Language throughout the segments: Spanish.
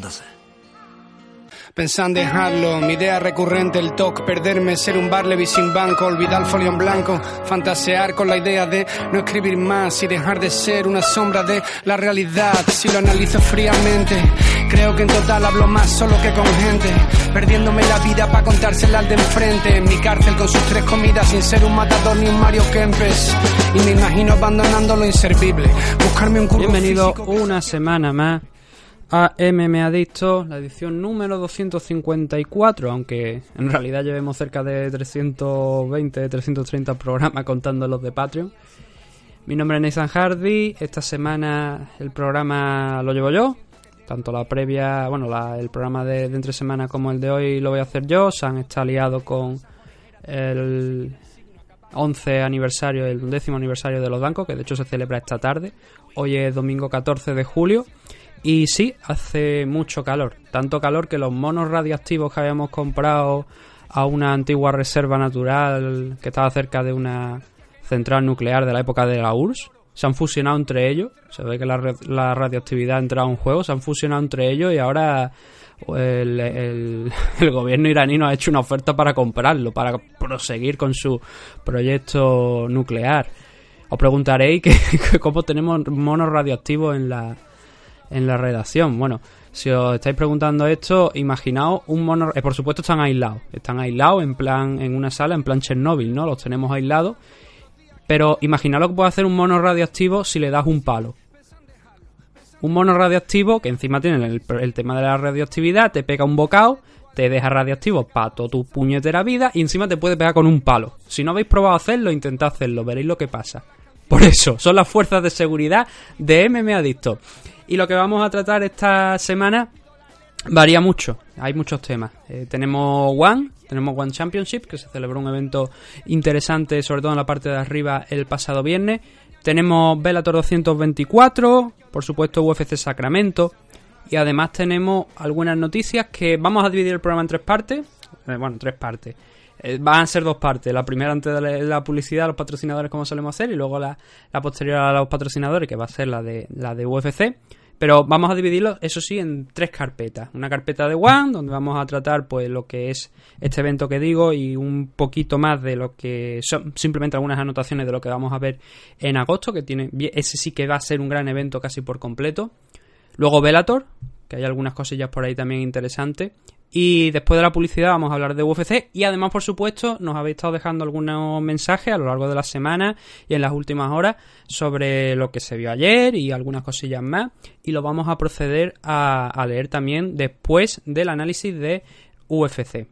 Danko. Pensando en dejarlo, mi idea recurrente el toque, perderme, ser un barleby sin banco, olvidar el folio blanco, fantasear con la idea de no escribir más y dejar de ser una sombra de la realidad. Si lo analizo fríamente, creo que en total hablo más solo que con gente, perdiéndome la vida para contársela al de enfrente. En mi cárcel con sus tres comidas sin ser un matador ni un Mario Kempes. Y me imagino abandonando lo inservible, buscarme un curro Bienvenido una semana más a MM Adicto, la edición número 254, aunque en realidad llevemos cerca de 320, 330 programas contando los de Patreon. Mi nombre es Nathan Hardy, esta semana el programa lo llevo yo, tanto la previa, bueno, el programa de, entre semana como el de hoy lo voy a hacer yo, se han estado liado con el 11 aniversario, el décimo aniversario de los bancos, que de hecho se celebra esta tarde, hoy es domingo 14 de julio. Y sí, hace mucho calor. Tanto calor que los monos radiactivos que habíamos comprado a una antigua reserva natural que estaba cerca de una central nuclear de la época de la URSS se han fusionado entre ellos. Se ve que la, radioactividad ha entrado en juego, se han fusionado entre ellos y ahora el, gobierno iraní nos ha hecho una oferta para comprarlo, para proseguir con su proyecto nuclear. Os preguntaréis que, cómo tenemos monos radioactivos en la, en la redacción. Bueno, si os estáis preguntando esto, imaginaos un mono... Eh, por supuesto están aislados. Están aislados en plan en una sala, en plan Chernobyl, ¿no? Los tenemos aislados. Pero imaginaos lo que puede hacer un mono radioactivo si le das un palo. Un mono radioactivo, que encima tiene el, tema de la radioactividad, te pega un bocado, te deja radioactivo para toda tu puñetera vida y encima te puede pegar con un palo. Si no habéis probado hacerlo, intentad hacerlo, veréis lo que pasa. Por eso, son las fuerzas de seguridad de MMA Adicto. Y lo que vamos a tratar esta semana varía mucho. Hay muchos temas. Eh, tenemos One, tenemos One Championship, que se celebró un evento interesante, sobre todo en la parte de arriba, el pasado viernes. Tenemos Bellator 224, por supuesto UFC Sacramento. Y además tenemos algunas noticias que vamos a dividir el programa en tres partes. Eh, bueno, tres partes. Eh, van a ser dos partes. La primera antes de la, publicidad, los patrocinadores como solemos hacer, y luego la, posterior a los patrocinadores, que va a ser la de, la de UFC. Pero vamos a dividirlo, eso sí, en tres carpetas. Una carpeta de One, donde vamos a tratar pues lo que es este evento que digo y un poquito más de lo que son simplemente algunas anotaciones de lo que vamos a ver en agosto, que tiene ese sí que va a ser un gran evento casi por completo. Luego Velator, que hay algunas cosillas por ahí también interesantes. Y después de la publicidad vamos a hablar de UFC y además, por supuesto, nos habéis estado dejando algunos mensajes a lo largo de la semana y en las últimas horas sobre lo que se vio ayer y algunas cosillas más. Y lo vamos a proceder a, leer también después del análisis de UFC.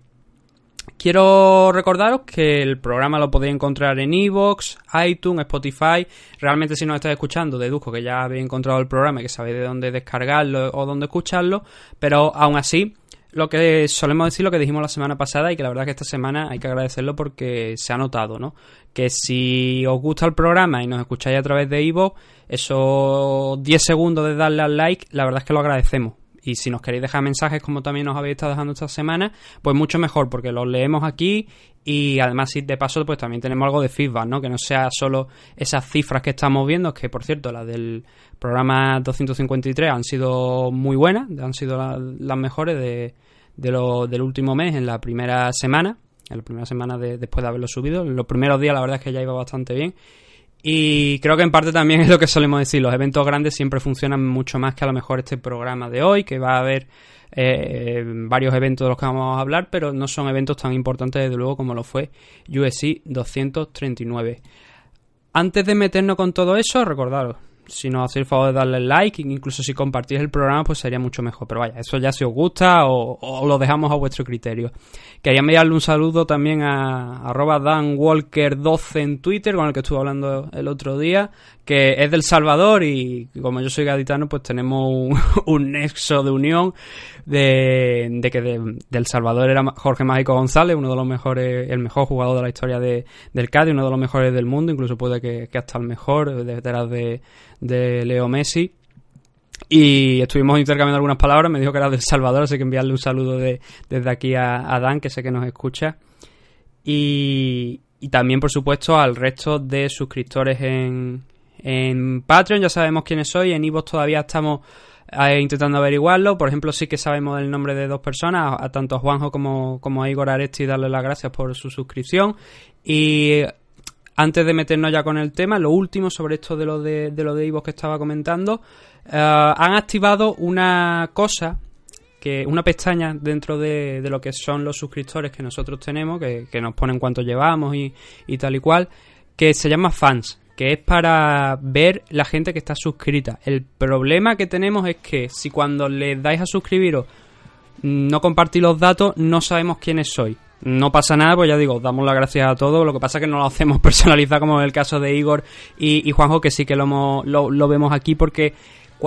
Quiero recordaros que el programa lo podéis encontrar en iVoox, iTunes, Spotify. Realmente si nos estáis escuchando, deduzco que ya habéis encontrado el programa y que sabéis de dónde descargarlo o dónde escucharlo. Pero aún así, lo que solemos decir, lo que dijimos la semana pasada y que la verdad que esta semana hay que agradecerlo porque se ha notado, ¿no? Que si os gusta el programa y nos escucháis a través de Ivo, esos 10 segundos de darle al like, la verdad es que lo agradecemos. Y si nos queréis dejar mensajes como también nos habéis estado dejando esta semana, pues mucho mejor porque los leemos aquí y además si de paso pues también tenemos algo de feedback, ¿no? Que no sea solo esas cifras que estamos viendo, que por cierto las del programa 253 han sido muy buenas, han sido las mejores de, del último mes en la primera semana, en la primera semana de, después de haberlo subido. En los primeros días la verdad es que ya iba bastante bien Y creo que en parte también es lo que solemos decir, los eventos grandes siempre funcionan mucho más que a lo mejor este programa de hoy, que va a haber eh, varios eventos de los que vamos a hablar, pero no son eventos tan importantes desde luego como lo fue USC 239. Antes de meternos con todo eso, recordaros, si nos hacéis el favor de darle like, incluso si compartís el programa, pues sería mucho mejor. Pero vaya, eso ya si os gusta o, lo dejamos a vuestro criterio. Quería enviarle un saludo también a arroba DanWalker12 en Twitter, con el que estuve hablando el otro día, que es del Salvador y como yo soy gaditano, pues tenemos un, nexo de unión de, que del Salvador era Jorge Mágico González, uno de los mejores, el mejor jugador de la historia de, del Cádiz, uno de los mejores del mundo, incluso puede que, hasta el mejor, detrás de, de Leo Messi. Y estuvimos intercambiando algunas palabras, me dijo que era del Salvador, así que enviarle un saludo de, desde aquí a, a Dan, que sé que nos escucha. Y, y también, por supuesto, al resto de suscriptores en, en Patreon ya sabemos quiénes soy, en Ivo todavía estamos eh, intentando averiguarlo. Por ejemplo, sí que sabemos el nombre de dos personas, a, tanto a Juanjo como, como a Igor Aresti, darle las gracias por su suscripción. Y antes de meternos ya con el tema, lo último sobre esto de lo de, de lo de Ivo que estaba comentando, eh, han activado una cosa que una pestaña dentro de, de, lo que son los suscriptores que nosotros tenemos, que, que nos ponen cuánto llevamos y, y, tal y cual, que se llama fans que es para ver la gente que está suscrita. El problema que tenemos es que si cuando le dais a suscribiros no compartís los datos, no sabemos quiénes sois. No pasa nada, pues ya digo, damos las gracias a todos. Lo que pasa es que no lo hacemos personalizado, como en el caso de Igor y, Juanjo, que sí que lo, lo, vemos aquí porque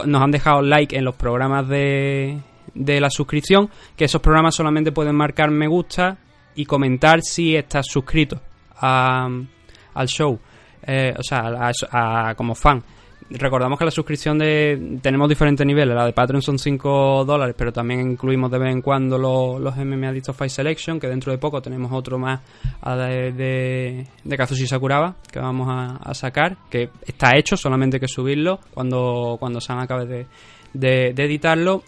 nos han dejado like en los programas de, la suscripción, que esos programas solamente pueden marcar me gusta y comentar si estás suscrito al show. Eh, o sea, a, como fan. Recordamos que la suscripción de tenemos diferentes niveles. La de Patreon son 5 dólares, pero también incluimos de vez en cuando los, los MMA Adictos Fight Selection, que dentro de poco tenemos otro más de, de, de Kazushi Sakuraba que vamos a, sacar, que está hecho, solamente hay que subirlo cuando, cuando Sam acabe de, de, de editarlo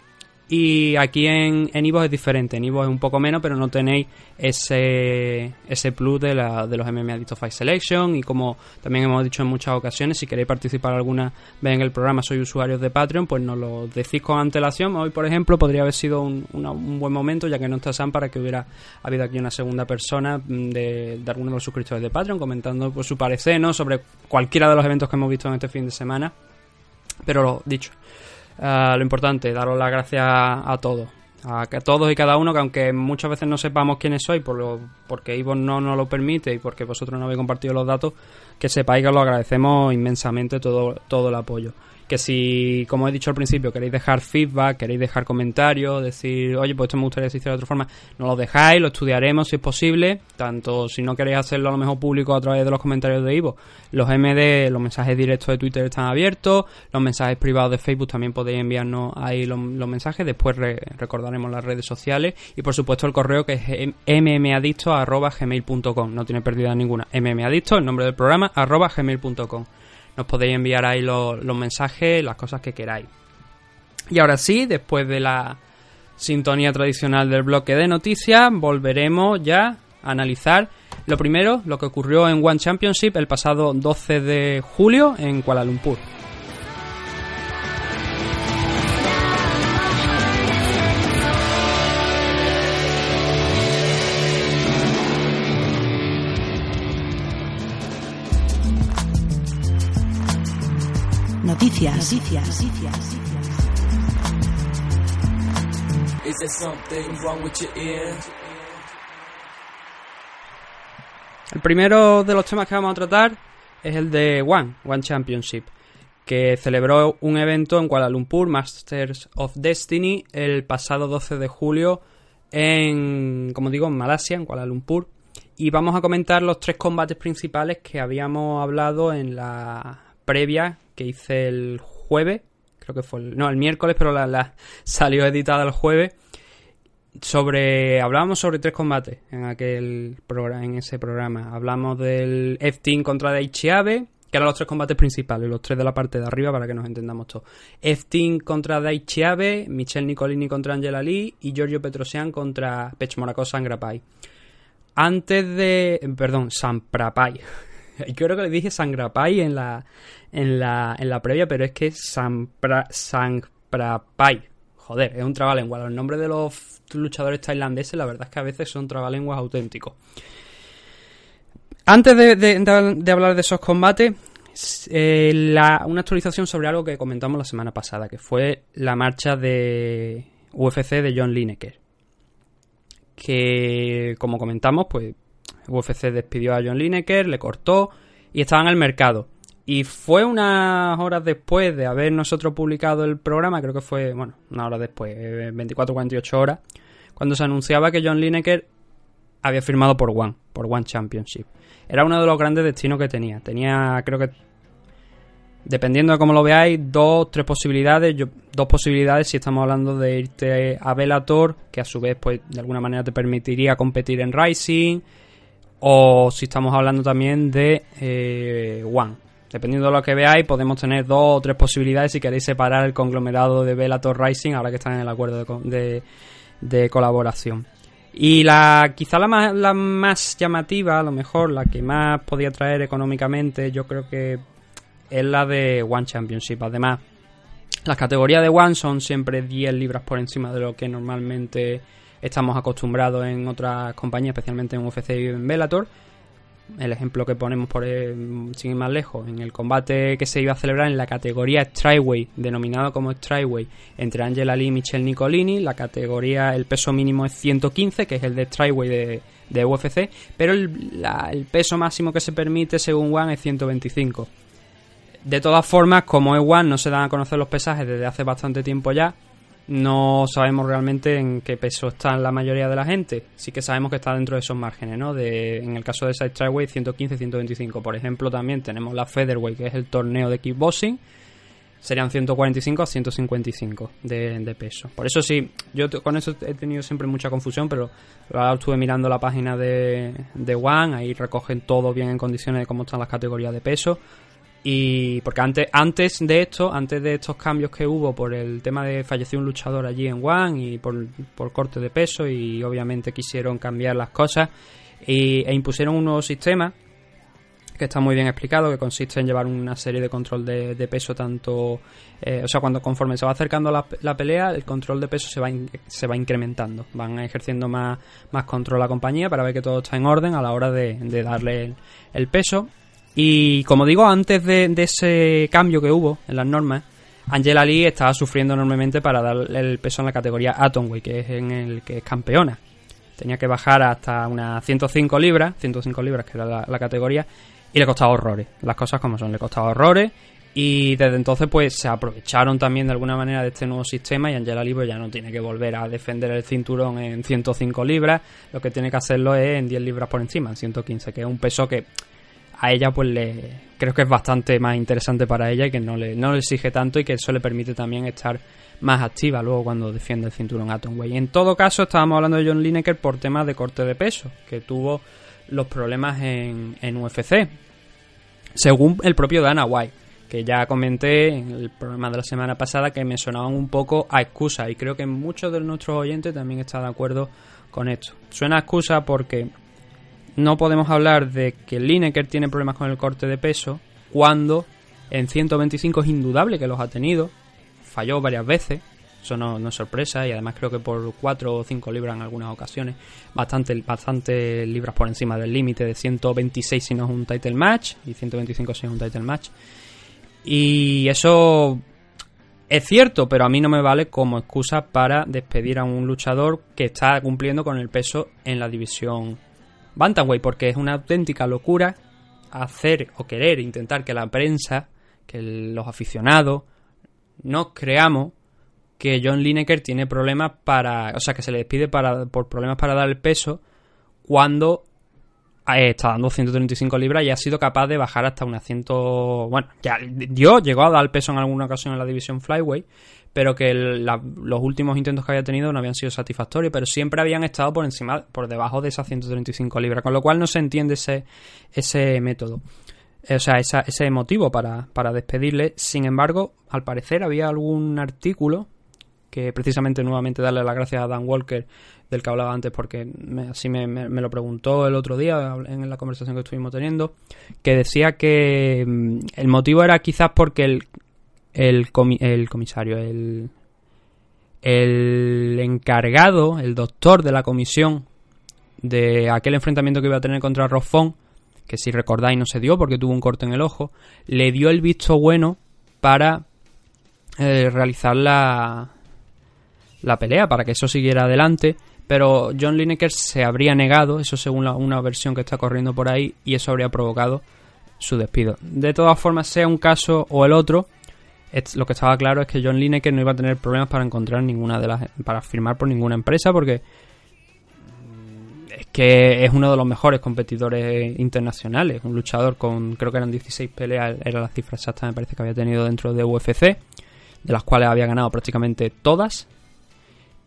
y aquí en, en Evo es diferente. En Evo es un poco menos, pero no tenéis ese, ese plus de, la, de los MMA Adicto Fight Selection. Y como también hemos dicho en muchas ocasiones, si queréis participar alguna vez en el programa, soy usuarios de Patreon, pues nos lo decís con antelación. Hoy, por ejemplo, podría haber sido un, un buen momento, ya que no está Sam, para que hubiera habido aquí una segunda persona de, de alguno de los suscriptores de Patreon comentando pues, su parecer ¿no? sobre cualquiera de los eventos que hemos visto en este fin de semana. Pero lo dicho. Eh, lo importante, daros las gracias a, todos. A, todos y cada uno, que aunque muchas veces no sepamos quiénes sois, por lo, porque Ivo no nos lo permite y porque vosotros no habéis compartido los datos, que sepáis que os lo agradecemos inmensamente todo, todo el apoyo que si, como he dicho al principio, queréis dejar feedback, queréis dejar comentarios, decir, oye, pues esto me gustaría hiciera de otra forma, no lo dejáis, lo estudiaremos si es posible, tanto si no queréis hacerlo a lo mejor público a través de los comentarios de Ivo, los MD, los mensajes directos de Twitter están abiertos, los mensajes privados de Facebook también podéis enviarnos ahí los, mensajes, después recordaremos las redes sociales y por supuesto el correo que es mmadicto.gmail.com, no tiene pérdida ninguna, mmadicto, el nombre del programa, arroba gmail.com nos podéis enviar ahí los, mensajes, las cosas que queráis. Y ahora sí, después de la sintonía tradicional del bloque de noticias, volveremos ya a analizar lo primero, lo que ocurrió en One Championship el pasado 12 de julio en Kuala Lumpur. Noticias. El primero de los temas que vamos a tratar es el de One, One Championship, que celebró un evento en Kuala Lumpur, Masters of Destiny, el pasado 12 de julio en, como digo, en Malasia, en Kuala Lumpur. Y vamos a comentar los tres combates principales que habíamos hablado en la previa que hice el jueves, creo que fue el, no, el miércoles, pero la, salió editada el jueves. Sobre, hablábamos sobre tres combates en aquel programa, en ese programa. Hablamos del F-Team contra Daichi Abe, que eran los tres combates principales, los tres de la parte de arriba para que nos entendamos todos. F-Team contra Daichi Abe, Michelle Nicolini contra Angela Lee y Giorgio Petrosian contra Pechmorakos Sangrapai. Antes de. Perdón, Sanprapai. Y creo que le dije Sangrapai en la, en la, en la previa, pero es que Sanpra, Sangrapai. Joder, es un trabalengua. Los nombres de los luchadores tailandeses, la verdad es que a veces son trabalenguas auténticos. Antes de, hablar de esos combates, eh, una actualización sobre algo que comentamos la semana pasada, que fue la marcha de UFC de John Lineker. Que, como comentamos, pues UFC despidió a John Lineker, le cortó y estaba en el mercado. Y fue unas horas después de haber nosotros publicado el programa, creo que fue, bueno, una hora después, 24-48 horas, cuando se anunciaba que John Lineker había firmado por One, por One Championship era uno de los grandes destinos que tenía. Tenía, creo que, dependiendo de cómo lo veáis, dos, tres posibilidades. dos posibilidades si estamos hablando de irte a Bellator, que a su vez, pues, de alguna manera te permitiría competir en Rising. O si estamos hablando también de eh, One. Dependiendo de lo que veáis, podemos tener dos o tres posibilidades si queréis separar el conglomerado de Bellator Rising, ahora que están en el acuerdo de, de colaboración. Y la quizá la más, la más llamativa, a lo mejor la que más podía traer económicamente, yo creo que es la de One Championship. Además, las categorías de One son siempre 10 libras por encima de lo que normalmente estamos acostumbrados en otras compañías, especialmente en UFC y en Bellator el ejemplo que ponemos por sin ir más lejos, en el combate que se iba a celebrar en la categoría Strikeway, denominado como Strikeway, entre Angela Lee y Michelle Nicolini, la categoría, el peso mínimo es 115, que es el de Strikeway de, de UFC, pero el, el, peso máximo que se permite según One es 125. De todas formas, como es One, no se dan a conocer los pesajes desde hace bastante tiempo ya, no sabemos realmente en qué peso está la mayoría de la gente. Sí que sabemos que está dentro de esos márgenes, ¿no? De, en el caso de Side Tryway, 115-125. Por ejemplo, también tenemos la Featherweight, que es el torneo de kickboxing. Serían 145 a 155 de, de peso. Por eso sí, yo con eso he tenido siempre mucha confusión, pero ahora estuve mirando la página de, de One, ahí recogen todo bien en condiciones de cómo están las categorías de peso. Y porque antes, antes de esto, antes de estos cambios que hubo por el tema de falleció un luchador allí en One y por, corte de peso y obviamente quisieron cambiar las cosas y, e impusieron un nuevo sistema que está muy bien explicado, que consiste en llevar una serie de control de, peso tanto, eh, o sea, cuando conforme se va acercando la, la, pelea, el control de peso se va, se va incrementando, van ejerciendo más, más control a la compañía para ver que todo está en orden a la hora de, darle el peso y como digo, antes de, ese cambio que hubo en las normas, Angela Lee estaba sufriendo enormemente para darle el peso en la categoría Atomweight, que es en el que es campeona. Tenía que bajar hasta unas 105 libras, 105 libras que era la, categoría, y le costaba horrores. Las cosas como son, le costaba horrores. Y desde entonces pues se aprovecharon también de alguna manera de este nuevo sistema y Angela Lee pues, ya no tiene que volver a defender el cinturón en 105 libras, lo que tiene que hacerlo es en 10 libras por encima, en 115, que es un peso que a ella pues le creo que es bastante más interesante para ella y que no le, no le exige tanto y que eso le permite también estar más activa luego cuando defiende el cinturón Atomway. En todo caso, estábamos hablando de John Lineker por temas de corte de peso, que tuvo los problemas en, en UFC. Según el propio Dana White, que ya comenté en el programa de la semana pasada que me sonaban un poco a excusa y creo que muchos de nuestros oyentes también están de acuerdo con esto. Suena a excusa porque no podemos hablar de que Lineker tiene problemas con el corte de peso cuando en 125 es indudable que los ha tenido. Falló varias veces, eso no, es sorpresa y además creo que por 4 o 5 libras en algunas ocasiones, bastante, bastante libras por encima del límite de 126 si no es un title match y 125 si es un title match. Y eso es cierto, pero a mí no me vale como excusa para despedir a un luchador que está cumpliendo con el peso en la división Bantamweight, porque es una auténtica locura hacer o querer intentar que la prensa, que los aficionados, no creamos que John Lineker tiene problemas para, o sea, que se le despide para, por problemas para dar el peso cuando eh, está dando 135 libras y ha sido capaz de bajar hasta unas 100, bueno, ya dio, llegó a dar el peso en alguna ocasión en la división Flyway, pero que los últimos intentos que había tenido no habían sido satisfactorios, pero siempre habían estado por encima, por debajo de esas 135 libras, con lo cual no se entiende ese, ese método, eh, o sea, ese motivo para, para despedirle. Sin embargo, al parecer había algún artículo que precisamente nuevamente darle las gracias a Dan Walker, del que hablaba antes, porque así me, lo preguntó el otro día en la conversación que estuvimos teniendo, que decía que mm, el motivo era quizás porque el, el, comisario, el, el encargado, el doctor de la comisión de aquel enfrentamiento que iba a tener contra Roffón, que si recordáis no se dio porque tuvo un corte en el ojo, le dio el visto bueno para eh, realizar la, la pelea, para que eso siguiera adelante. Pero John Lineker se habría negado, eso según una versión que está corriendo por ahí, y eso habría provocado su despido. De todas formas, sea un caso o el otro, lo que estaba claro es que John Lineker no iba a tener problemas para encontrar ninguna de las para firmar por ninguna empresa porque es que es uno de los mejores competidores internacionales, un luchador con creo que eran 16 peleas, era la cifra exacta me parece que había tenido dentro de UFC de las cuales había ganado prácticamente todas.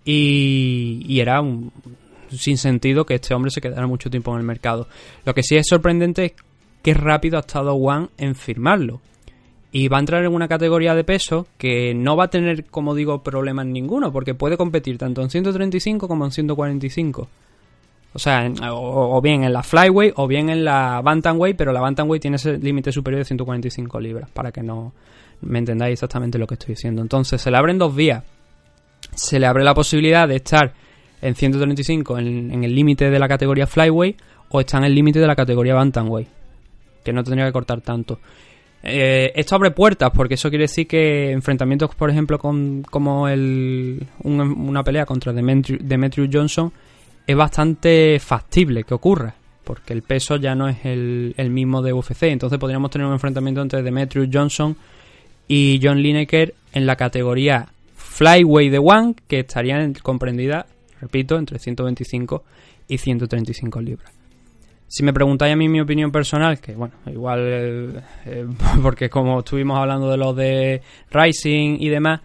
Y, era un sin sentido que este hombre se quedara mucho tiempo en el mercado. Lo que sí es sorprendente es qué rápido ha estado One en firmarlo. Y va a entrar en una categoría de peso que no va a tener, como digo, problemas ninguno, porque puede competir tanto en 135 como en 145. O sea, o, bien en la flyweight o bien en la bantamweight, pero la bantamweight tiene ese límite superior de 145 libras, para que no, me entendáis exactamente lo que estoy diciendo. Entonces, se le abren dos vías. Se le abre la posibilidad de estar en 135 en, el límite de la categoría Flyway o está en el límite de la categoría Bantamweight, que no tendría que cortar tanto. Eh, esto abre puertas porque eso quiere decir que enfrentamientos, por ejemplo, con, como el, una pelea contra Demetrius Johnson es bastante factible que ocurra porque el peso ya no es el, el mismo de UFC. Entonces podríamos tener un enfrentamiento entre Demetrius Johnson y John Lineker en la categoría Flyweight de One, que estaría comprendida, repito, entre 125 y 135 libras. Si me preguntáis a mí mi opinión personal, que bueno, igual, eh, eh, porque como estuvimos hablando de los de Rising y demás,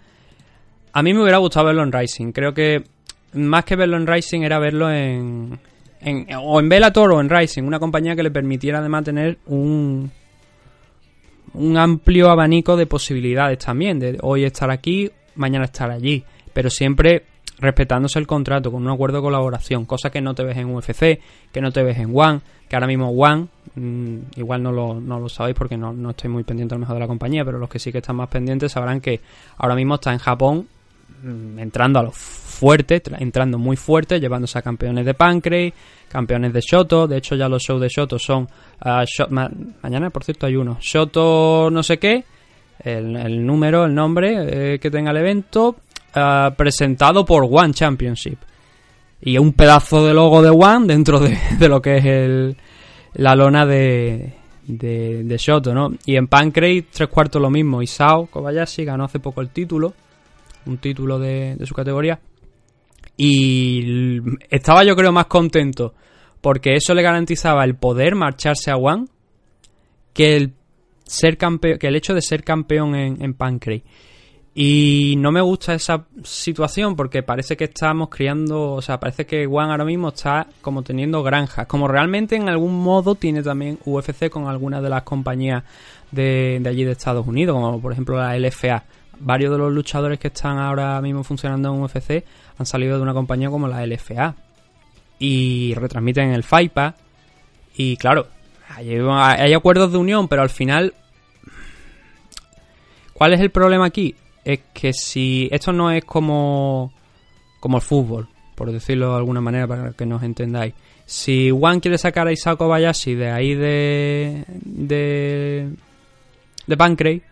a mí me hubiera gustado verlo en Rising. Creo que más que verlo en Rising era verlo en, o en Bellator o en Rising, una compañía que le permitiera además tener un, un amplio abanico de posibilidades también, de hoy estar aquí, mañana estar allí, pero siempre respetándose el contrato con un acuerdo de colaboración, cosa que no te ves en UFC, que no te ves en One, que ahora mismo One, mm, igual no lo, no lo sabéis porque no, no estoy muy pendiente a lo mejor de la compañía, pero los que sí que están más pendientes sabrán que ahora mismo está en Japón mm, entrando a lo fuerte, entrando muy fuerte, llevándose a campeones de Pancrase, campeones de Shoto. De hecho, ya los shows de Shoto son. Ah, mañana, por cierto, hay uno. Shoto, no sé qué. El, número, el nombre eh, que tenga el evento. Ah, presentado por One Championship. Y un pedazo de logo de One dentro de, lo que es el, la lona de, de, Shoto, ¿no? Y en Pancrase, tres cuartos lo mismo. Isao Kobayashi ganó hace poco el título. Un título de, su categoría. Y estaba yo creo más contento porque eso le garantizaba el poder marcharse a One que el ser campeón, que el hecho de ser campeón en, en. Y no me gusta esa situación porque parece que estamos criando, o sea, parece que One ahora mismo está como teniendo granjas, como realmente en algún modo tiene también UFC con algunas de las compañías de, allí de Estados Unidos, como por ejemplo la LFA. Varios de los luchadores que están ahora mismo funcionando en UFC han salido de una compañía como la LFA y retransmiten el FIPA y claro, hay, acuerdos de unión, pero al final ¿cuál es el problema aquí? Es que si esto no es como como el fútbol, por decirlo de alguna manera para que nos entendáis. Si One quiere sacar a Isako Bayashi de ahí de de de Pancrase,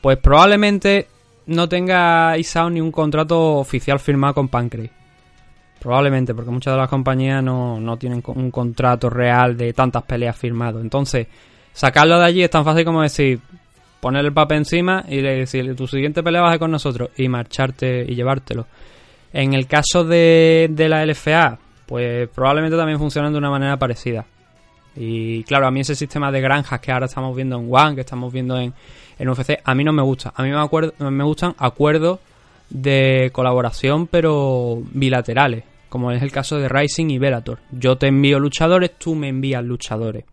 pues probablemente no tenga Isao ni un contrato oficial firmado con Pancrase. Probablemente, porque muchas de las compañías no, no tienen un contrato real de tantas peleas firmado. Entonces, sacarlo de allí es tan fácil como decir, poner el papel encima y decirle, tu siguiente pelea va a con nosotros y marcharte y llevártelo. En el caso de, de la LFA, pues probablemente también funcionan de una manera parecida. Y claro, a mí ese sistema de granjas que ahora estamos viendo en One, que estamos viendo en, en UFC, a mí no me gusta. A mí me, me gustan acuerdos de colaboración, pero bilaterales, como es el caso de Rising y Bellator. Yo te envío luchadores, tú me envías luchadores.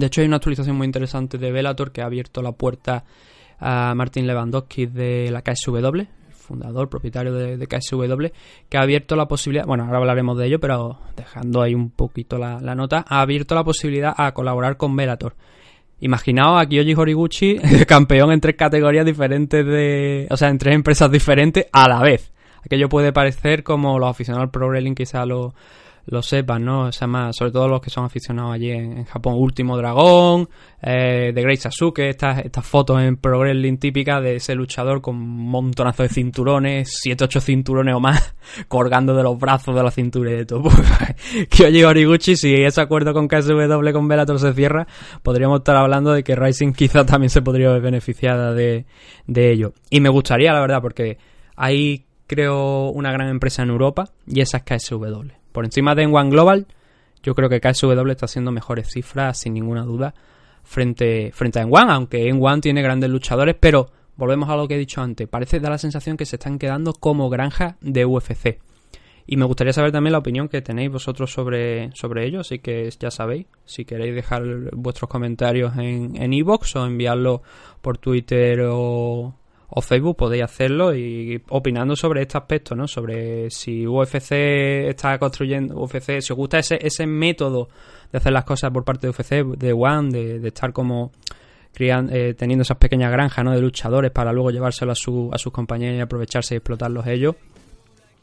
De hecho, hay una actualización muy interesante de Bellator que ha abierto la puerta a Martin Lewandowski de la KSW, fundador, propietario de, KSW, que ha abierto la posibilidad, bueno, ahora hablaremos de ello, pero dejando ahí un poquito la, la nota, ha abierto la posibilidad a colaborar con Velator. Imaginaos a Kyoji Horiguchi, campeón en tres categorías diferentes de. O sea, en tres empresas diferentes a la vez. Aquello puede parecer como los aficionados al Pro Wrestling quizá lo, lo sepan, ¿no? O sea, más, sobre todo los que son aficionados allí en, Japón. Último Dragón, eh, de Great Sasuke, estas, estas fotos en Pro Wrestling típicas de ese luchador con un montonazo de cinturones, 7, 8 cinturones o más, colgando de los brazos de la cintura y de todo. Kyoji Origuchi, si ese acuerdo con KSW con Bellator se cierra, podríamos estar hablando de que Rising quizá también se podría ver beneficiada de, de ello. Y me gustaría, la verdad, porque hay, creo, una gran empresa en Europa y esa es KSW por encima de One Global, yo creo que KSW está haciendo mejores cifras, sin ninguna duda, frente, frente a N1, aunque N1 tiene grandes luchadores, pero volvemos a lo que he dicho antes, parece dar la sensación que se están quedando como granja de UFC. Y me gustaría saber también la opinión que tenéis vosotros sobre, sobre ello, así que ya sabéis, si queréis dejar vuestros comentarios en Evox o enviarlo por Twitter o, o Facebook podéis hacerlo y opinando sobre este aspecto, ¿no? Sobre si UFC está construyendo, UFC, si os gusta ese, ese método de hacer las cosas por parte de UFC, de One, de, estar como criando, eh, teniendo esas pequeñas granjas, ¿no? De luchadores para luego llevárselo a, su, a sus compañeros y aprovecharse y explotarlos ellos.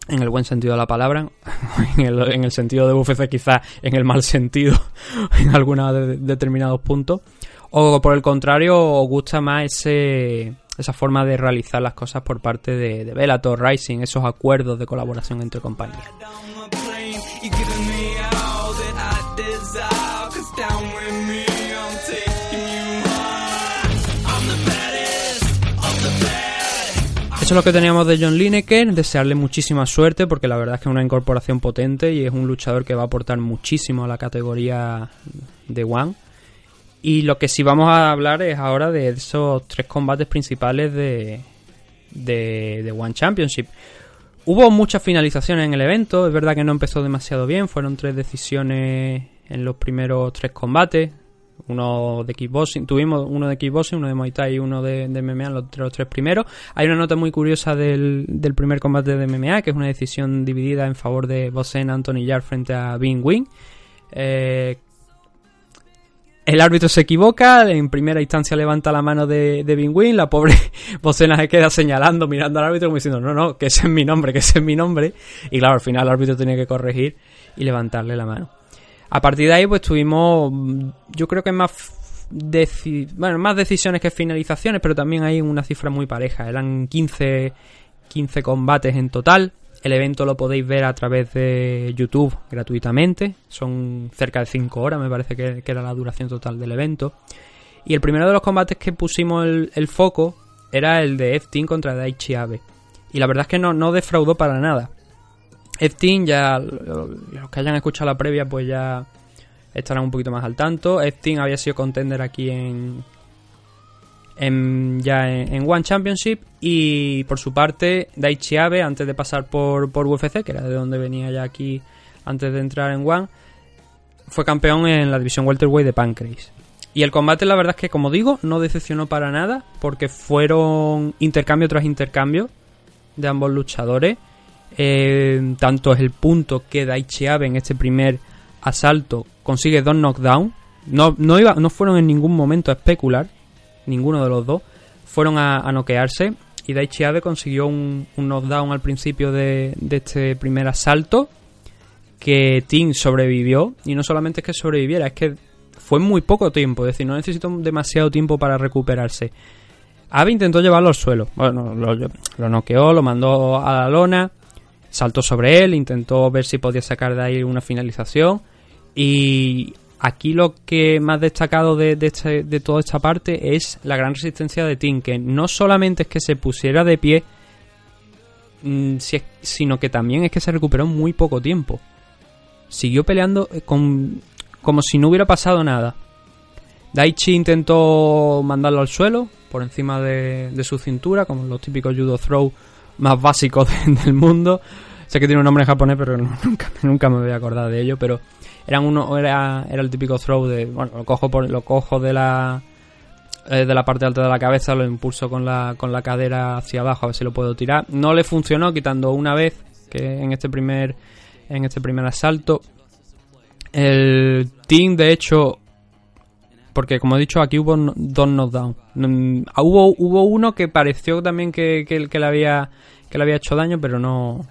En el buen sentido de la palabra, en el, en el sentido de UFC quizás en el mal sentido en algunos determinados puntos. O por el contrario, os gusta más ese esa forma de realizar las cosas por parte de, de Bellator Rising, esos acuerdos de colaboración entre compañías. Eso es lo que teníamos de John Lineker, desearle muchísima suerte porque la verdad es que es una incorporación potente y es un luchador que va a aportar muchísimo a la categoría de One y lo que sí vamos a hablar es ahora de esos tres combates principales de, de, One Championship. Hubo muchas finalizaciones en el evento, es verdad que no empezó demasiado bien, fueron tres decisiones en los primeros tres combates, uno de kickboxing, tuvimos uno de kickboxing, uno de Muay y uno de, MMA en los, tres primeros. Hay una nota muy curiosa del, del, primer combate de MMA, que es una decisión dividida en favor de Bosen Anthony Yard frente a Bing Wing. Eh, el árbitro se equivoca, en primera instancia levanta la mano de, de Win, la pobre Bocena se queda señalando, mirando al árbitro como diciendo, no, no, que ese es mi nombre, que ese es mi nombre. Y claro, al final el árbitro tenía que corregir y levantarle la mano. A partir de ahí, pues tuvimos, yo creo que más, bueno, más decisiones que finalizaciones, pero también hay una cifra muy pareja. Eran 15, 15 combates en total. El evento lo podéis ver a través de YouTube gratuitamente. Son cerca de 5 horas, me parece que, era la duración total del evento. Y el primero de los combates que pusimos el, foco era el de F-Team contra Daichi Abe. Y la verdad es que no, defraudó para nada. F-Team, ya los que hayan escuchado la previa, pues ya estarán un poquito más al tanto. F-Team había sido contender aquí en, ya en, One Championship y por su parte Daichi Abe antes de pasar por, por UFC que era de donde venía ya aquí antes de entrar en One fue campeón en la división welterweight de Pancrase y el combate la verdad es que como digo no decepcionó para nada porque fueron intercambio tras intercambio de ambos luchadores. Eh, tanto es el punto que Daichi Abe en este primer asalto consigue dos knockdowns no, no, no fueron en ningún momento a especular ninguno de los dos, fueron a, noquearse. Y Daichi Abe consiguió un, knockdown al principio de, este primer asalto que Tim sobrevivió. Y no solamente es que sobreviviera, es que fue muy poco tiempo, es decir, no necesitó demasiado tiempo para recuperarse. Abe intentó llevarlo al suelo, bueno, lo, lo noqueó, lo mandó a la lona, saltó sobre él, intentó ver si podía sacar de ahí una finalización. Y Aquí lo que más destacado de, este, de, toda esta parte es la gran resistencia de Tim, que no solamente es que se pusiera de pie, mm, sino que también es que se recuperó en muy poco tiempo. Siguió peleando eh, con, como si no hubiera pasado nada. Daichi intentó mandarlo al suelo, por encima de, su cintura, como los típicos judo throw más básicos del mundo. Sé que tiene un nombre en japonés, pero nunca, nunca me voy a acordar de ello, pero eran uno era, era el típico throw de bueno lo cojo por lo cojo de la eh, de la parte alta de la cabeza, lo impulso con la, con la cadera hacia abajo a ver si lo puedo tirar. No le funcionó quitando una vez que en este primer en este primer asalto. El team de hecho porque como he dicho aquí hubo dos knockdowns. Mm, hubo, hubo uno que pareció también que, que, que, le había que le había hecho daño, pero no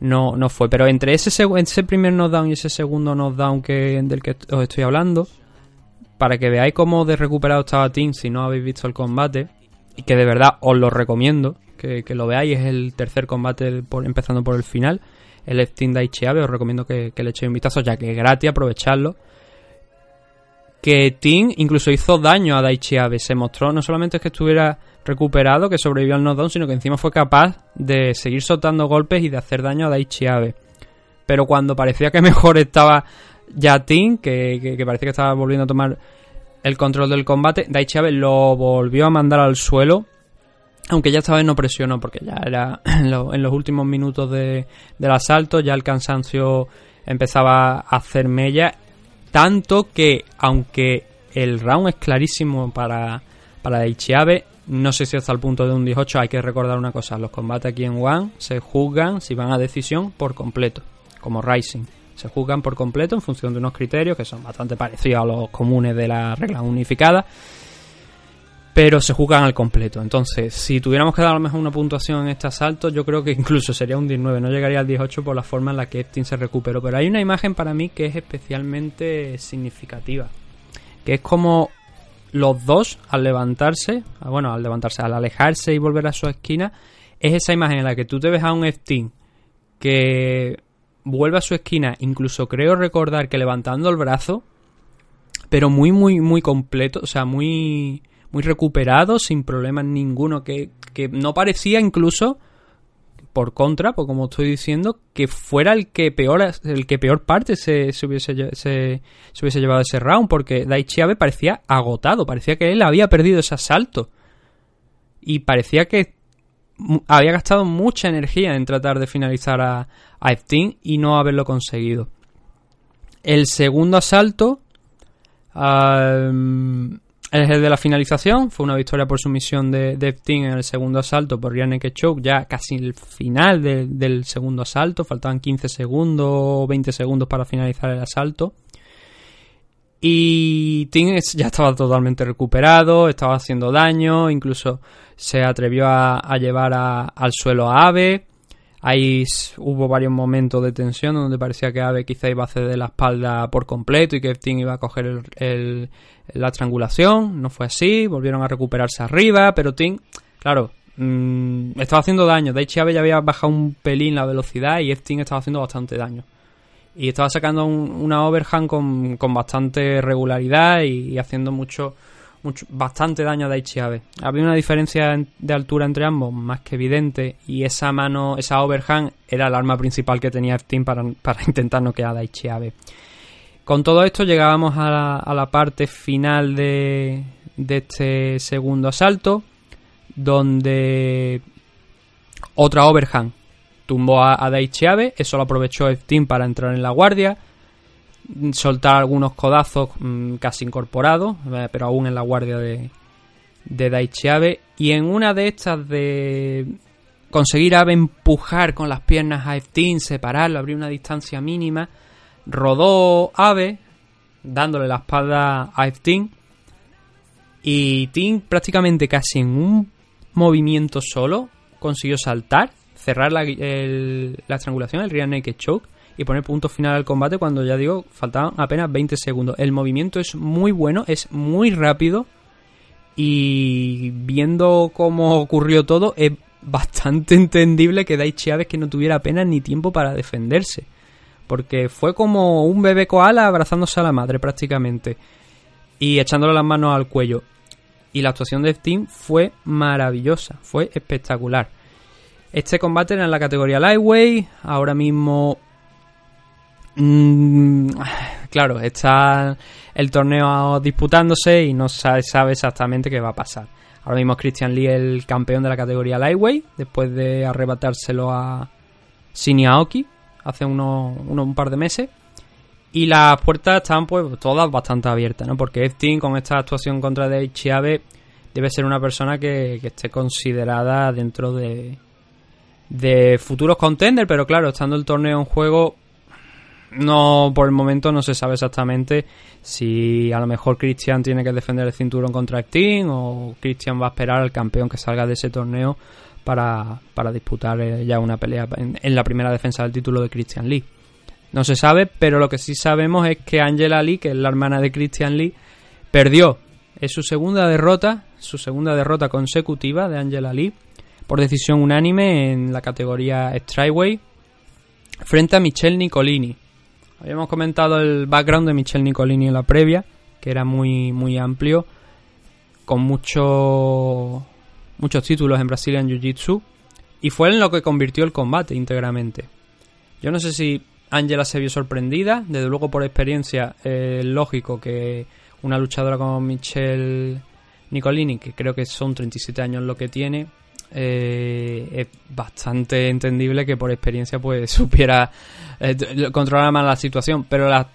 no, no fue. Pero entre ese, ese primer knockdown y ese segundo knockdown que, del que os estoy hablando, para que veáis cómo de recuperado estaba Team si no habéis visto el combate, y que de verdad os lo recomiendo, que, lo veáis, es el tercer combate empezando por el final, el Steam Daichi Abe, os recomiendo que, le echéis un vistazo, ya que es gratis, aprovecharlo. Que Team incluso hizo daño a Daichi Abe, se mostró no solamente que estuviera recuperado, que sobrevivió al knockdown, sino que encima fue capaz de seguir soltando golpes y de hacer daño a Daichi Abe. Pero cuando parecía que mejor estaba ya Team, que, que, parecía que estaba volviendo a tomar el control del combate, Daichi Abe lo volvió a mandar al suelo. Aunque ya esta vez no presionó, porque ya era en, los últimos minutos de, del asalto, ya el cansancio empezaba a hacer mella. Tanto que, aunque el round es clarísimo para, para Daichi Abe, no sé si hasta el punto de un 18 hay que recordar una cosa, los combates aquí en One se juzgan si van a decisión por completo, como Rising. Se juzgan por completo en función de unos criterios que son bastante parecidos a los comunes de la regla unificada, pero se juzgan al completo. Entonces, si tuviéramos que dar a lo mejor una puntuación en este asalto, yo creo que incluso sería un 19, no llegaría al 18 por la forma en la que Epstein se recuperó. Pero hay una imagen para mí que es especialmente significativa, que es como los dos al levantarse, ah, bueno, al levantarse, al alejarse y volver a su esquina, es esa imagen en la que tú te ves a un Steam que vuelve a su esquina, incluso creo recordar que levantando el brazo, pero muy, muy, muy completo, o sea, muy, muy recuperado, sin problemas ninguno, que, que no parecía incluso por contra, pues como estoy diciendo, que fuera el que peor, el que peor parte se, se, hubiese, se, hubiese llevado ese round, porque Daichi Abe parecía agotado, parecía que él había perdido ese asalto. Y parecía que había gastado mucha energía en tratar de finalizar a, a y no haberlo conseguido. El segundo asalto es el de la finalización. Fue una victoria por sumisión de, de en el segundo asalto por Ryan Choke, ya casi el final del segundo asalto. Faltaban 15 segundos o 20 segundos para finalizar el asalto. Y Ting ya estaba totalmente recuperado, estaba haciendo daño, incluso se atrevió a, llevar al suelo a Ave. Ahí hubo varios momentos de tensión donde parecía que Ave quizá iba a ceder la espalda por completo y que Ting iba a coger el, la triangulación, no fue así, volvieron a recuperarse arriba, pero Ting, claro, mmm, estaba haciendo daño. Daichi Abe ya había bajado un pelín la velocidad y Ting estaba haciendo bastante daño. Y estaba sacando una overhand con, con bastante regularidad y, haciendo mucho, bastante daño a Daichi Abe. Había una diferencia de altura entre ambos más que evidente y esa mano, esa overhand era el arma principal que tenía Ting para, para intentar noquear a Daichi Abe. Con todo esto llegábamos a la, parte final de, este segundo asalto, donde otra overhand tumbó a, a Daichi Abe, eso lo aprovechó Steam para entrar en la guardia, soltar algunos codazos mm, casi incorporados, eh, pero aún en la guardia de, de Daichi Abe, y en una de estas de conseguir Abe empujar con las piernas a Steam, separarlo, abrir una distancia mínima, rodó Ave dándole la espalda a F y Tim prácticamente casi en un movimiento solo consiguió saltar, cerrar la, la estrangulación, el Real Naked Choke y poner punto final al combate cuando ya digo faltaban apenas 20 segundos. El movimiento es muy bueno, es muy rápido y viendo cómo ocurrió todo es bastante entendible que Daichi Aves que no tuviera apenas ni tiempo para defenderse porque fue como un bebé koala abrazándose a la madre prácticamente y echándole las manos al cuello. Y la actuación de Steam fue maravillosa, fue espectacular. Este combate era en la categoría Lightweight, ahora mismo... Mmm, claro, está el torneo disputándose y no se sabe exactamente qué va a pasar. Ahora mismo Christian Lee el campeón de la categoría Lightweight, después de arrebatárselo a Shinya Aoki, hace unos, un par de meses. Y las puertas están pues todas bastante abiertas, ¿no? Porque Epstein con esta actuación contra David Chiave debe ser una persona que, que esté considerada dentro de, de futuros contenders, pero claro, estando el torneo en juego, no por el momento no se sabe exactamente si a lo mejor Christian tiene que defender el cinturón contra Steam o Christian va a esperar al campeón que salga de ese torneo para, para disputar eh, ya una pelea en, en, la primera defensa del título de Christian Lee. No se sabe, pero lo que sí sabemos es que Angela Lee, que es la hermana de Christian Lee, perdió. Es su segunda derrota, su segunda derrota consecutiva de Angela Lee por decisión unánime en la categoría Strikeway frente a Michelle Nicolini. Habíamos comentado el background de Michelle Nicolini en la previa, que era muy, muy amplio, con mucho, muchos títulos en Brazilian Jiu-Jitsu, y fue en lo que convirtió el combate íntegramente. Yo no sé si Angela se vio sorprendida, desde luego por experiencia es lógico que una luchadora como Michelle Nicolini, que creo que son 37 años lo que tiene, eh, es bastante entendible que por experiencia pues supiera eh, controlar más la situación, pero la,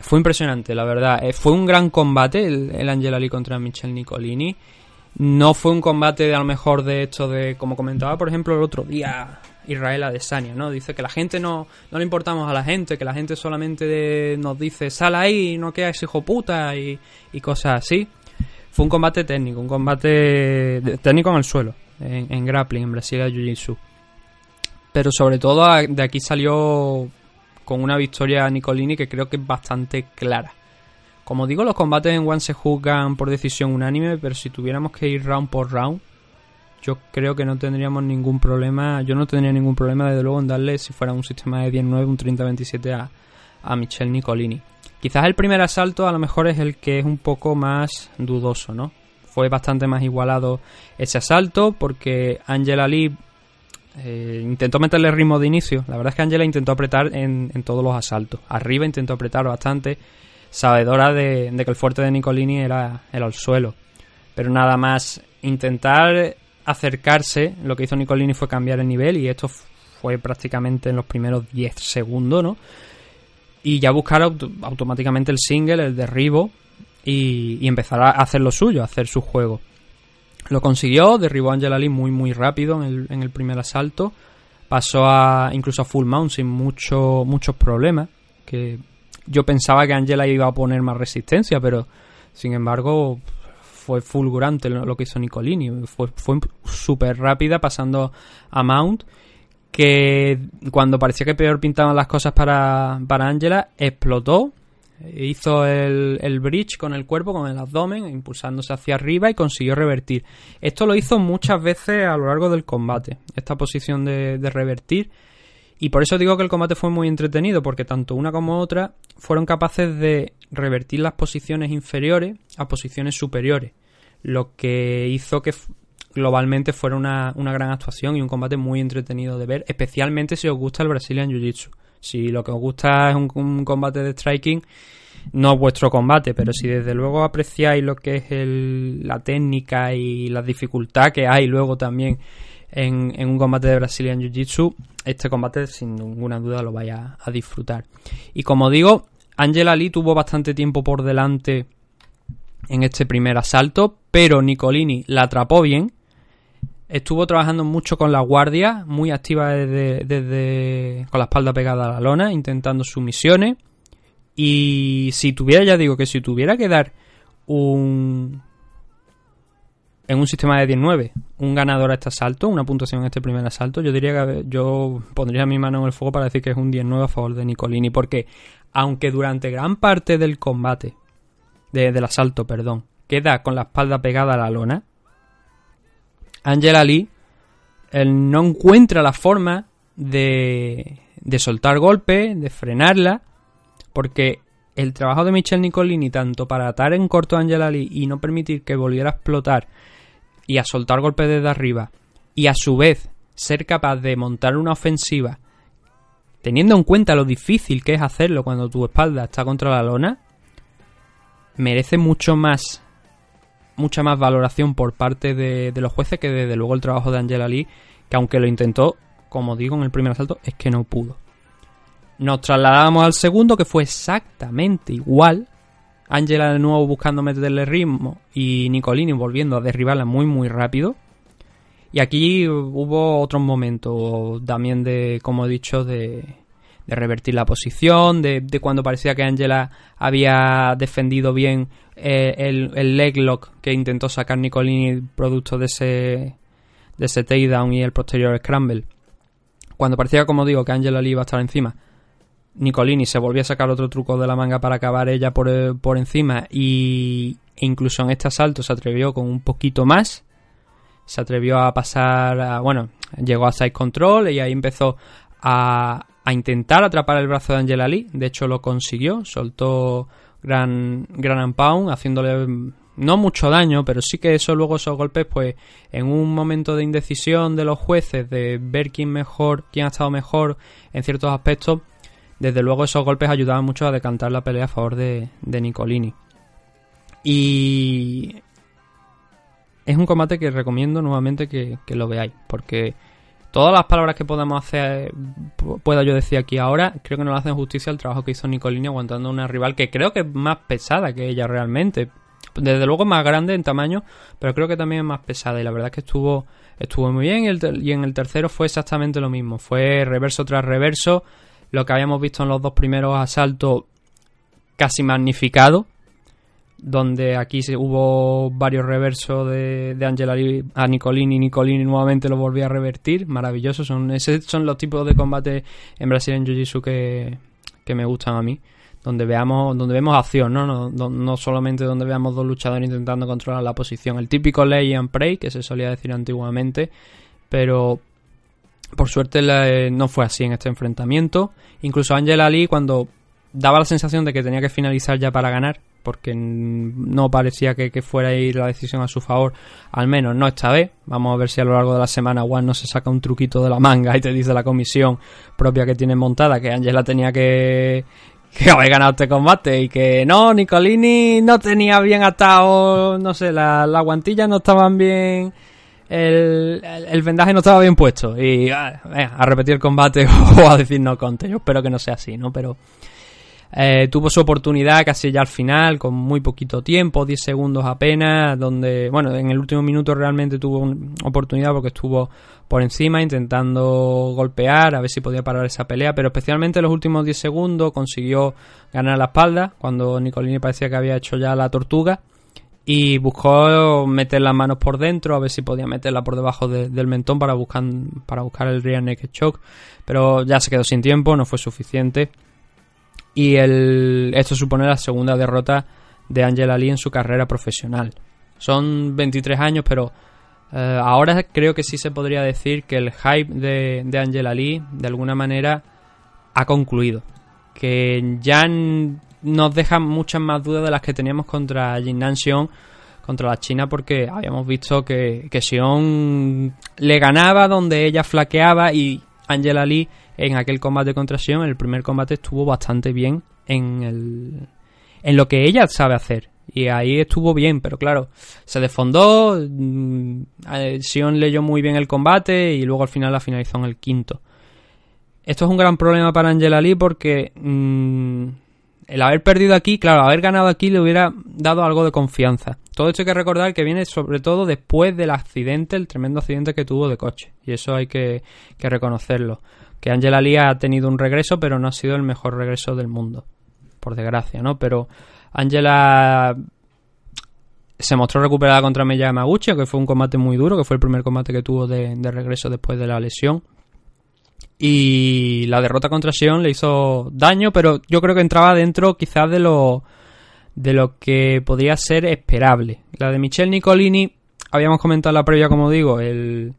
fue impresionante, la verdad. Eh, fue un gran combate el, el Angela Lee contra Michelle Nicolini. No fue un combate de a lo mejor de hecho de, como comentaba por ejemplo el otro día Israel Adesanya, ¿no? Dice que la gente no, no le importamos a la gente, que la gente solamente nos dice sal ahí, no quedas hijo puta y, y, cosas así. Fue un combate técnico, un combate técnico en el suelo, en, en grappling, en Brasil Jiu-Jitsu. Pero sobre todo de aquí salió con una victoria a Nicolini que creo que es bastante clara. Como digo, los combates en One se juzgan por decisión unánime, pero si tuviéramos que ir round por round, yo creo que no tendríamos ningún problema, yo no tendría ningún problema desde luego en darle, si fuera un sistema de 10-9, un 30-27 a, a Michelle Nicolini. Quizás el primer asalto a lo mejor es el que es un poco más dudoso, ¿no? Fue bastante más igualado ese asalto porque Angela Lee eh, intentó meterle ritmo de inicio. La verdad es que Angela intentó apretar en, todos los asaltos. Arriba intentó apretar bastante, sabedora de, que el fuerte de Nicolini era, era el suelo. Pero nada más intentar acercarse, lo que hizo Nicolini fue cambiar el nivel y esto fue prácticamente en los primeros 10 segundos, ¿no? Y ya buscar auto automáticamente el single, el derribo y, empezar a hacer lo suyo, a hacer su juego. Lo consiguió, derribó a Angela Lee muy muy rápido en el, en el primer asalto, pasó a incluso a full mount sin mucho, muchos problemas, que yo pensaba que Angela iba a poner más resistencia, pero sin embargo fue fulgurante lo que hizo Nicolini. Fue, fue súper rápida pasando a Mount. Que cuando parecía que peor pintaban las cosas para, para Angela, explotó. Hizo el, el bridge con el cuerpo, con el abdomen, impulsándose hacia arriba y consiguió revertir. Esto lo hizo muchas veces a lo largo del combate. Esta posición de, de revertir. Y por eso digo que el combate fue muy entretenido, porque tanto una como otra fueron capaces de revertir las posiciones inferiores a posiciones superiores, lo que hizo que globalmente fuera una, una, gran actuación y un combate muy entretenido de ver, especialmente si os gusta el Brazilian Jiu-Jitsu. Si lo que os gusta es un, combate de striking, no vuestro combate, pero si desde luego apreciáis lo que es el, la técnica y la dificultad que hay luego también en, un combate de Brazilian Jiu-Jitsu, este combate sin ninguna duda lo vaya a disfrutar. Y como digo, Angela Lee tuvo bastante tiempo por delante en este primer asalto, pero Nicolini la atrapó bien. Estuvo trabajando mucho con la guardia, muy activa desde, desde con la espalda pegada a la lona, intentando sumisiones. Y si tuviera, ya digo que si tuviera que dar un, en un sistema de 19 un ganador a este asalto, una puntuación en este primer asalto, yo diría que yo pondría mi mano en el fuego para decir que es un 19 a favor de Nicolini, porque aunque durante gran parte del combate, de, del asalto, perdón, queda con la espalda pegada a la lona, Angela Lee él no encuentra la forma de, de soltar golpes, de frenarla, porque el trabajo de Michelle Nicolini, tanto para atar en corto a Angela Lee y no permitir que volviera a explotar y a soltar golpes desde arriba y a su vez ser capaz de montar una ofensiva teniendo en cuenta lo difícil que es hacerlo cuando tu espalda está contra la lona merece mucho más mucha más valoración por parte de, de los jueces que desde luego el trabajo de Angela Lee que aunque lo intentó como digo en el primer asalto es que no pudo Nos trasladamos al segundo, que fue exactamente igual. Angela de nuevo buscando meterle ritmo y Nicolini volviendo a derribarla muy muy rápido. Y aquí hubo otros momentos también de, como he dicho, de, de revertir la posición, de, de, cuando parecía que Angela había defendido bien eh, el, el leg lock que intentó sacar Nicolini producto de ese, de ese takedown y el posterior scramble. Cuando parecía, como digo, que Angela Lee iba a estar encima, Nicolini se volvió a sacar otro truco de la manga para acabar ella por, eh, por encima y e incluso en este asalto se atrevió con un poquito más. Se atrevió a pasar, bueno, llegó a side control y ahí empezó a, a intentar atrapar el brazo de Angela Lee. De hecho lo consiguió, soltó gran, gran haciéndole no mucho daño, pero sí que eso luego esos golpes, pues en un momento de indecisión de los jueces, de ver quién mejor, quién ha estado mejor en ciertos aspectos, desde luego esos golpes ayudaban mucho a decantar la pelea a favor de, de Nicolini. Y es un combate que recomiendo nuevamente que, que, lo veáis, porque todas las palabras que podamos hacer, pueda yo decir aquí ahora, creo que no le hacen justicia al trabajo que hizo Nicolini aguantando una rival que creo que es más pesada que ella realmente. Desde luego más grande en tamaño, pero creo que también es más pesada. Y la verdad es que estuvo, estuvo muy bien. Y, y en el tercero fue exactamente lo mismo, fue reverso tras reverso. Lo que habíamos visto en los dos primeros asaltos casi magnificado, donde aquí hubo varios reversos de, de Angela a Nicolini Nicolini nuevamente lo volvió a revertir, maravilloso, son, esos son los tipos de combate en Brasil en Jiu-Jitsu que, que me gustan a mí donde veamos donde vemos acción ¿no? No, no, no solamente donde veamos dos luchadores intentando controlar la posición el típico lay and pray que se solía decir antiguamente pero por suerte no fue así en este enfrentamiento. Incluso Angela Lee cuando daba la sensación de que tenía que finalizar ya para ganar, porque no parecía que, fuera a ir la decisión a su favor, al menos no esta vez. Vamos a ver si a lo largo de la semana Juan no se saca un truquito de la manga y te dice la comisión propia que tiene montada que Angela tenía que, que haber ganado este combate y que no, Nicolini no tenía bien atado, no sé, las la guantillas no estaban bien el, el, vendaje no estaba bien puesto y ah, a repetir el combate o a decir no conte. Yo espero que no sea así, ¿no? Pero eh, tuvo su oportunidad casi ya al final, con muy poquito tiempo, 10 segundos apenas, donde, bueno, en el último minuto realmente tuvo una oportunidad porque estuvo por encima intentando golpear, a ver si podía parar esa pelea, pero especialmente en los últimos 10 segundos consiguió ganar la espalda, cuando Nicolini parecía que había hecho ya la tortuga y buscó meter las manos por dentro a ver si podía meterla por debajo de, del mentón para buscar, para buscar el rear naked choke pero ya se quedó sin tiempo no fue suficiente y el, esto supone la segunda derrota de Angela Lee en su carrera profesional. Son 23 años pero eh, ahora creo que sí se podría decir que el hype de, de Angela Lee de alguna manera ha concluido. Que ya nos deja muchas más dudas de las que teníamos contra Jinnan Xion, contra la China, porque habíamos visto que, que le ganaba donde ella flaqueaba y Angela Lee en aquel combate contra Xion, en el primer combate estuvo bastante bien en, el, en lo que ella sabe hacer. Y ahí estuvo bien, pero claro, se desfondó, mm, Sion leyó muy bien el combate y luego al final la finalizó en el quinto. Esto es un gran problema para Angela Lee porque mmm, el haber perdido aquí, claro, haber ganado aquí le hubiera dado algo de confianza. Todo esto hay que recordar que viene sobre todo después del accidente, el tremendo accidente que tuvo de coche. Y eso hay que reconocerlo. Que Angela Lee ha tenido un regreso, pero no ha sido el mejor regreso del mundo. Por desgracia, ¿no? Pero Angela se mostró recuperada contra Meya Yamaguchi, que fue un combate muy duro, que fue el primer combate que tuvo de, regreso después de la lesión. Y la derrota contra Sion le hizo daño, pero yo creo que entraba dentro quizás de lo, de lo que podría ser esperable. La de Michelle Nicolini, habíamos comentado en la previa, como digo, el,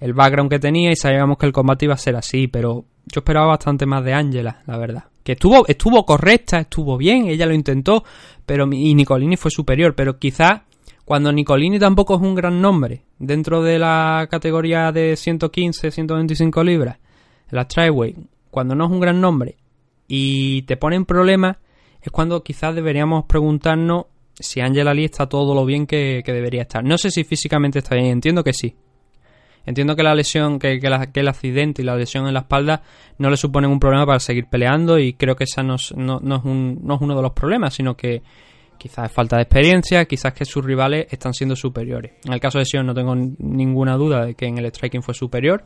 el background que tenía y sabíamos que el combate iba a ser así, pero yo esperaba bastante más de Angela, la verdad. Que estuvo, estuvo correcta, estuvo bien, ella lo intentó, pero y Nicolini fue superior, pero quizás cuando Nicolini tampoco es un gran nombre dentro de la categoría de 115, 125 libras, la Tryway, cuando no es un gran nombre y te ponen problemas, es cuando quizás deberíamos preguntarnos si Angela Lee está todo lo bien que, que, debería estar. No sé si físicamente está bien, entiendo que sí. Entiendo que la lesión, que, que, el accidente y la lesión en la espalda no le suponen un problema para seguir peleando y creo que esa no es, no, es, un, no es uno de los problemas, sino que quizás es falta de experiencia, quizás que sus rivales están siendo superiores. En el caso de Sion no tengo ninguna duda de que en el striking fue superior.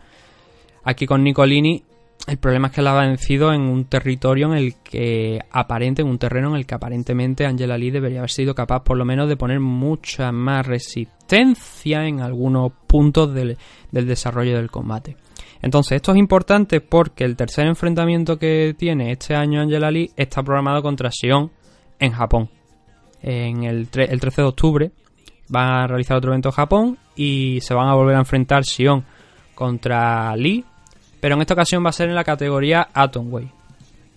Aquí con Nicolini el problema es que la ha vencido en un territorio en el que aparente, en un terreno en el que aparentemente Angela Lee debería haber sido capaz por lo menos de poner mucha más resistencia en algunos puntos del, desarrollo del combate. Entonces, esto es importante porque el tercer enfrentamiento que tiene este año Angela Lee está programado contra Sion en Japón. En el, el 13 de octubre va a realizar otro evento en Japón y se van a volver a enfrentar Sion contra Lee pero en esta ocasión va a ser en la categoría Atomweight,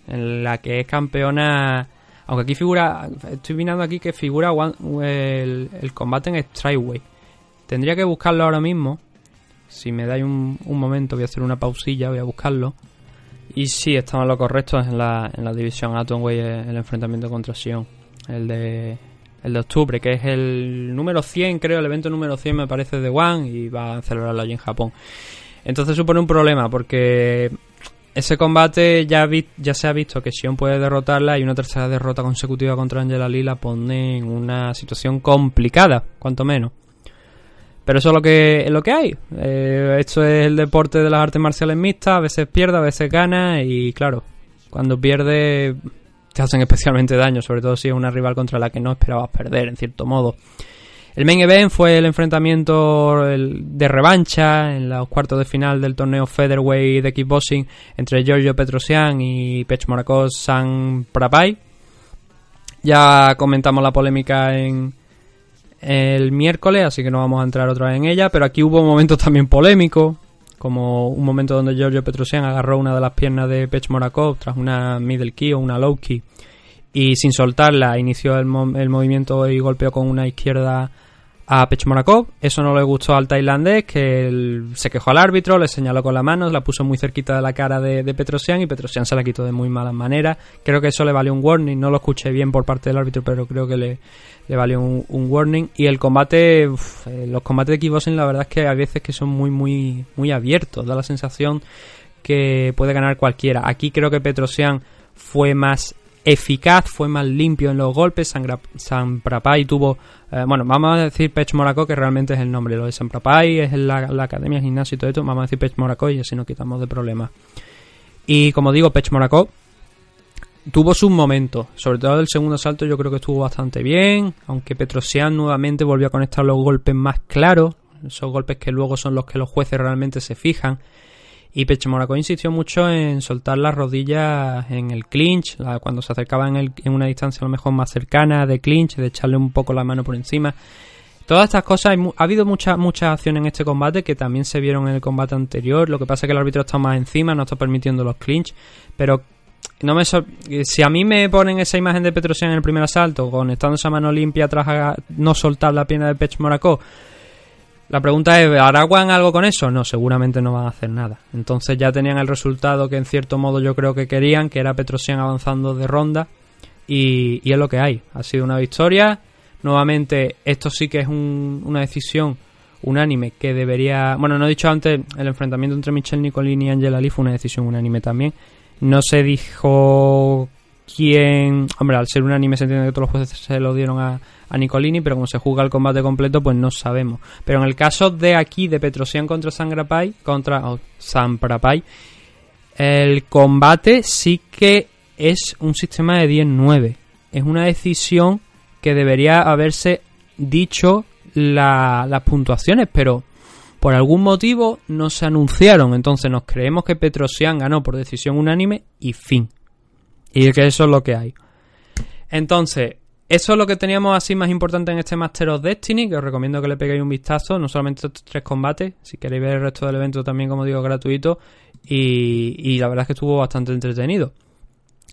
en la que es campeona. Aunque aquí figura, estoy mirando aquí que figura el, combate en Strikeway. Tendría que buscarlo ahora mismo. Si me dais un, momento, voy a hacer una pausilla, voy a buscarlo. Y sí, estamos lo correcto en la, en la división Atomweight el enfrentamiento contra Sion. El de, el de octubre, que es el número 100, creo, el evento número 100 me parece de One y va a celebrarlo allí en Japón. Entonces supone un problema porque ese combate ya, se ha visto que Sion puede derrotarla y una tercera derrota consecutiva contra Angela Lee la pone en una situación complicada, cuanto menos. Pero eso es lo que, es lo que hay. Eh, esto es el deporte de las artes marciales mixtas, a veces pierde, a veces gana y claro, cuando pierde te hacen especialmente daño, sobre todo si es una rival contra la que no esperabas perder, en cierto modo. El main event fue el enfrentamiento de revancha en los cuartos de final del torneo Featherweight de kickboxing entre Giorgio Petrosian y Pech Morakos San Prapai. Ya comentamos la polémica en el miércoles, así que no vamos a entrar otra vez en ella, pero aquí hubo momentos también polémicos, como un momento donde Giorgio Petrosian agarró una de las piernas de Pech Morakov tras una middle key o una low key y sin soltarla inició el, el movimiento y golpeó con una izquierda a Pechmorakov. Eso no le gustó al tailandés, que se quejó al árbitro, le señaló con la mano, la puso muy cerquita de la cara de, Petrosian y Petrosian se la quitó de muy malas maneras. Creo que eso le valió un warning, no lo escuché bien por parte del árbitro, pero creo que le, valió un, warning. Y el combate, eh, los combates de kickboxing la verdad es que a veces que son muy, muy, muy abiertos, da la sensación que puede ganar cualquiera. Aquí creo que Petrosian fue más eficaz, fue más limpio en los golpes. San Prapai tuvo, eh, bueno, vamos a decir Pech Moraco, que realmente es el nombre. Lo de San Prapai es la, la academia, el gimnasio y todo esto. Vamos a decir Pech Moraco y así nos quitamos de problemas. Y como digo, Pech Moraco tuvo sus momentos. Sobre todo el segundo salto, yo creo que estuvo bastante bien. Aunque Petrosian nuevamente volvió a conectar los golpes más claros. Esos golpes que luego son los que los jueces realmente se fijan. Y Monaco insistió mucho en soltar las rodillas en el clinch, cuando se acercaba en, una distancia a lo mejor más cercana de clinch, de echarle un poco la mano por encima. Todas estas cosas, ha habido muchas muchas acciones en este combate que también se vieron en el combate anterior. Lo que pasa es que el árbitro está más encima, no está permitiendo los clinch. Pero no me si a mí me ponen esa imagen de Petrosian en el primer asalto, conectando esa mano limpia tras no soltar la pierna de Pech Monaco, la pregunta es, ¿hará One algo con eso? No, seguramente no van a hacer nada. Entonces ya tenían el resultado que en cierto modo yo creo que querían, que era Petrosian avanzando de ronda. Y, es lo que hay. Ha sido una victoria. Nuevamente, esto sí que es una decisión unánime que debería... Bueno, no he dicho antes, el enfrentamiento entre Michelle Nicolini y Angela Lee fue una decisión unánime también. No se dijo quién... Hombre, al ser unánime se entiende que todos los jueces se lo dieron a, a Nicolini, pero como se juega el combate completo, pues no sabemos. Pero en el caso de aquí, de Petrosian contra Sangrapai, contra oh, el combate sí que es un sistema de 10-9. Es una decisión que debería haberse dicho las puntuaciones, pero por algún motivo no se anunciaron. Entonces nos creemos que Petrosian ganó por decisión unánime y fin. Y que eso es lo que hay. Entonces, eso es lo que teníamos así más importante en este Master of Destiny, que os recomiendo que le peguéis un vistazo, no solamente estos tres combates, si queréis ver el resto del evento también, como digo, gratuito, y, la verdad es que estuvo bastante entretenido.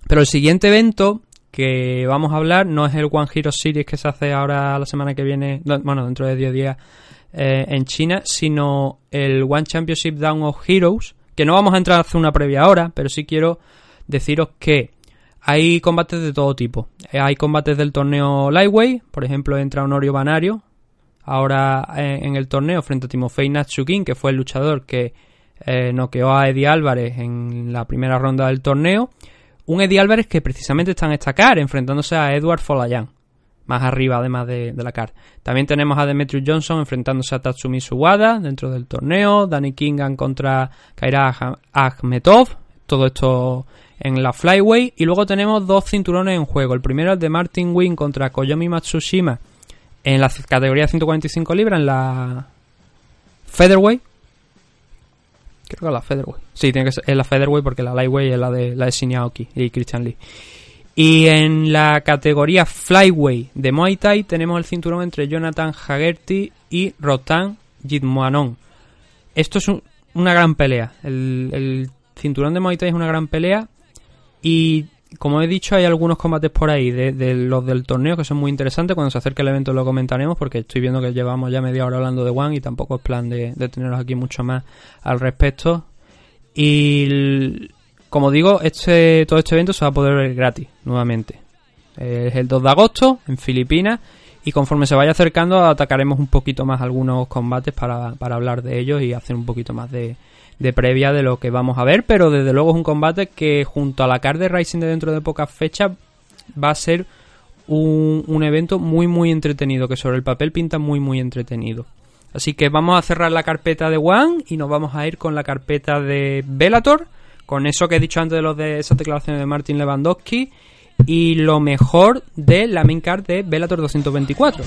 Pero el siguiente evento que vamos a hablar no es el One Hero Series que se hace ahora la semana que viene, bueno, dentro de 10 días eh, en China, sino el One Championship Down of Heroes, que no vamos a entrar a hacer una previa ahora, pero sí quiero deciros que hay combates de todo tipo. Eh, hay combates del torneo Lightweight, por ejemplo, entra Honorio Banario ahora eh, en el torneo frente a Timofey Natsukin, que fue el luchador que eh, noqueó a Eddie Álvarez en la primera ronda del torneo. Un Eddie Álvarez que precisamente está en esta car, enfrentándose a Edward Folayan, más arriba además de, la car. También tenemos a Demetrius Johnson enfrentándose a Tatsumi Suwada dentro del torneo, Danny Kingan contra Kaira Akhmetov, todo esto en la Flyway. Y luego tenemos dos cinturones en juego. El primero es de Martin Wing contra Koyomi Matsushima en la categoría 145 libras, en la Featherweight. Creo que es la Featherweight. Sí, tiene que ser es la Featherweight porque la Lightweight es la de, la de Shinyaoki y Christian Lee. Y en la categoría Flyway de Muay Thai tenemos el cinturón entre Jonathan Hagerty y Rotan Jitmoanon. Esto es una gran pelea. El, el, cinturón de Muay Thai es una gran pelea. Y como he dicho, hay algunos combates por ahí de, los del torneo que son muy interesantes. Cuando se acerque el evento lo comentaremos porque estoy viendo que llevamos ya media hora hablando de One y tampoco es plan de, de teneros aquí mucho más al respecto. Y como digo, este todo este evento se va a poder ver gratis nuevamente. Es el 2 de agosto en Filipinas y conforme se vaya acercando atacaremos un poquito más algunos combates para, para hablar de ellos y hacer un poquito más de, de previa de lo que vamos a ver, pero desde luego es un combate que junto a la card de Rising de dentro de pocas fechas va a ser un, un, evento muy muy entretenido, que sobre el papel pinta muy muy entretenido. Así que vamos a cerrar la carpeta de One y nos vamos a ir con la carpeta de Bellator, con eso que he dicho antes de los de esas declaraciones de Martin Lewandowski y lo mejor de la main card de Bellator 224.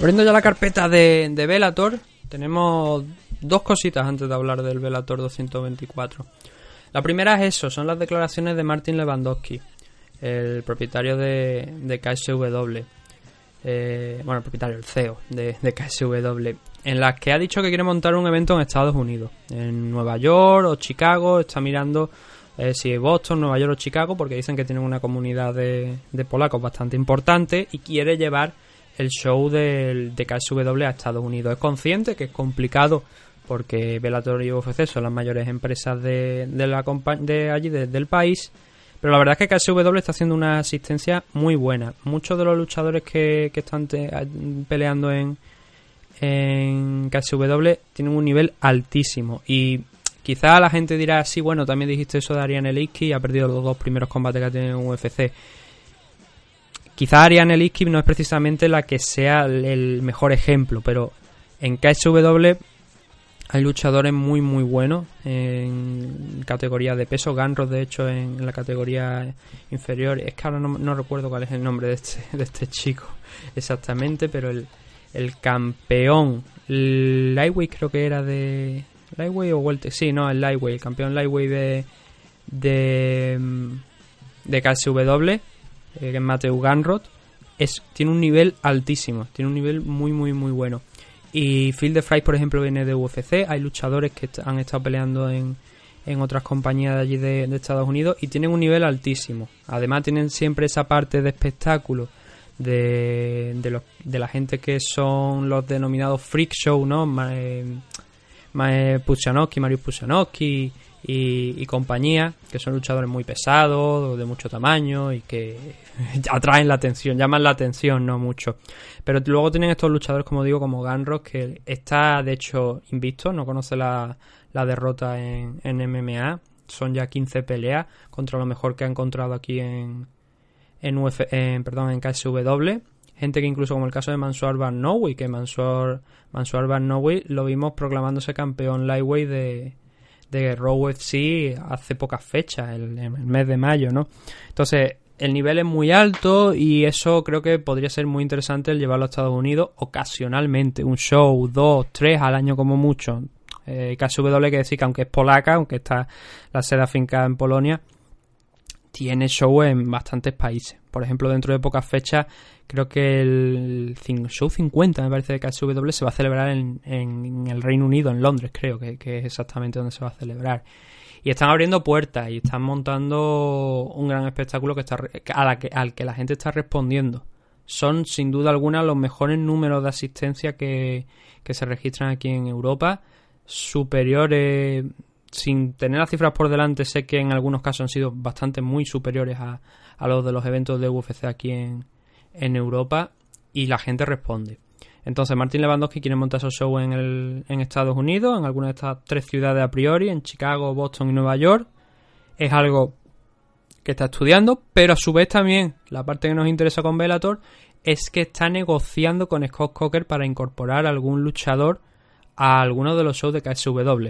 Abriendo ya la carpeta de, de Velator, tenemos dos cositas antes de hablar del Velator 224. La primera es eso, son las declaraciones de Martin Lewandowski, el propietario de, KSW. Eh, bueno, el propietario, el CEO de, KSW, en las que ha dicho que quiere montar un evento en Estados Unidos, en Nueva York o Chicago, está mirando eh, si Boston, Nueva York o Chicago, porque dicen que tienen una comunidad de polacos bastante importante y quiere llevar el show del, de KSW a Estados Unidos. Es consciente que es complicado porque Bellator y UFC son las mayores empresas de, de, allí, del país. Pero la verdad es que KSW está haciendo una asistencia muy buena. Muchos de los luchadores que, que están peleando en, en KSW tienen un nivel altísimo. Y quizá la gente dirá, sí, bueno, también dijiste eso de Ariane Liski y ha perdido los dos primeros combates que ha tenido en UFC. Quizá Ariane Liskip no es precisamente la que sea el mejor ejemplo, pero en KSW hay luchadores muy muy buenos en categoría de peso. Ganros, de hecho, en la categoría inferior. Es que ahora no, recuerdo cuál es el nombre de este, de este chico exactamente, pero el, el campeón Lightweight creo que era de... Lightweight o Welter. Sí, no, el Lightweight. El campeón Lightweight de... De, de KSW eh, que es Mateo Ganrod, tiene un nivel altísimo, tiene un nivel muy, muy, muy bueno. Y Phil de Fry, por ejemplo, viene de UFC. Hay luchadores que han estado peleando en, en otras compañías de allí de, Estados Unidos y tienen un nivel altísimo. Además, tienen siempre esa parte de espectáculo de, de, los, de la gente que son los denominados freak show, ¿no? Eh, Pusianowski, Marius Pusianowski y, compañía, que son luchadores muy pesados, de mucho tamaño y que atraen la atención, llaman la atención, no mucho. Pero luego tienen estos luchadores, como digo, como Ganrock, que está de hecho invicto, no conoce la, derrota en, en, MMA. Son ya 15 peleas contra lo mejor que ha encontrado aquí en, en, Uf, en, perdón, en KSW. Gente que incluso como el caso de Mansour Barnowi, que Mansour, Mansour Barnowi lo vimos proclamándose campeón lightweight de, de Raw FC hace pocas fechas, el, el, mes de mayo, ¿no? Entonces, el nivel es muy alto y eso creo que podría ser muy interesante el llevarlo a Estados Unidos ocasionalmente, un show, dos, tres al año como mucho. Eh, KSW que decir que aunque es polaca, aunque está la sede afincada en Polonia, tiene show en bastantes países. Por ejemplo, dentro de pocas fechas, creo que el show 50, me parece, de KSW se va a celebrar en, el Reino Unido, en Londres, creo que, es exactamente donde se va a celebrar. Y están abriendo puertas y están montando un gran espectáculo que está, al que la gente está respondiendo. Son, sin duda alguna, los mejores números de asistencia que se registran aquí en Europa superiores, sin tener las cifras por delante, sé que en algunos casos han sido bastante muy superiores a, a los de los eventos de UFC aquí en, en Europa y la gente responde. Entonces Martin Lewandowski quiere montar su show en, el, en Estados Unidos, en alguna de estas tres ciudades a priori, en Chicago, Boston y Nueva York. Es algo que está estudiando, pero a su vez también la parte que nos interesa con Bellator es que está negociando con Scott Coker para incorporar algún luchador a alguno de los shows de KSW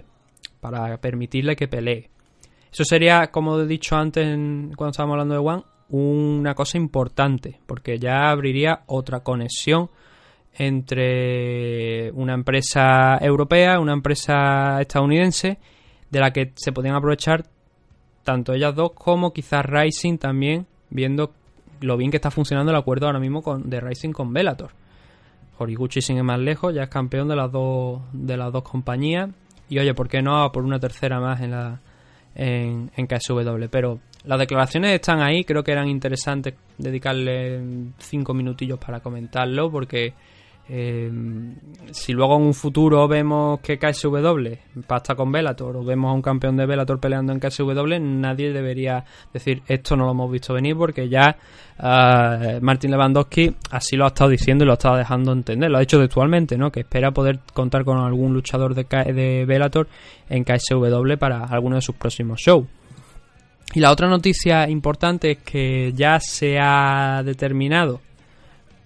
para permitirle que pelee. Eso sería, como he dicho antes cuando estábamos hablando de One, una cosa importante, porque ya abriría otra conexión entre una empresa europea, una empresa estadounidense, de la que se podían aprovechar tanto ellas dos como quizás Rising también, viendo lo bien que está funcionando el acuerdo ahora mismo con, de Rising con Bellator. Horiguchi sigue más lejos, ya es campeón de las dos, de las dos compañías. Y oye, ¿por qué no por una tercera más en la en, en KSW? Pero las declaraciones están ahí, creo que eran interesantes dedicarle cinco minutillos para comentarlo, porque eh, si luego en un futuro vemos que KSW pasta con Velator o vemos a un campeón de Velator peleando en KSW, nadie debería decir esto no lo hemos visto venir porque ya uh, Martin Lewandowski así lo ha estado diciendo y lo ha estado dejando entender, lo ha dicho textualmente, ¿no? que espera poder contar con algún luchador de, de Bellator en KSW para alguno de sus próximos shows. Y la otra noticia importante es que ya se ha determinado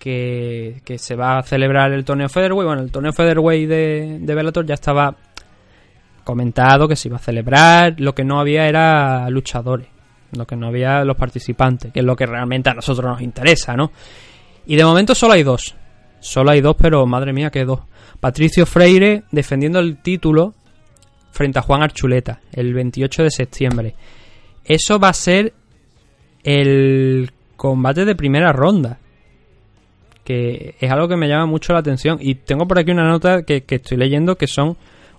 que, se va a celebrar el torneo Featherweight. Bueno, el torneo Featherweight de, de Bellator ya estaba comentado que se iba a celebrar. Lo que no había era luchadores. Lo que no había los participantes, que es lo que realmente a nosotros nos interesa, ¿no? Y de momento solo hay dos. Solo hay dos, pero madre mía, que dos. Patricio Freire defendiendo el título frente a Juan Archuleta el 28 de septiembre. Eso va a ser el combate de primera ronda que es algo que me llama mucho la atención. Y tengo por aquí una nota que, estoy leyendo que son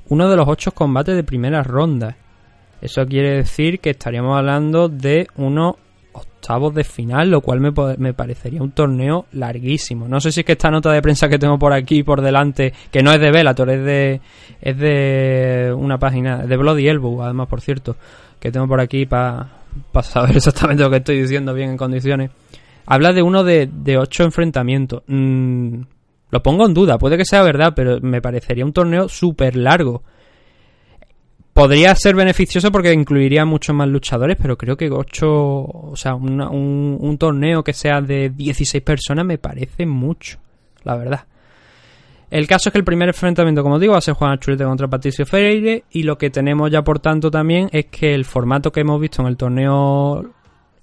uno de los ocho combates de primera ronda. Eso quiere decir que estaríamos hablando de unos octavos de final, lo cual me, me, parecería un torneo larguísimo. No sé si es que esta nota de prensa que tengo por aquí por delante, que no es de Velator, es de es de una página de Bloody Elbow, además por cierto, que tengo por aquí para saber exactamente lo que estoy diciendo bien en condiciones. Habla de uno de, ocho enfrentamientos. Mm, lo pongo en duda, puede que sea verdad, pero me parecería un torneo súper largo. Podría ser beneficioso porque incluiría muchos más luchadores, pero creo que ocho, o sea, un, un, torneo que sea de 16 personas me parece mucho, la verdad. El caso es que el primer enfrentamiento, como digo, va a ser Juan Chulete contra Patricio Freire y lo que tenemos ya por tanto también es que el formato que hemos visto en el torneo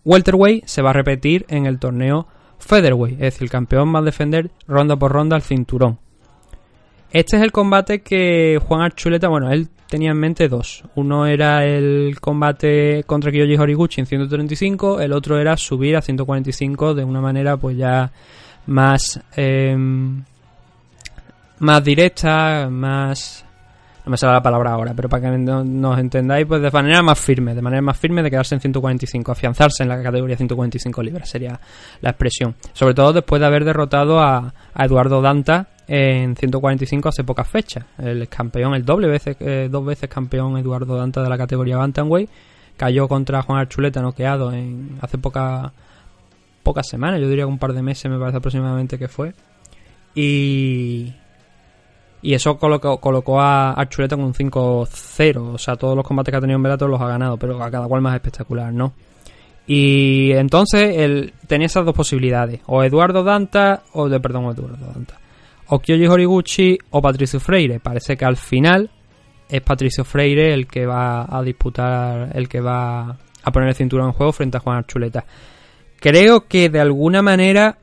welterweight se va a repetir en el torneo featherweight, es decir, el campeón va a defender ronda por ronda el cinturón. Este es el combate que Juan Archuleta, bueno, él tenía en mente dos. Uno era el combate contra Kiyoshi Horiguchi en 135, el otro era subir a 145 de una manera pues ya más em, más directa, más no me sale la palabra ahora, pero para que nos entendáis, pues de manera más firme, de manera más firme de quedarse en 145, afianzarse en la categoría 145 libras sería la expresión. Sobre todo después de haber derrotado a, Eduardo Danta en 145 hace pocas fechas. El campeón, el doble veces, eh, dos veces campeón Eduardo Danta de la categoría Bantamweight, cayó contra Juan Archuleta noqueado en hace poca, pocas semanas, yo diría que un par de meses me parece aproximadamente que fue. Y, y eso colocó, colocó a Archuleta con un 5-0. O sea, todos los combates que ha tenido en Bellator los ha ganado, pero a cada cual más espectacular, ¿no? Y entonces él tenía esas dos posibilidades. O Eduardo Danta, o de perdón, Eduardo Danta. O Kyoji Horiguchi o Patricio Freire. Parece que al final es Patricio Freire el que va a disputar, el que va a poner el cinturón en juego frente a Juan Archuleta. Creo que de alguna manera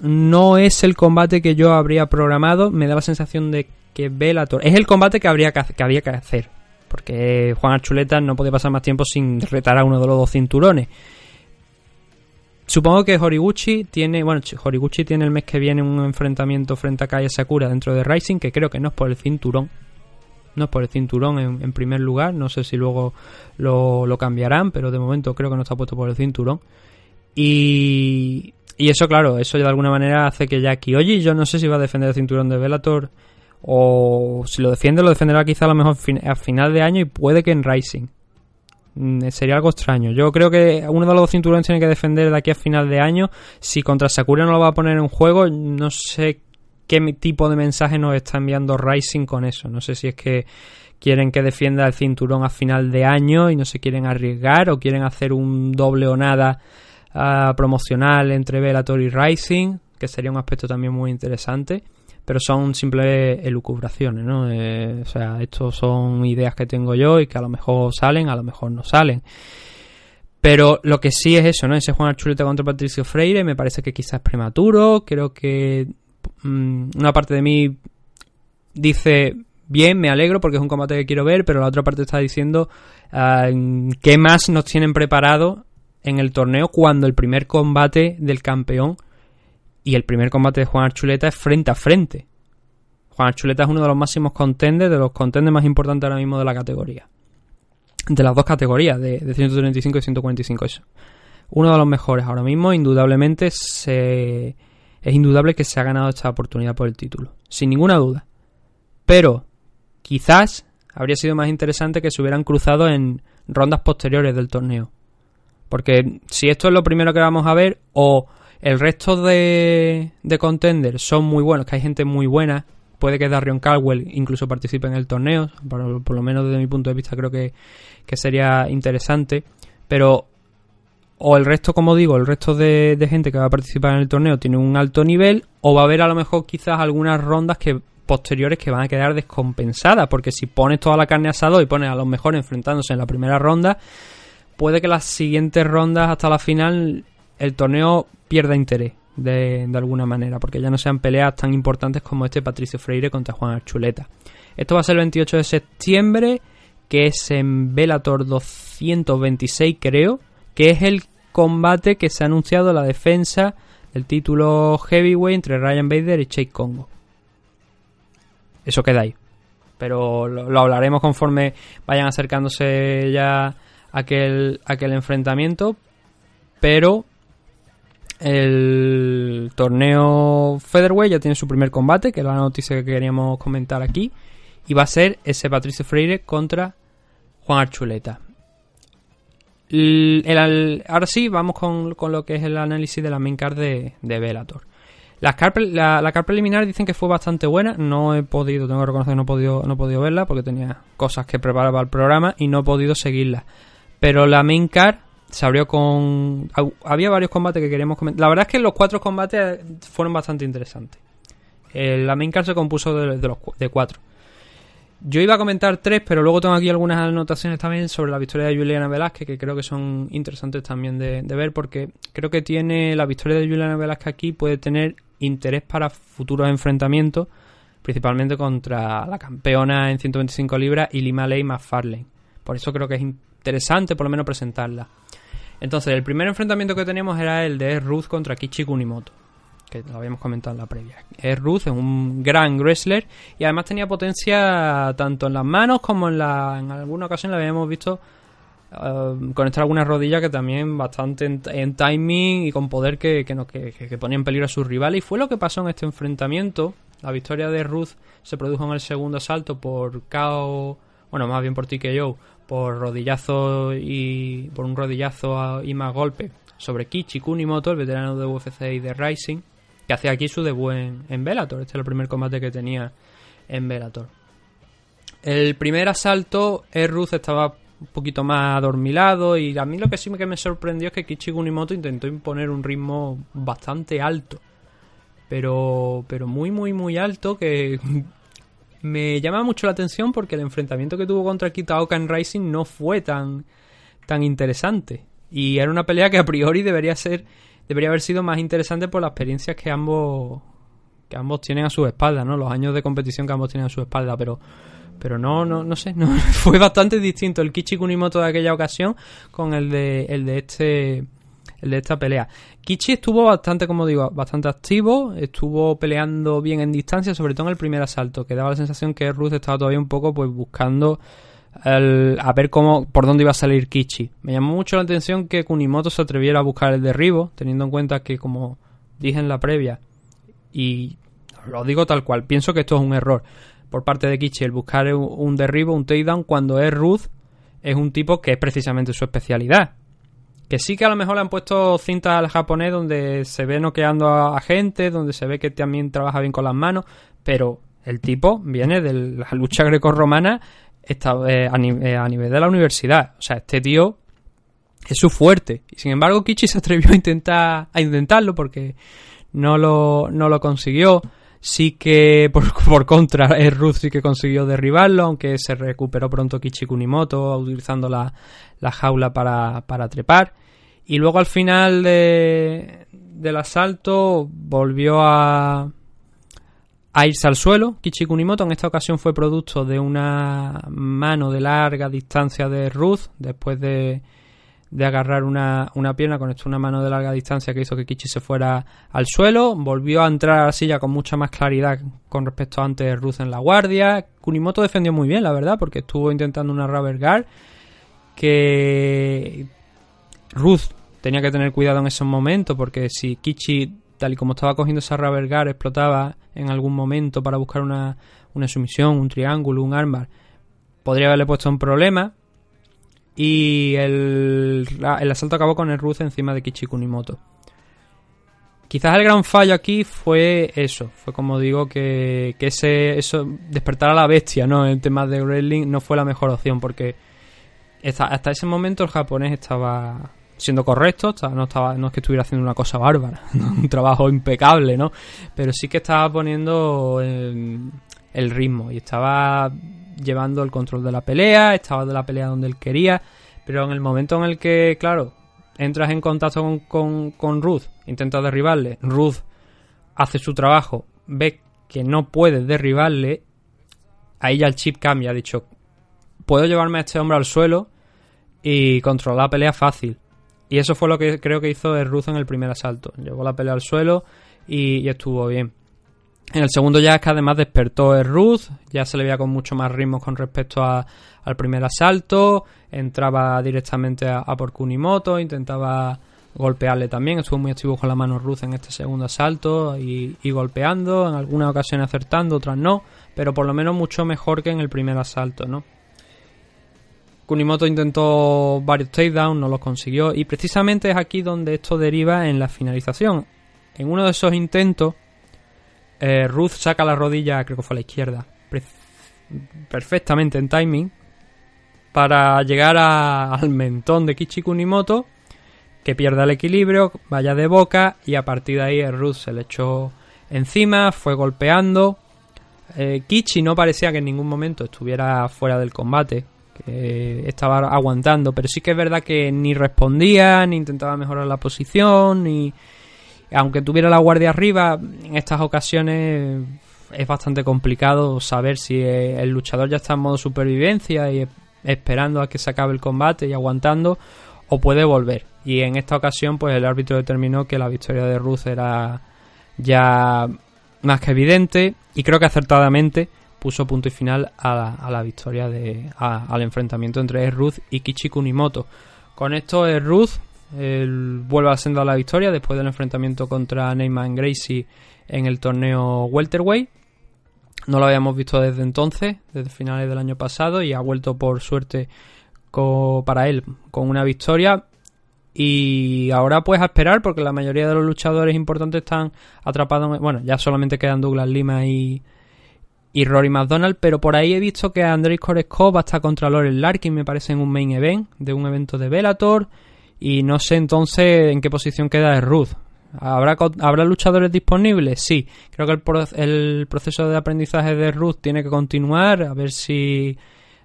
no es el combate que yo habría programado. Me da la sensación de que Bellator es el combate que habría que, había que hacer. Porque Juan Archuleta no podía pasar más tiempo sin retar a uno de los dos cinturones. Supongo que Horiguchi tiene, bueno, Horiguchi tiene el mes que viene un enfrentamiento frente a Kaya Sakura dentro de Rising, que creo que no es por el cinturón. No es por el cinturón en, primer lugar, no sé si luego lo, lo cambiarán, pero de momento creo que no está puesto por el cinturón. Y y eso, claro, eso de alguna manera hace que ya Kiyoshi, yo no sé si va a defender el cinturón de Velator O si lo defiende, lo defenderá quizá a lo mejor a final de año y puede que en Rising. Mm, sería algo extraño. Yo creo que uno de los dos cinturones tiene que defender de aquí a final de año. Si contra Sakura no lo va a poner en juego, no sé qué tipo de mensaje nos está enviando Rising con eso. No sé si es que quieren que defienda el cinturón a final de año y no se quieren arriesgar o quieren hacer un doble o nada ah, promocional entre Bellator y Rising, que sería un aspecto también muy interesante. Pero son simples elucubraciones, ¿no? Eh, o sea, estos son ideas que tengo yo y que a lo mejor salen, a lo mejor no salen. Pero lo que sí es eso, ¿no? Ese Juan Archuleta contra Patricio Freire me parece que quizás es prematuro. Creo que mm, una parte de mí dice, bien, me alegro porque es un combate que quiero ver, pero la otra parte está diciendo ah, qué más nos tienen preparado en el torneo cuando el primer combate del campeón y el primer combate de Juan Archuleta es frente a frente. Juan Archuleta es uno de los máximos contenders, de los contenders más importantes ahora mismo de la categoría. De las dos categorías, de, 135 y 145. Eso. Uno de los mejores ahora mismo, indudablemente, se, es indudable que se ha ganado esta oportunidad por el título. Sin ninguna duda. Pero quizás habría sido más interesante que se hubieran cruzado en rondas posteriores del torneo. Porque si esto es lo primero que vamos a ver, o el resto de, de contenders son muy buenos, que hay gente muy buena, puede que Darion Caldwell incluso participe en el torneo, por, lo menos desde mi punto de vista creo que, que, sería interesante, pero o el resto, como digo, el resto de, de, gente que va a participar en el torneo tiene un alto nivel, o va a haber a lo mejor quizás algunas rondas que posteriores que van a quedar descompensadas, porque si pones toda la carne asado y pones a los mejores enfrentándose en la primera ronda, puede que las siguientes rondas hasta la final el torneo pierda interés de, alguna manera, porque ya no sean peleas tan importantes como este Patricio Freire contra Juan Archuleta. Esto va a ser el 28 de septiembre, que es en Velator 226 creo, que es el combate que se ha anunciado la defensa del título heavyweight entre Ryan Bader y Chase Congo. Eso queda ahí. Pero lo, hablaremos conforme vayan acercándose ya aquel, aquel enfrentamiento. Pero el torneo Featherweight ya tiene su primer combate, que es la noticia que queríamos comentar aquí. Y va a ser ese Patricio Freire contra Juan Archuleta. ahora sí, vamos con, lo que es el análisis de la main card de, de Bellator. La la, preliminar dicen que fue bastante buena. No he podido, tengo que reconocer que no he podido, no he podido verla porque tenía cosas que preparar para el programa y no he podido seguirla. Pero la main card se abrió con. Había varios combates que queríamos comentar. La verdad es que los cuatro combates fueron bastante interesantes. la main card se compuso de, los, de cuatro. Yo iba a comentar tres, pero luego tengo aquí algunas anotaciones también sobre la victoria de Juliana Velázquez, que creo que son interesantes también de, de, ver, porque creo que tiene la victoria de Juliana Velázquez aquí puede tener interés para futuros enfrentamientos, principalmente contra la campeona en 125 libras, y Lima Ley McFarlane. Por eso creo que es interesante por lo menos presentarla. Entonces, el primer enfrentamiento que teníamos era el de Ruth contra Kichi Kunimoto, que lo habíamos comentado en la previa. Ruth, es un gran wrestler y además tenía potencia tanto en las manos como en la en alguna ocasión la habíamos visto uh, conectar algunas rodillas que también bastante en, timing y con poder que, que, ponía en peligro a sus rivales. Y fue lo que pasó en este enfrentamiento. La victoria de Ruth se produjo en el segundo asalto por KO, bueno, más bien por TKO, por rodillazo y por un rodillazo y más golpe sobre Kichi Kunimoto, el veterano de UFC y de Rising, que hacía aquí su debut en, en Bellator. Este es el primer combate que tenía en Bellator. El primer asalto, Ruth estaba un poquito más adormilado y a mí lo que sí me sorprendió es que Kichi Kunimoto intentó imponer un ritmo bastante alto. Pero, pero muy, muy, muy alto que me llama mucho la atención porque el enfrentamiento que tuvo contra Kitaoka en Rising no fue tan, tan interesante. Y era una pelea que a priori debería ser debería haber sido más interesante por las experiencias que ambos que ambos tienen a su espalda, ¿no? Los años de competición que ambos tienen a su espalda, pero pero no, no, no sé, no, fue bastante distinto el Kichi Kunimoto de aquella ocasión con el de, el de este, el de esta pelea. Kichi estuvo bastante, como digo, bastante activo, estuvo peleando bien en distancia, sobre todo en el primer asalto, que daba la sensación que Ruth estaba todavía un poco pues buscando a ver cómo por dónde iba a salir Kichi. Me llamó mucho la atención que Kunimoto se atreviera a buscar el derribo, teniendo en cuenta que como dije en la previa y lo digo tal cual, pienso que esto es un error por parte de Kichi el buscar un derribo, un takedown, cuando es Ruth es un tipo que es precisamente su especialidad. Que sí que a lo mejor le han puesto cintas al japonés donde se ve noqueando a, gente, donde se ve que también trabaja bien con las manos, pero el tipo viene de la lucha grecorromana eh, a, eh, a nivel de la universidad. O sea, este tío es su fuerte. Y sin embargo, Kichi se atrevió a intentar a intentarlo porque no lo, no lo consiguió. Sí que, por, por contra, eh, Ruth sí que consiguió derribarlo, aunque se recuperó pronto Kichi Kunimoto utilizando la, la jaula para, para trepar. Y luego al final de, del asalto volvió a, a irse al suelo. Kichi Kunimoto en esta ocasión fue producto de una mano de larga distancia de Ruth después de, de agarrar una, una pierna con esto una mano de larga distancia que hizo que Kichi se fuera al suelo. Volvió a entrar a la silla con mucha más claridad con respecto a antes de Ruth en la guardia. Kunimoto defendió muy bien, la verdad, porque estuvo intentando una rubber guard que Ruth tenía que tener cuidado en esos momentos porque si Kichi, tal y como estaba cogiendo esa rubber guard, explotaba en algún momento para buscar una, una sumisión, un triángulo, un armbar, podría haberle puesto un problema. Y el, el asalto acabó con el Ruth encima de Kichi Kunimoto. Quizás el gran fallo aquí fue eso, fue como digo que, que ese eso despertar a la bestia, ¿no? En temas de wrestling no fue la mejor opción porque hasta, ese momento el japonés estaba siendo correcto, no estaba no es que estuviera haciendo una cosa bárbara, un trabajo impecable, ¿no? Pero sí que estaba poniendo el, el ritmo y estaba llevando el control de la pelea, estaba de la pelea donde él quería, pero en el momento en el que, claro, entras en contacto con, con, Ruth, intentas derribarle, Ruth hace su trabajo, ve que no puedes derribarle, ahí ya el chip cambia, ha dicho, puedo llevarme a este hombre al suelo y controlar la pelea fácil. Y eso fue lo que creo que hizo Ruth en el primer asalto. Llevó la pelea al suelo y, y estuvo bien. En el segundo es que además despertó Ruth, ya se le veía con mucho más ritmo con respecto al primer asalto, entraba directamente a, por Kunimoto, intentaba golpearle también, estuvo muy activo con la mano Ruth en este segundo asalto y, y golpeando, en algunas ocasiones acertando, otras no, pero por lo menos mucho mejor que en el primer asalto, ¿no? Kunimoto intentó varios takedowns, no los consiguió y precisamente es aquí donde esto deriva en la finalización. En uno de esos intentos, eh, Ruth saca la rodilla, creo que fue a la izquierda, perfectamente en timing, para llegar a- al mentón de Kichi Kunimoto, que pierda el equilibrio, vaya de boca y a partir de ahí el Ruth se le echó encima, fue golpeando. Eh, Kichi no parecía que en ningún momento estuviera fuera del combate, estaba aguantando, pero sí que es verdad que ni respondía, ni intentaba mejorar la posición, ni aunque tuviera la guardia arriba, en estas ocasiones es bastante complicado saber si eh, el luchador ya está en modo supervivencia y es- esperando a que se acabe el combate y aguantando o puede volver. Y en esta ocasión pues el árbitro determinó que la victoria de Ruth era ya más que evidente y creo que acertadamente puso punto y final a la, a la victoria de a- al enfrentamiento entre Ruth y Kichi Kunimoto. Con esto es Ruth él vuelve a la victoria después del enfrentamiento contra Neyman Gracie en el torneo welterweight. No lo habíamos visto desde entonces, desde finales del año pasado y ha vuelto por suerte para él con una victoria y ahora pues a esperar porque la mayoría de los luchadores importantes están atrapados en, bueno ya solamente quedan Douglas Lima y y Rory McDonald pero por ahí he visto que Andrei Koreskov va a estar contra Laurel Larkin me parece en un main event de un evento de Bellator y no sé entonces en qué posición queda Ruth ¿Habrá, ¿Habrá luchadores disponibles? Sí. Creo que el, pro- el proceso de aprendizaje de Ruth tiene que continuar. A ver si.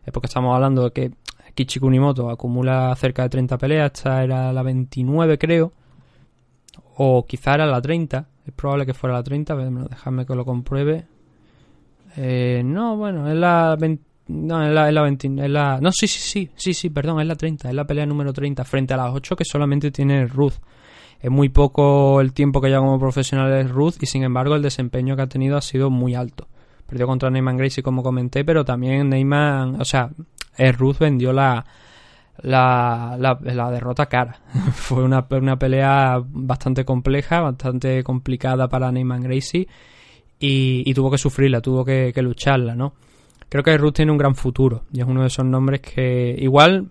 Es porque estamos hablando de que Kichi Kunimoto acumula cerca de 30 peleas. Esta era la 29, creo. O quizá era la 30. Es probable que fuera la 30. Pero déjame que lo compruebe. Eh, no, bueno, es la 20 no, es la, es la 20 es la- no, sí, sí, sí, sí, sí, perdón, es la 30, es la pelea número 30 frente a las 8 que solamente tiene Ruth. Es muy poco el tiempo que lleva como profesional es Ruth y sin embargo el desempeño que ha tenido ha sido muy alto. Perdió contra Neyman Gracie como comenté, pero también Neyman, o sea, Ruth vendió la, la, la, derrota cara. Fue una, una pelea bastante compleja, bastante complicada para Neyman Gracie y, tuvo que sufrirla, tuvo que, lucharla, ¿no? Creo que Ruth tiene un gran futuro y es uno de esos nombres que igual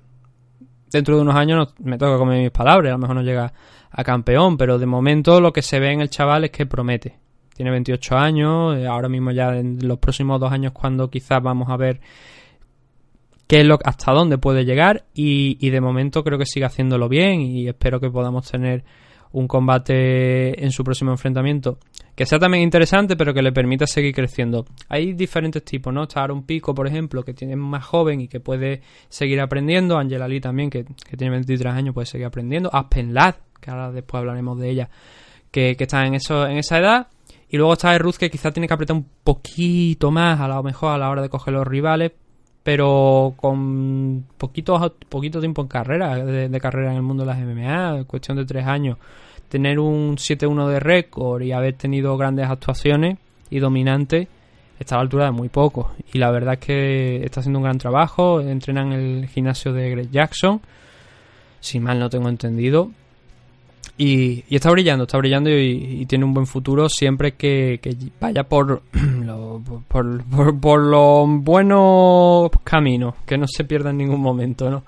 dentro de unos años me toca comer mis palabras, a lo mejor no llega a campeón, pero de momento lo que se ve en el chaval es que promete. Tiene 28 años, eh, ahora mismo ya en los próximos dos años cuando quizás vamos a ver qué es lo, hasta dónde puede llegar y de momento creo que sigue haciéndolo bien y espero que podamos tener un combate en su próximo enfrentamiento que sea también interesante, pero que le permita seguir creciendo. Hay diferentes tipos, ¿no? Está Aaron Pico, por ejemplo, que tiene más joven y que puede seguir aprendiendo. Angela Lee también, que, tiene 23 años, puede seguir aprendiendo. Aspen Ladd, que ahora después hablaremos de ella, que, está en, eso, en esa edad. Y luego está Ruth, que quizás tiene que apretar un poquito más, a lo mejor a la hora de coger los rivales, pero con poquito, poquito tiempo en carrera, de, carrera en el mundo de las MMA, cuestión de tres años tener un 7-1 de récord y haber tenido grandes actuaciones y dominantes está a la altura de muy poco. Y la verdad es que está haciendo un gran trabajo. Entrena en el gimnasio de Greg Jackson, si mal no tengo entendido. Y, está brillando, está brillando y, tiene un buen futuro siempre que, vaya por, por, por, por los buenos caminos, que no se pierda en ningún momento, ¿no?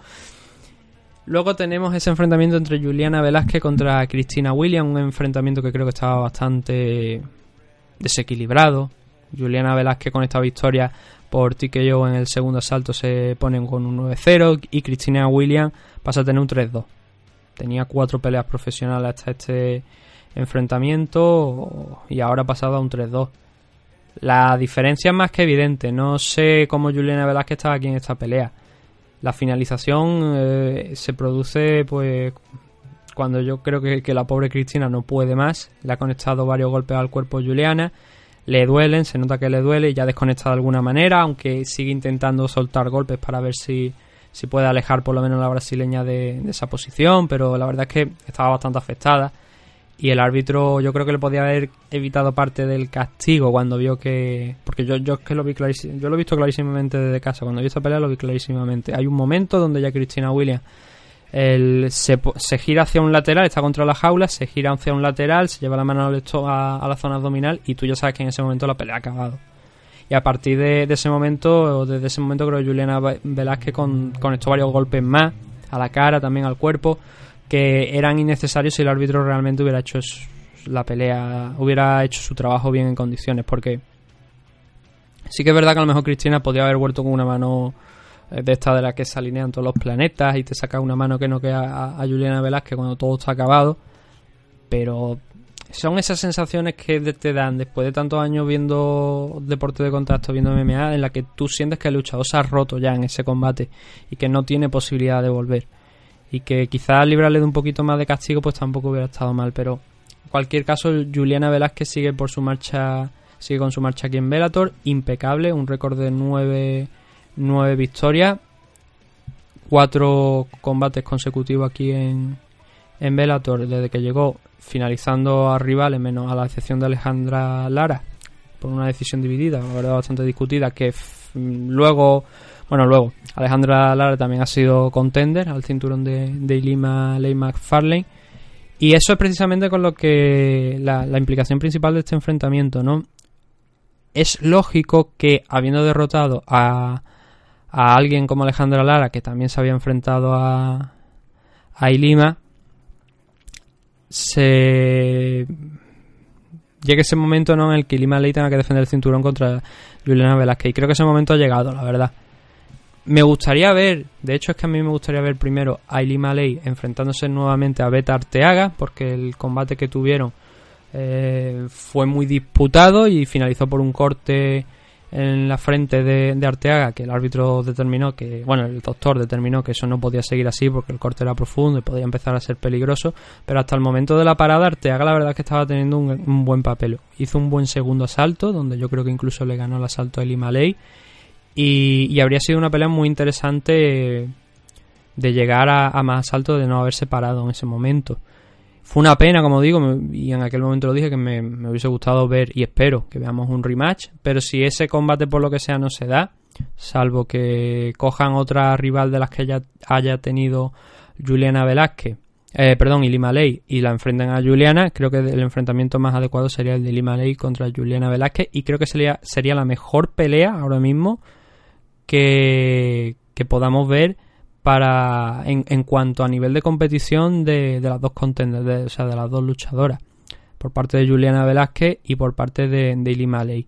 Luego tenemos ese enfrentamiento entre Juliana Velázquez contra Cristina Williams, un enfrentamiento que creo que estaba bastante desequilibrado. Juliana Velázquez con esta victoria por TKO en el segundo asalto se ponen con un 9-0 y Cristina Williams pasa a tener un 3-2. Tenía cuatro peleas profesionales hasta este enfrentamiento y ahora ha pasado a un 3-2. La diferencia es más que evidente. No sé cómo Juliana Velázquez estaba aquí en esta pelea la finalización eh, se produce pues cuando yo creo que, la pobre Cristina no puede más, le ha conectado varios golpes al cuerpo Juliana, le duelen, se nota que le duele y ya desconecta de alguna manera, aunque sigue intentando soltar golpes para ver si, si puede alejar por lo menos la brasileña de, de esa posición, pero la verdad es que estaba bastante afectada y el árbitro yo creo que le podía haber evitado parte del castigo cuando vio que porque yo yo es que lo vi clarísimo, yo lo he visto clarísimamente desde casa cuando vi esta pelea lo vi clarísimamente. Hay un momento donde ya Cristina Williams se, se, gira hacia un lateral está contra la jaula se gira hacia un lateral se lleva la mano a, a la zona abdominal y tú ya sabes que en ese momento la pelea ha acabado. Y a partir de, ese momento desde ese momento creo que Juliana Velázquez con, conectó varios golpes más a la cara también al cuerpo que eran innecesarios si el árbitro realmente hubiera hecho la pelea, hubiera hecho su trabajo bien en condiciones, porque sí que es verdad que a lo mejor Cristina podía haber vuelto con una mano eh, de esta de la que se alinean todos los planetas y te saca una mano que no queda a, Juliana Velázquez cuando todo está acabado, pero son esas sensaciones que te dan después de tantos años viendo deporte de contacto, viendo MMA, en la que tú sientes que el luchador se ha roto ya en ese combate y que no tiene posibilidad de volver y que quizás librarle de un poquito más de castigo pues tampoco hubiera estado mal, pero en cualquier caso Juliana Velázquez sigue por su marcha sigue con su marcha aquí en Bellator, impecable, un récord de nueve, nueve victorias, cuatro combates consecutivos aquí en, en Bellator desde que llegó, finalizando a rivales, menos a la excepción de Alejandra Lara, por una decisión dividida, la verdad bastante discutida, que luego bueno, luego, Alejandra Lara también ha sido contender al cinturón de, de Lima Ley McFarlane. Y eso es precisamente con lo que la, implicación principal de este enfrentamiento, ¿no? Es lógico que habiendo derrotado a, a alguien como Alejandra Lara, que también se había enfrentado a, a Ilima, se llegue ese momento ¿no? en el que Ilima Ley tenga que defender el cinturón contra Juliana Velázquez. Y creo que ese momento ha llegado, la verdad. Me gustaría ver, de hecho es que a mí me gustaría ver primero a Ili Maley enfrentándose nuevamente a Beta Arteaga, porque el combate que tuvieron eh, fue muy disputado y finalizó por un corte en la frente de, Arteaga, que el árbitro determinó que, bueno, el doctor determinó que eso no podía seguir así porque el corte era profundo y podía empezar a ser peligroso, pero hasta el momento de la parada Arteaga la verdad es que estaba teniendo un, buen papel. Hizo un buen segundo asalto, donde yo creo que incluso le ganó el asalto a Eli Maley y, habría sido una pelea muy interesante de llegar a, más alto de no haberse parado en ese momento. Fue una pena, como digo, y en aquel momento lo dije, que me, hubiese gustado ver y espero que veamos un rematch, pero si ese combate por lo que sea no se da, salvo que cojan otra rival de las que ya haya tenido Juliana Velázquez eh, perdón, y Lima Ley y la enfrentan a Juliana, creo que el enfrentamiento más adecuado sería el de Lima Ley contra Juliana Velázquez y creo que sería, sería la mejor pelea ahora mismo que, podamos ver para en, cuanto a nivel de competición de, de las dos contenders, o sea, de las dos luchadoras, por parte de Juliana Velázquez y por parte de, de Ilima Ley.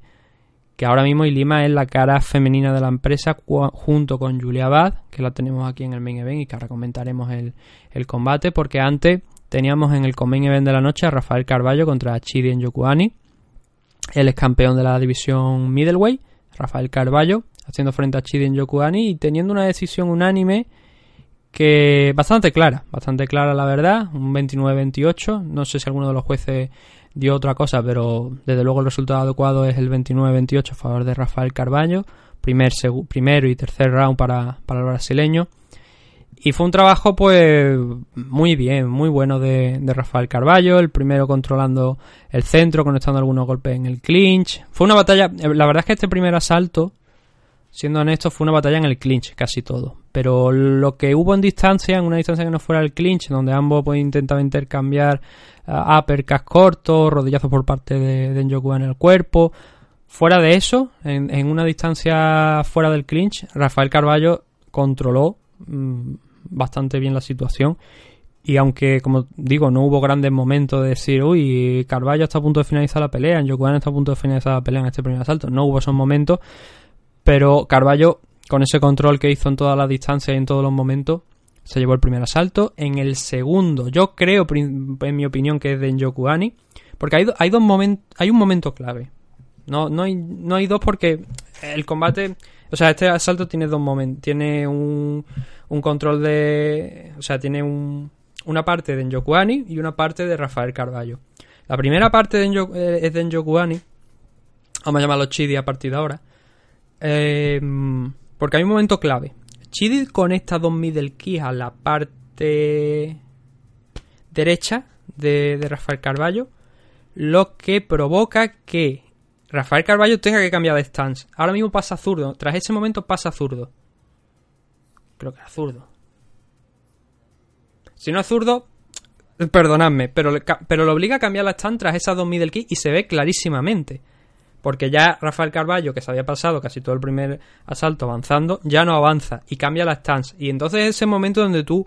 Que ahora mismo Ilima es la cara femenina de la empresa junto con Julia Bad, que la tenemos aquí en el main event y que ahora comentaremos el, el combate, porque antes teníamos en el main event de la noche a Rafael Carballo contra Chidi en Yokuani. Él es campeón de la división middleweight, Rafael Carballo, haciendo frente a Chidi en Yokuani y teniendo una decisión unánime que bastante clara, bastante clara la verdad, un 29-28, no sé si alguno de los jueces dio otra cosa, pero desde luego el resultado adecuado es el 29-28 a favor de Rafael Carballo, primer, primero y tercer round para, para el brasileño. Y fue un trabajo pues muy bien, muy bueno de, de, Rafael Carballo, el primero controlando el centro, conectando algunos golpes en el clinch. Fue una batalla, la verdad es que este primer asalto siendo honesto, fue una batalla en el clinch, casi todo. Pero lo que hubo en distancia, en una distancia que no fuera el clinch, donde ambos pues, intentaban intercambiar uh, uppercuts cortos, rodillazos por parte de, de en el cuerpo. Fuera de eso, en, una distancia fuera del clinch, Rafael Carballo controló mmm, bastante bien la situación. Y aunque, como digo, no hubo grandes momentos de decir, uy, Carballo está a punto de finalizar la pelea, Njoku está a punto de finalizar la pelea en este primer asalto. No hubo esos momentos pero Carballo, con ese control que hizo en todas las distancias y en todos los momentos, se llevó el primer asalto. En el segundo, yo creo, en mi opinión, que es de Njokuani, porque hay, hay dos momentos, hay un momento clave. No, no, hay, no hay dos porque el combate, o sea, este asalto tiene dos momentos, tiene un, un control de, o sea, tiene un, una parte de Njokuani y una parte de Rafael Carballo. La primera parte de Njoku, eh, es de Njokuani, vamos a llamarlo Chidi a partir de ahora, eh, porque hay un momento clave. Chidi conecta dos middle keys a la parte derecha de, Rafael Carballo, lo que provoca que Rafael Carballo tenga que cambiar de stance. Ahora mismo pasa zurdo. Tras ese momento pasa zurdo. Creo que era zurdo. Si no es zurdo, perdonadme, pero, pero lo obliga a cambiar la stance tras esas dos middle keys y se ve clarísimamente porque ya Rafael Carballo, que se había pasado casi todo el primer asalto avanzando, ya no avanza y cambia la stance. Y entonces es ese momento donde tú,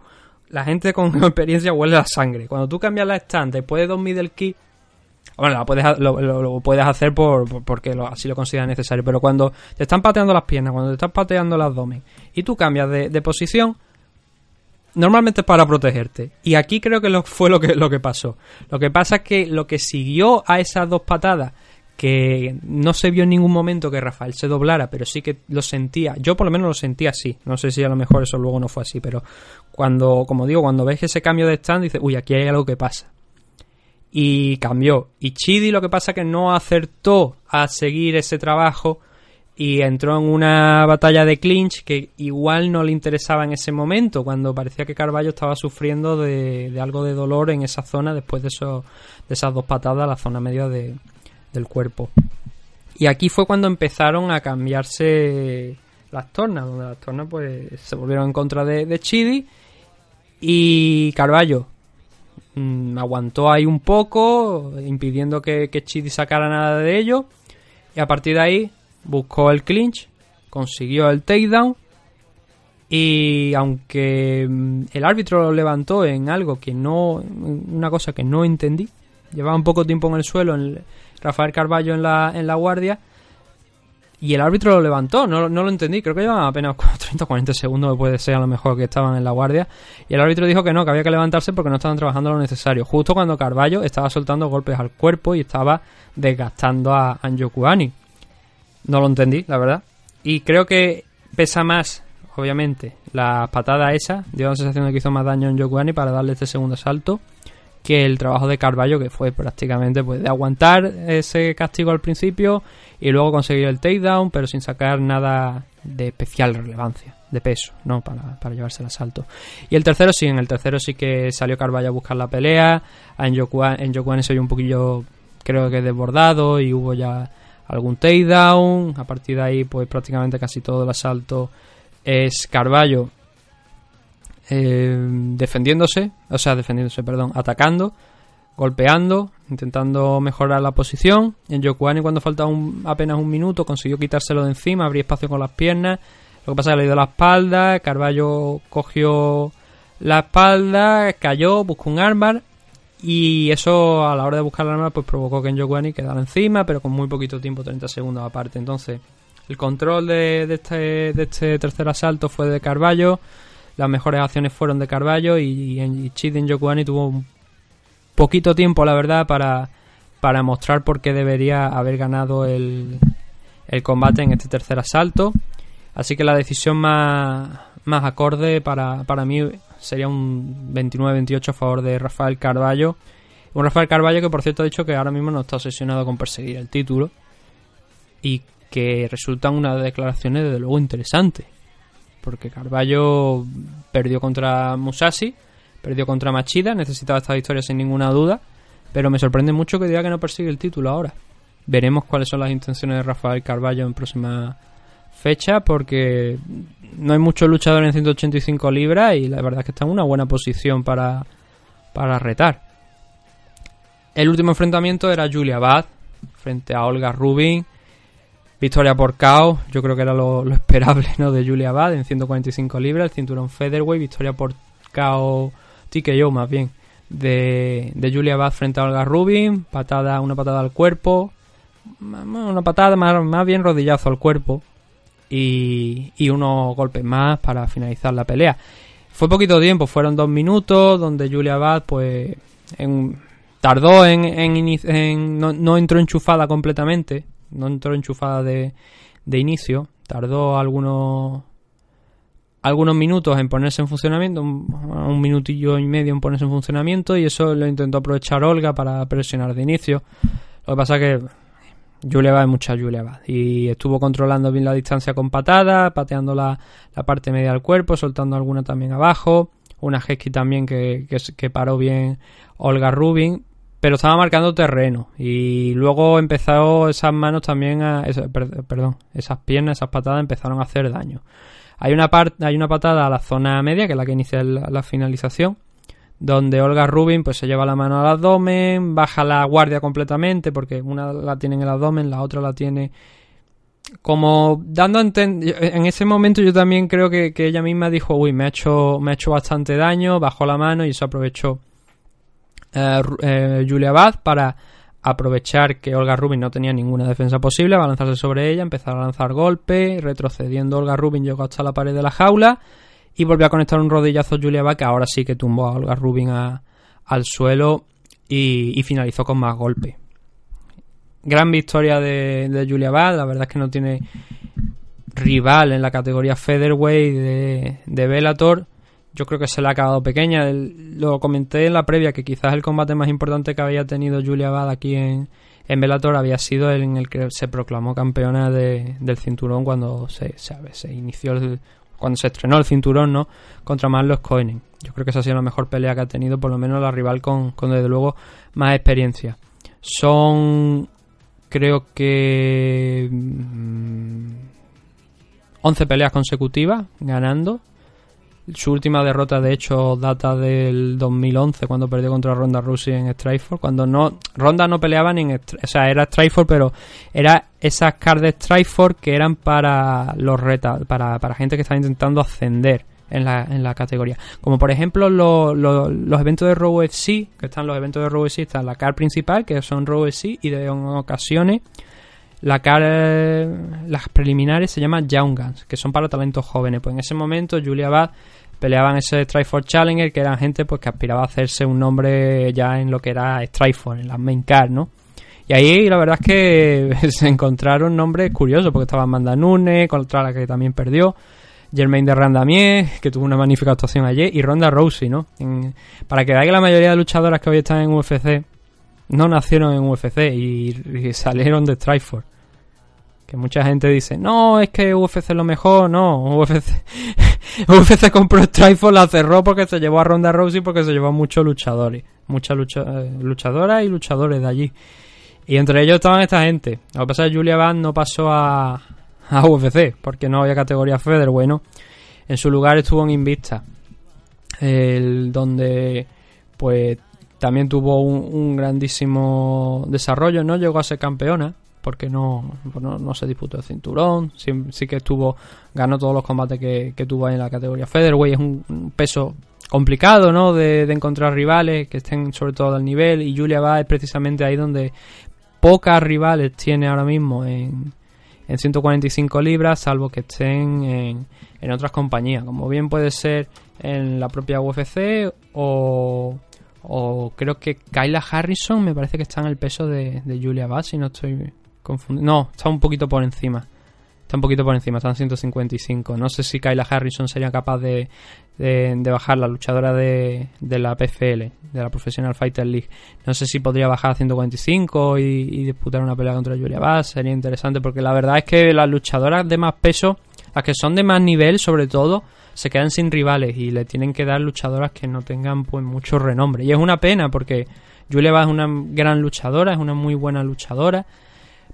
la gente con experiencia huele la sangre. Cuando tú cambias la stance después de dos middle key, bueno, puedes, lo, puedes hacer por, por porque así lo consideras necesario, pero cuando te están pateando las piernas, cuando te están pateando el abdomen y tú cambias de, de posición, normalmente es para protegerte. Y aquí creo que lo, fue lo que, lo que pasó. Lo que pasa es que lo que siguió a esas dos patadas que no se vio en ningún momento que Rafael se doblara, pero sí que lo sentía. Yo por lo menos lo sentía así. No sé si a lo mejor eso luego no fue así, pero cuando, como digo, cuando ves ese cambio de stand, dices, uy, aquí hay algo que pasa. Y cambió. Y Chidi lo que pasa es que no acertó a seguir ese trabajo y entró en una batalla de clinch que igual no le interesaba en ese momento, cuando parecía que Carballo estaba sufriendo de, algo de dolor en esa zona después de, eso, de esas dos patadas, la zona media de, del cuerpo. Y aquí fue cuando empezaron a cambiarse las tornas, donde las tornas pues se volvieron en contra de, Chidi y Carballo mmm, aguantó ahí un poco, impidiendo que, que Chidi sacara nada de ello. Y a partir de ahí buscó el clinch, consiguió el takedown. Y aunque mm, el árbitro lo levantó en algo que no. Una cosa que no entendí. Llevaba un poco tiempo en el suelo, en, Rafael Carballo en la, en la guardia. Y el árbitro lo levantó, no, no lo entendí, creo que llevaba apenas 30 o 40 segundos, puede ser a lo mejor que estaban en la guardia. Y el árbitro dijo que no, que había que levantarse porque no estaban trabajando lo necesario. Justo cuando Carballo estaba soltando golpes al cuerpo y estaba desgastando a Anjokuani. No lo entendí, la verdad. Y creo que pesa más, obviamente, la patada esa, dio la sensación de que hizo más daño a Anjokuani para darle este segundo salto que el trabajo de Carballo, que fue prácticamente pues, de aguantar ese castigo al principio y luego conseguir el takedown, pero sin sacar nada de especial relevancia, de peso, ¿no? Para, para llevarse el asalto. Y el tercero sí, en el tercero sí que salió Carballo a buscar la pelea, en Yokuan se vio un poquillo, creo que desbordado y hubo ya algún takedown, a partir de ahí pues prácticamente casi todo el asalto es Carballo eh, defendiéndose, o sea, defendiéndose, perdón, atacando, golpeando, intentando mejorar la posición. En Yokuani cuando faltaba un, apenas un minuto consiguió quitárselo de encima, abrir espacio con las piernas. Lo que pasa es que le dio la espalda, Carballo cogió la espalda, cayó, buscó un armbar y eso a la hora de buscar la arma pues provocó que en Yokuani quedara encima, pero con muy poquito tiempo, 30 segundos aparte. Entonces, el control de, de, este, de este tercer asalto fue de Carballo, las mejores acciones fueron de Carballo y, y, Chiden Yokuani tuvo un poquito tiempo, la verdad, para, para mostrar por qué debería haber ganado el, el combate en este tercer asalto. Así que la decisión más, más acorde para, para mí sería un 29-28 a favor de Rafael Carballo. Un Rafael Carballo que por cierto ha dicho que ahora mismo no está obsesionado con perseguir el título y que resultan unas declaraciones desde luego interesantes. Porque Carballo perdió contra Musashi, perdió contra Machida, necesitaba esta victoria sin ninguna duda, pero me sorprende mucho que diga que no persigue el título ahora. Veremos cuáles son las intenciones de Rafael Carballo en próxima fecha porque no hay mucho luchador en 185 libras y la verdad es que está en una buena posición para, para retar. El último enfrentamiento era Julia Bad frente a Olga Rubin. Victoria por KO, yo creo que era lo, esperable ¿no? de Julia Bad en 145 libras, el cinturón featherweight, victoria por KO, TKO más bien, de, de Julia Bad frente a Olga Rubin, patada, una patada al cuerpo, una patada más, más bien rodillazo al cuerpo, y, y unos golpes más para finalizar la pelea. Fue poquito tiempo, fueron dos minutos donde Julia Bad pues en, tardó en, en, en no, entró enchufada completamente, no entró enchufada de, de inicio, tardó algunos algunos minutos en ponerse en funcionamiento, un, minutillo y medio en ponerse en funcionamiento y eso lo intentó aprovechar Olga para presionar de inicio. Lo que pasa que Julia es mucha Julia Bad. Y estuvo controlando bien la distancia con patadas, pateando la, la, parte media del cuerpo, soltando alguna también abajo. Una Hesky también que, que, que, paró bien Olga Rubin. Pero estaba marcando terreno. Y luego empezó esas manos también a. Perdón, esas piernas, esas patadas empezaron a hacer daño. Hay una, parte hay una patada a la zona media, que es la que inicia la, finalización donde Olga Rubin pues se lleva la mano al abdomen, baja la guardia completamente porque una la tiene en el abdomen, la otra la tiene como dando en ese momento yo también creo que, que, ella misma dijo uy me ha hecho me ha hecho bastante daño bajó la mano y eso aprovechó eh, eh, Julia Bad para aprovechar que Olga Rubin no tenía ninguna defensa posible va a lanzarse sobre ella empezar a lanzar golpes retrocediendo Olga Rubin llegó hasta la pared de la jaula y volvió a conectar un rodillazo Julia Bad que ahora sí que tumbó a Olga Rubin a, al suelo y, finalizó con más golpes. Gran victoria de, Julia Bad, la verdad es que no tiene rival en la categoría featherweight de, de Bellator. Yo creo que se le ha acabado pequeña. Lo comenté en la previa que quizás el combate más importante que había tenido Julia Bad aquí en, en Bellator había sido el en el que se proclamó campeona de, del cinturón cuando se, se, se inició el, cuando se estrenó el cinturón, ¿no? Contra Marlos Coinen. Yo creo que esa ha sido la mejor pelea que ha tenido, por lo menos la rival con, con desde luego más experiencia. Son, creo que, mmm, 11 peleas consecutivas ganando. Su última derrota, de hecho, data del 2011, cuando perdió contra Ronda Rousey en Strikeforce. Cuando no. Ronda no peleaba ni en. O sea, era Strikeforce, pero era esas cards de Strikeforce que eran para los retas. Para, para gente que estaba intentando ascender en la, en la categoría. Como por ejemplo lo, lo, los eventos de Raw FC, que están los eventos de Raw FC, está la card principal, que son Raw FC, y de ocasiones. La cara, las preliminares se llaman Young Guns, que son para talentos jóvenes. Pues en ese momento Julia Bad peleaban ese Strikeforce Challenger, que eran gente pues que aspiraba a hacerse un nombre ya en lo que era Strikeforce, en las main card, ¿no? Y ahí la verdad es que se encontraron nombres curiosos, porque estaba Amanda Nunes, contra la que también perdió, Germain de Randamier, que tuvo una magnífica actuación ayer, y Ronda Rousey, ¿no? Para que veáis que la mayoría de luchadoras que hoy están en UFC no nacieron en UFC y, salieron de Strikeforce. Que mucha gente dice, no, es que UFC es lo mejor, no, UFC, UFC compró Strikeforce, la cerró porque se llevó a Ronda Rousey porque se llevó a muchos luchadores, muchas eh, luchadoras y luchadores de allí. Y entre ellos estaban esta gente. Lo que pasa es que Julia Van no pasó a, a UFC porque no había categoría featherweight, ¿no? En su lugar estuvo en Invista. el, donde pues también tuvo un, grandísimo desarrollo, no llegó a ser campeona, porque no, pues no, se disputó el cinturón, sí, que estuvo, ganó todos los combates que, tuvo ahí en la categoría featherweight, es un, peso complicado, ¿no? De, encontrar rivales que estén sobre todo al nivel y Julia va es precisamente ahí donde pocas rivales tiene ahora mismo en, en 145 libras, salvo que estén en, en otras compañías, como bien puede ser en la propia UFC o, o creo que Kyla Harrison me parece que está en el peso de, de Julia Bass, si no estoy confundido. No, está un poquito por encima. Está un poquito por encima, está en 155. No sé si Kyla Harrison sería capaz de, de, bajar la luchadora de, de, la PFL, de la Professional Fighter League. No sé si podría bajar a 145 y, y disputar una pelea contra Julia Bass. Sería interesante porque la verdad es que las luchadoras de más peso, las que son de más nivel sobre todo, se quedan sin rivales y le tienen que dar luchadoras que no tengan pues mucho renombre. Y es una pena porque Julia es una gran luchadora, es una muy buena luchadora,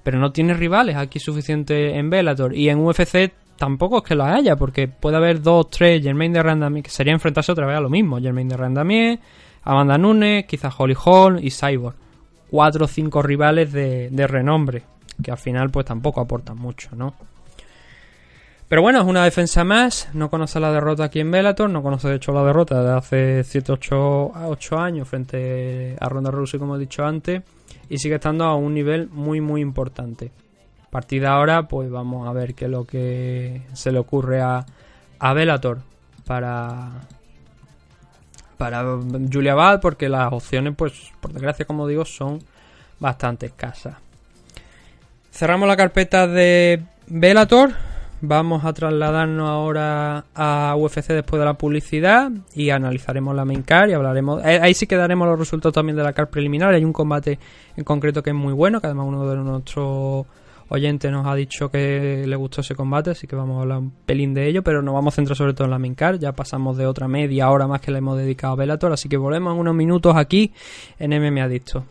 pero no tiene rivales aquí suficiente en Bellator. Y en UFC tampoco es que lo haya, porque puede haber dos, tres, Germain de Randamier, que sería enfrentarse otra vez a lo mismo. Germain de Randamier, Amanda Nunes, quizás Holly Hall y Cyborg. Cuatro o cinco rivales de, de renombre, que al final pues tampoco aportan mucho, ¿no? Pero bueno, es una defensa más. No conoce la derrota aquí en Bellator. No conoce de hecho la derrota de hace 7, 8, 8 años frente a Ronda Rousey, como he dicho antes. Y sigue estando a un nivel muy, muy importante. A partir de ahora, pues vamos a ver qué es lo que se le ocurre a, a Bellator para, para Julia Ball, porque las opciones, pues por desgracia, como digo, son bastante escasas. Cerramos la carpeta de Bellator Vamos a trasladarnos ahora a UFC después de la publicidad y analizaremos la main card y hablaremos. Eh, ahí sí que daremos los resultados también de la card preliminar. Hay un combate en concreto que es muy bueno, que además uno de nuestros oyentes nos ha dicho que le gustó ese combate, así que vamos a hablar un pelín de ello, pero nos vamos a centrar sobre todo en la main card. Ya pasamos de otra media hora más que le hemos dedicado a Bellator, así que volvemos en unos minutos aquí en MM Adicto.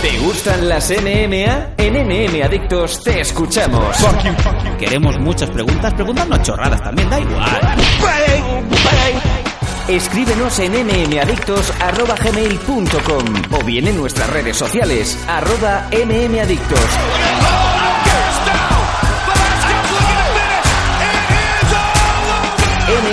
¿Te gustan las NMA? En NM Adictos te escuchamos. Queremos muchas preguntas, preguntarnos chorradas también, da igual. Escríbenos en mmadictos.gmail.com o bien en nuestras redes sociales, arroba mmadictos.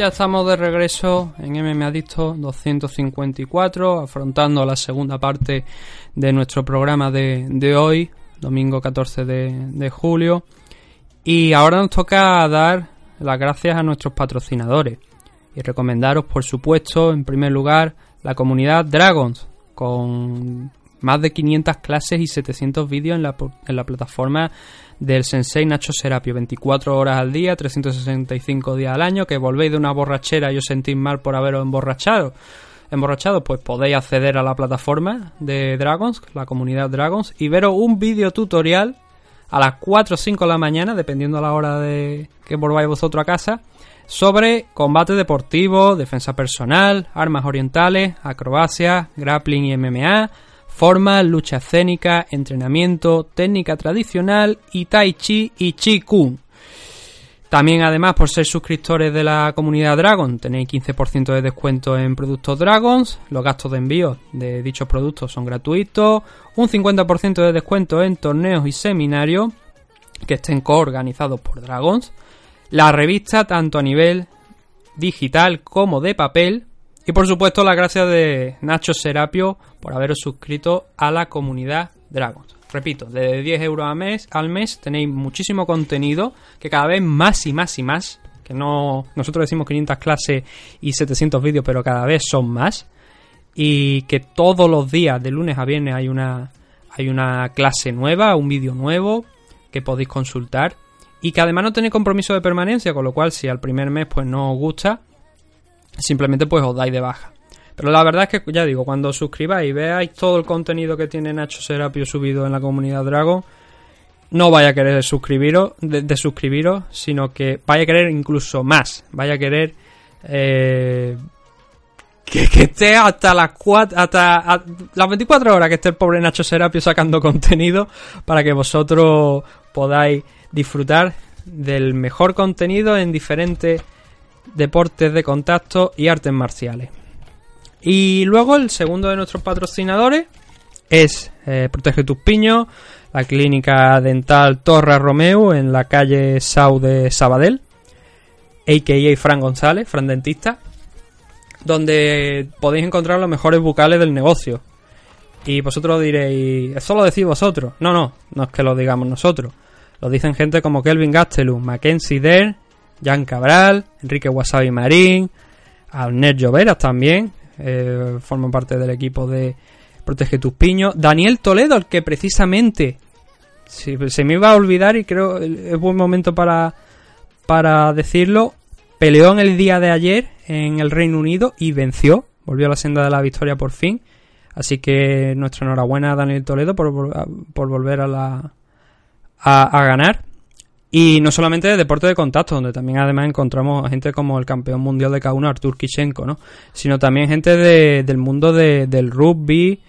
Ya estamos de regreso en MM Adicto 254, afrontando la segunda parte de nuestro programa de, hoy, domingo 14 de, julio. Y ahora nos toca dar las gracias a nuestros patrocinadores y recomendaros, por supuesto, en primer lugar, la comunidad Dragons, con más de 500 clases y 700 vídeos en la plataforma del sensei Nacho Serapio, 24 horas al día, 365 días al año, que volvéis de una borrachera y os sentís mal por haberos emborrachado. Emborrachado, pues podéis acceder a la plataforma de Dragons, la comunidad Dragons, y veros un vídeo tutorial a las 4 o 5 de la mañana, dependiendo a la hora de que volváis vosotros a casa, sobre combate deportivo, defensa personal, armas orientales, acrobacia, grappling y MMA, formas, lucha escénica, entrenamiento, técnica tradicional y tai chi y chi kung. También, además, por ser suscriptores de la comunidad Dragon, tenéis 15% de descuento en productos Dragons. Los gastos de envío de dichos productos son gratuitos. Un 50% de descuento en torneos y seminarios que estén coorganizados por Dragons. La revista, tanto a nivel digital como de papel. Y por supuesto, la gracias de Nacho Serapio por haberos suscrito a la comunidad Dragons. Repito, de 10 euros al mes, al mes tenéis muchísimo contenido que cada vez más y más y más. Que no. Nosotros decimos 500 clases y 700 vídeos, pero cada vez son más. Y que todos los días, de lunes a viernes, hay una, hay una clase nueva, un vídeo nuevo que podéis consultar. Y que además no tenéis compromiso de permanencia, con lo cual, si al primer mes pues no os gusta, simplemente pues os dais de baja. Pero la verdad es que, ya digo, cuando os suscribáis y veáis todo el contenido que tiene Nacho Serapio subido en la comunidad Dragon, no vaya a querer suscribiros, de, suscribiros, sino que vaya a querer incluso más. Vaya a querer eh, que, esté hasta las hasta las 24 horas que esté el pobre Nacho Serapio sacando contenido para que vosotros podáis disfrutar del mejor contenido en diferentes deportes de contacto y artes marciales. Y luego el segundo de nuestros patrocinadores es eh, Protege tus piños, la clínica dental Torra Romeo en la calle Sau de Sabadell, a.k.a. Fran González, Fran Dentista, donde podéis encontrar los mejores bucales del negocio. Y vosotros diréis, ¿eso lo decís vosotros? No, no, no es que lo digamos nosotros. Lo dicen gente como Kelvin Gastelum, Mackenzie Der, Jan Cabral, Enrique Wasabi Marín, Alner Lloveras también, eh, forman parte del equipo de Protege tus piños. Daniel Toledo, el que precisamente se me iba a olvidar y creo es buen momento para, para decirlo. Peleó en el día de ayer en el Reino Unido y venció. Volvió a la senda de la victoria por fin. Así que nuestra enhorabuena a Daniel Toledo por, por volver a la a ganar. Y no solamente de deporte de contacto, donde también además encontramos gente como el campeón mundial de K1 Artur Kishenko, ¿no? Sino también gente del mundo del rugby,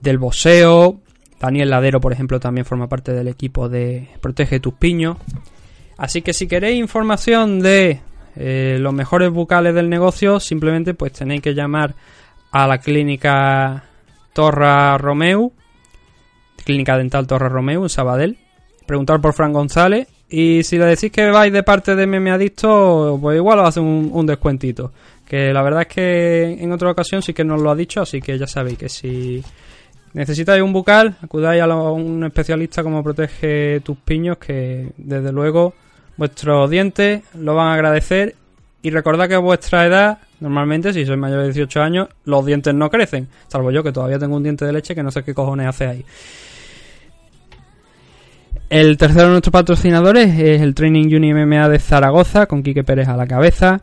del boxeo. Daniel Ladero, por ejemplo, también forma parte del equipo de Protege tus piños. Así que si queréis información de eh, los mejores bucales del negocio, simplemente pues tenéis que llamar a la clínica Torra Romeu, clínica dental Torra Romeu en Sabadell, preguntar por Fran González y si le decís que vais de parte de Meme Adicto, pues igual os hace un, descuentito. Que la verdad es que en otra ocasión sí que nos lo ha dicho, así que ya sabéis que si necesitáis un bucal, acudáis a un especialista como protege tus piños, que desde luego vuestros dientes lo van a agradecer. Y recordad que vuestra edad, normalmente, si sois mayor de 18 años, los dientes no crecen. Salvo yo, que todavía tengo un diente de leche que no sé qué cojones hace ahí. El tercero de nuestros patrocinadores es el Training Uni MMA de Zaragoza, con Quique Pérez a la cabeza,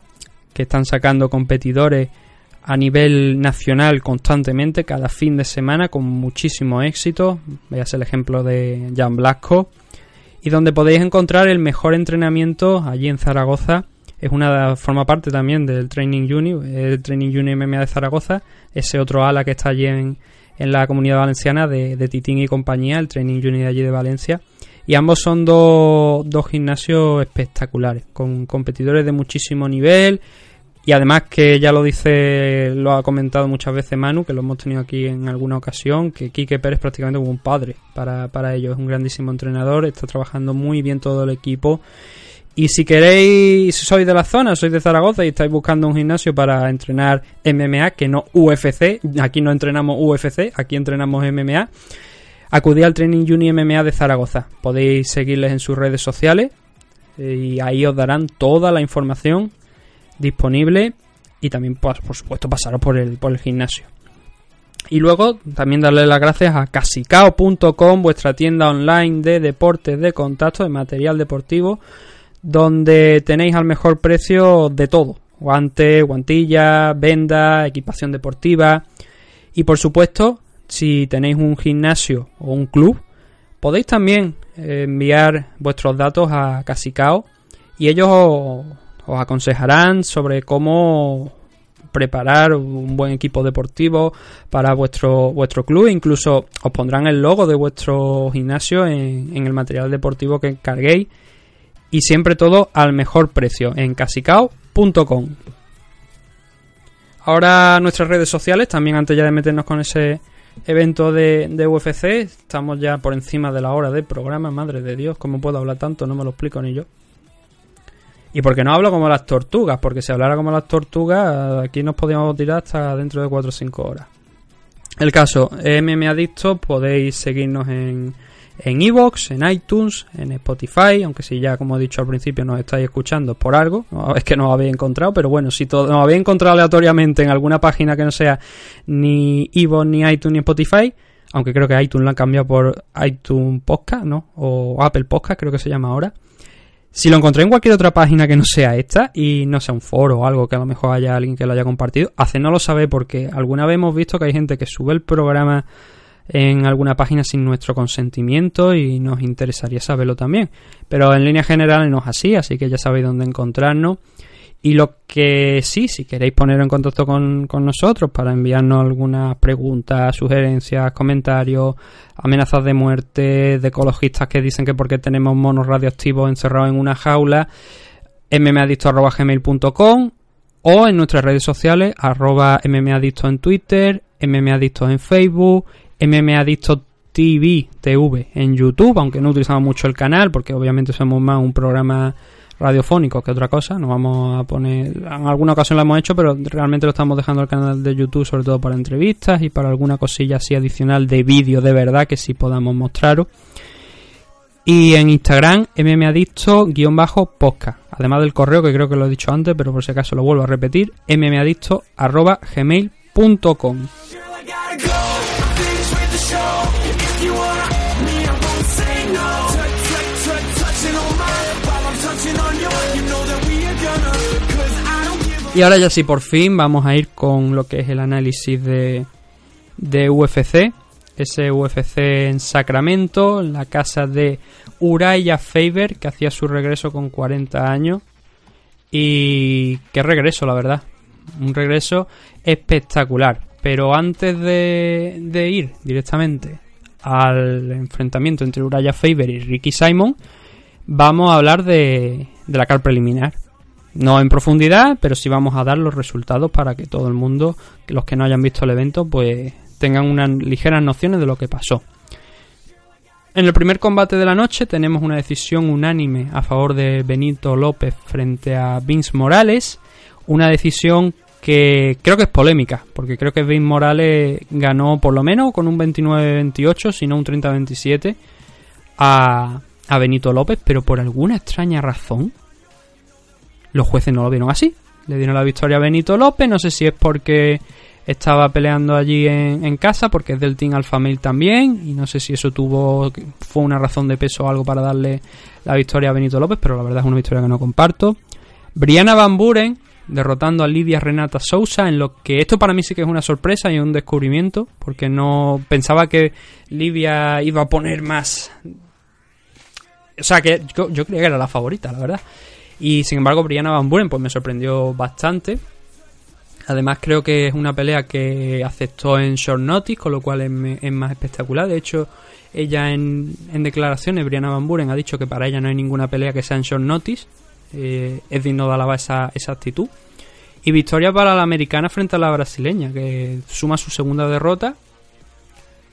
que están sacando competidores a nivel nacional constantemente, cada fin de semana, con muchísimo éxito. Veas el ejemplo de Jan Blasco. Y donde podéis encontrar el mejor entrenamiento allí en Zaragoza. Es una forma parte también del Training Uni, el Training MMA de Zaragoza, ese otro ala que está allí en, en la comunidad valenciana de, de Titín y compañía, el Training Uni de allí de Valencia y ambos son dos, gimnasios espectaculares, con competidores de muchísimo nivel. Y además que ya lo dice, lo ha comentado muchas veces Manu, que lo hemos tenido aquí en alguna ocasión, que Quique Pérez prácticamente como un padre para, para ellos. Es un grandísimo entrenador, está trabajando muy bien todo el equipo. Y si queréis, si sois de la zona, sois de Zaragoza y estáis buscando un gimnasio para entrenar MMA, que no UFC, aquí no entrenamos UFC, aquí entrenamos MMA, Acudí al Training Uni MMA de Zaragoza. Podéis seguirles en sus redes sociales eh, y ahí os darán toda la información disponible y también, por supuesto, pasaros por el, por el gimnasio. Y luego también darle las gracias a casicao.com, vuestra tienda online de deportes de contacto, de material deportivo, donde tenéis al mejor precio de todo. Guantes, guantillas, vendas, equipación deportiva. Y por supuesto, si tenéis un gimnasio o un club, podéis también eh, enviar vuestros datos a Casicao y ellos os, aconsejarán sobre cómo preparar un buen equipo deportivo para vuestro vuestro club. Incluso os pondrán el logo de vuestro gimnasio en, en el material deportivo que carguéis. Y siempre todo al mejor precio en casicao.com ahora nuestras redes sociales también antes ya de meternos con ese evento de, de UFC estamos ya por encima de la hora del programa madre de Dios cómo puedo hablar tanto no me lo explico ni yo. Y porque no hablo como las tortugas, porque si hablara como las tortugas, aquí nos podríamos tirar hasta dentro de 4 o 5 horas. El caso, MM Adicto, podéis seguirnos en en Evox, en iTunes, en Spotify, aunque si ya como he dicho al principio nos estáis escuchando por algo, es que no os habéis encontrado, pero bueno, si todo, nos habéis encontrado aleatoriamente en alguna página que no sea ni Evox, ni iTunes, ni Spotify, aunque creo que iTunes lo han cambiado por iTunes Podcast, ¿no? O Apple Podcast, creo que se llama ahora. Si lo encontré en cualquier otra página que no sea esta y no sea un foro o algo que a lo mejor haya alguien que lo haya compartido, hacednoslo saber porque alguna vez hemos visto que hay gente que sube el programa en alguna página sin nuestro consentimiento y nos interesaría saberlo también. Pero en línea general no es así, así que ya sabéis dónde encontrarnos. Y lo que sí, si queréis poner en contacto con, con nosotros para enviarnos algunas preguntas, sugerencias, comentarios, amenazas de muerte, de ecologistas que dicen que porque tenemos monos radioactivos encerrados en una jaula, mmadicto.gmail.com o en nuestras redes sociales, arroba mmadicto en Twitter, mmadicto en Facebook, mmadicto TV, TV en YouTube, aunque no utilizamos mucho el canal porque obviamente somos más un programa radiofónico que otra cosa. Nos vamos a poner. En alguna ocasión lo hemos hecho, pero realmente lo estamos dejando el canal de YouTube, sobre todo para entrevistas y para alguna cosilla así adicional de vídeo de verdad que sí podamos mostraros. Y en Instagram, mmadicto-podcast. Además del correo, que creo que lo he dicho antes, pero por si acaso lo vuelvo a repetir, mmadicto.gmail.com. Y ahora ya sí, por fin vamos a ir con lo que es el análisis de, de UFC. Ese UFC en Sacramento, en la casa de Uraya Faber, que hacía su regreso con 40 años. Y qué regreso, la verdad. Un regreso espectacular. Pero antes de, ir directamente al enfrentamiento entre Uraya Faber y Ricky Simon, vamos a hablar de, la car preliminar. No en profundidad, pero sí vamos a dar los resultados para que todo el mundo, los que no hayan visto el evento, pues tengan unas ligeras nociones de lo que pasó. En el primer combate de la noche tenemos una decisión unánime a favor de Benito López frente a Vince Morales. Una decisión que creo que es polémica, porque creo que Vince Morales ganó por lo menos con un 29-28, si no un 30-27 a, a Benito López, pero por alguna extraña razón los jueces no lo vieron así. Le dieron la victoria a Benito López, no sé si es porque estaba peleando allí en, en casa, porque es del Team Alpha Male también, y no sé si eso tuvo fue una razón de peso o algo para darle la victoria a Benito López, pero la verdad es una victoria que no comparto. Brianna Van Buren derrotando a Lidia Renata Sousa en lo que esto para mí sí que es una sorpresa y un descubrimiento porque no pensaba que Lidia iba a poner más o sea que yo, yo creía que era la favorita la verdad y sin embargo, Brianna Van Buren pues me sorprendió bastante. Además creo que es una pelea que aceptó en short notice, con lo cual es, más espectacular. De hecho, ella en, en, declaraciones, Brianna Van Buren ha dicho que para ella no hay ninguna pelea que sea en short notice. Eh, es digno de alabar esa, esa actitud. Y victoria para la americana frente a la brasileña, que suma su segunda derrota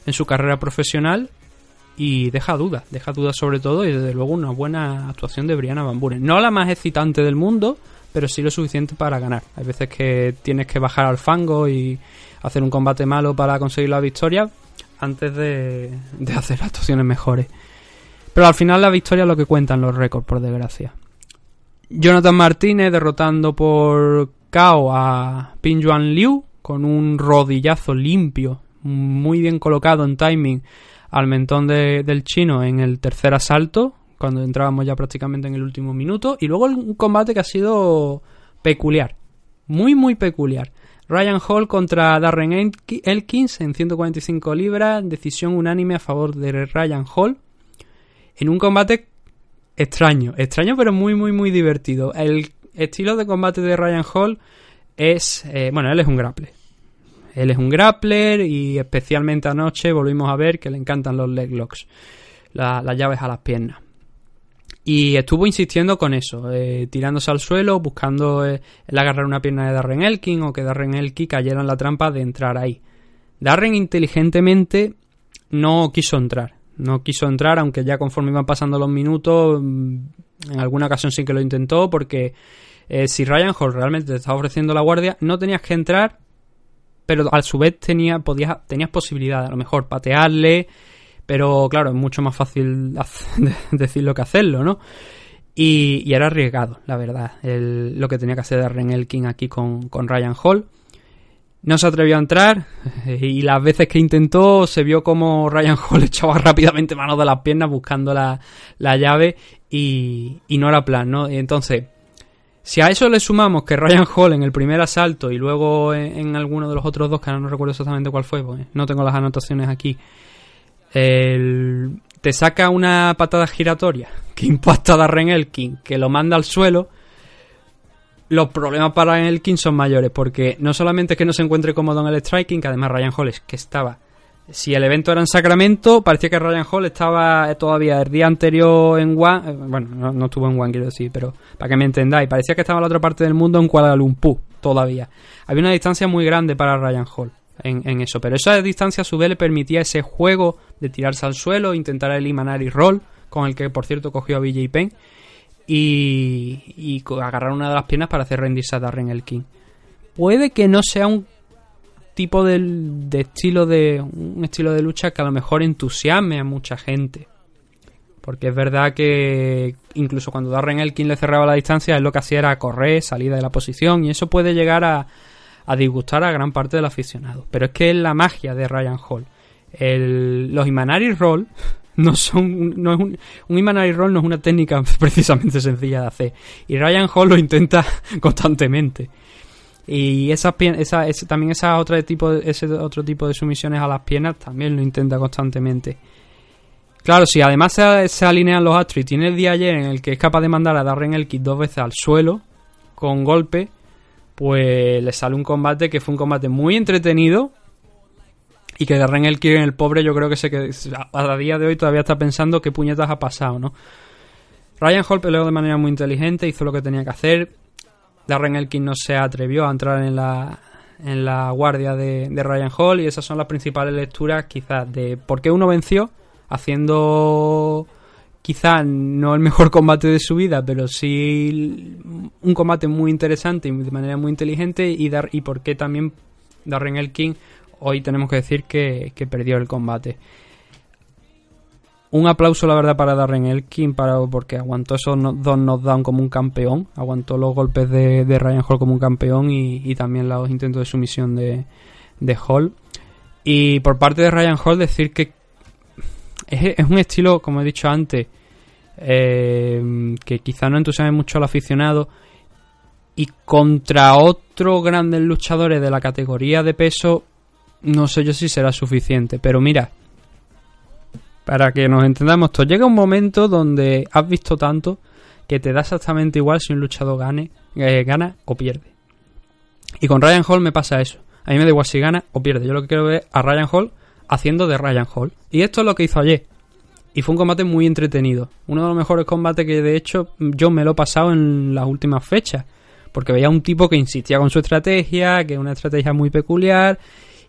en su carrera profesional y deja dudas, deja dudas sobre todo y desde luego una buena actuación de Brianna Van Buren. No la más excitante del mundo, pero sí lo suficiente para ganar. Hay veces que tienes que bajar al fango y hacer un combate malo para conseguir la victoria antes de, de hacer actuaciones mejores. Pero al final la victoria es lo que cuentan los récords, por desgracia. Jonathan Martínez derrotando por KO a Pin Juan Liu con un rodillazo limpio, muy bien colocado en timing al mentón de, del chino en el tercer asalto, cuando entrábamos ya prácticamente en el último minuto, y luego un combate que ha sido peculiar, muy muy peculiar. Ryan Hall contra Darren Elkins en 145 libras, decisión unánime a favor de Ryan Hall. en un combate extraño, extraño pero muy, muy, muy divertido. El estilo de combate de Ryan Hall es, eh, bueno, él es un grappler. Él es un grappler y especialmente anoche volvimos a ver que le encantan los leg locks, las llaves a las piernas. Y estuvo insistiendo con eso, eh, tirándose al suelo, buscando eh, el agarrar una pierna de Darren Elkin o que Darren Elkin cayera en la trampa de entrar ahí. Darren inteligentemente no quiso entrar. No quiso entrar, aunque ya conforme iban pasando los minutos, mm, en alguna ocasión sí que lo intentó, porque eh, si Ryan Hall realmente te estaba ofreciendo la guardia, no tenías que entrar, pero a su vez tenía, podías, tenías posibilidad, a lo mejor patearle, pero claro, es mucho más fácil decirlo que hacerlo, ¿no? Y, era arriesgado, la verdad, lo que tenía que hacer Darren Elkin aquí con, con Ryan Hall. No se atrevió a entrar y las veces que intentó se vio como Ryan Hall echaba rápidamente manos de las piernas buscando la, la llave y, y, no era plan, ¿no? Y entonces, si a eso le sumamos que Ryan Hall en el primer asalto y luego en, alguno de los otros dos, que ahora no recuerdo exactamente cuál fue, pues no tengo las anotaciones aquí, te saca una patada giratoria que impacta a Darren Elkin, que lo manda al suelo, los problemas para Elkin son mayores, porque no solamente es que no se encuentre cómodo en el striking, que además Ryan Hall es que estaba... Si el evento era en Sacramento, parecía que Ryan Hall estaba todavía el día anterior en One. Eh, bueno, no, estuvo en One, quiero decir, pero para que me entendáis, parecía que estaba en la otra parte del mundo en Kuala Lumpur todavía. Había una distancia muy grande para Ryan Hall en, eso. Pero esa distancia a su vez le permitía ese juego de tirarse al suelo, intentar el y Roll, con el que por cierto cogió a BJ Penn, y, y agarrar una de las piernas para hacer rendirse a Darren el King. Puede que no sea un tipo de, de, estilo de un estilo de lucha que a lo mejor entusiasme a mucha gente. Porque es verdad que incluso cuando Darren Elkin le cerraba la distancia, él lo que hacía era correr, salida de la posición, y eso puede llegar a, a disgustar a gran parte del aficionado. Pero es que es la magia de Ryan Hall. los Imanari Roll no son no es un, un Roll no es una técnica precisamente sencilla de hacer. Y Ryan Hall lo intenta constantemente. Y esa, esa, también esa otra tipo ese otro tipo de sumisiones a las piernas también lo intenta constantemente. Claro si además se, alinean los astros y tiene el día ayer en el que es capaz de mandar a Darren Elkis dos veces al suelo con golpe pues le sale un combate que fue un combate muy entretenido y que Darren Elkin, el pobre, yo creo que se que a día de hoy todavía está pensando qué puñetas ha pasado, ¿no? Ryan Hall peleó de manera muy inteligente, hizo lo que tenía que hacer. Darren Elkin no se atrevió a entrar en la, en la guardia de, de Ryan Hall y esas son las principales lecturas quizás de por qué uno venció haciendo quizá no el mejor combate de su vida, pero sí un combate muy interesante y de manera muy inteligente y, dar, y por qué también Darren Elkin hoy tenemos que decir que, perdió el combate. Un aplauso, la verdad, para Darren Elkin para, porque aguantó esos dos knockdowns como un campeón. Aguantó los golpes de, Ryan Hall como un campeón y, también los intentos de sumisión de, de Hall. Y por parte de Ryan Hall decir que es, un estilo, como he dicho antes, eh, que quizá no entusiasme mucho al aficionado. Y contra otros grandes luchadores de la categoría de peso, no sé yo si será suficiente. Pero mira, para que nos entendamos, llega un momento donde has visto tanto que te da exactamente igual si un luchador gane, eh, gana o pierde. Y con Ryan Hall me pasa eso. A mí me da igual si gana o pierde. Yo lo que quiero ver a Ryan Hall haciendo de Ryan Hall. Y esto es lo que hizo ayer. Y fue un combate muy entretenido. Uno de los mejores combates que de hecho yo me lo he pasado en las últimas fechas. Porque veía un tipo que insistía con su estrategia, que es una estrategia muy peculiar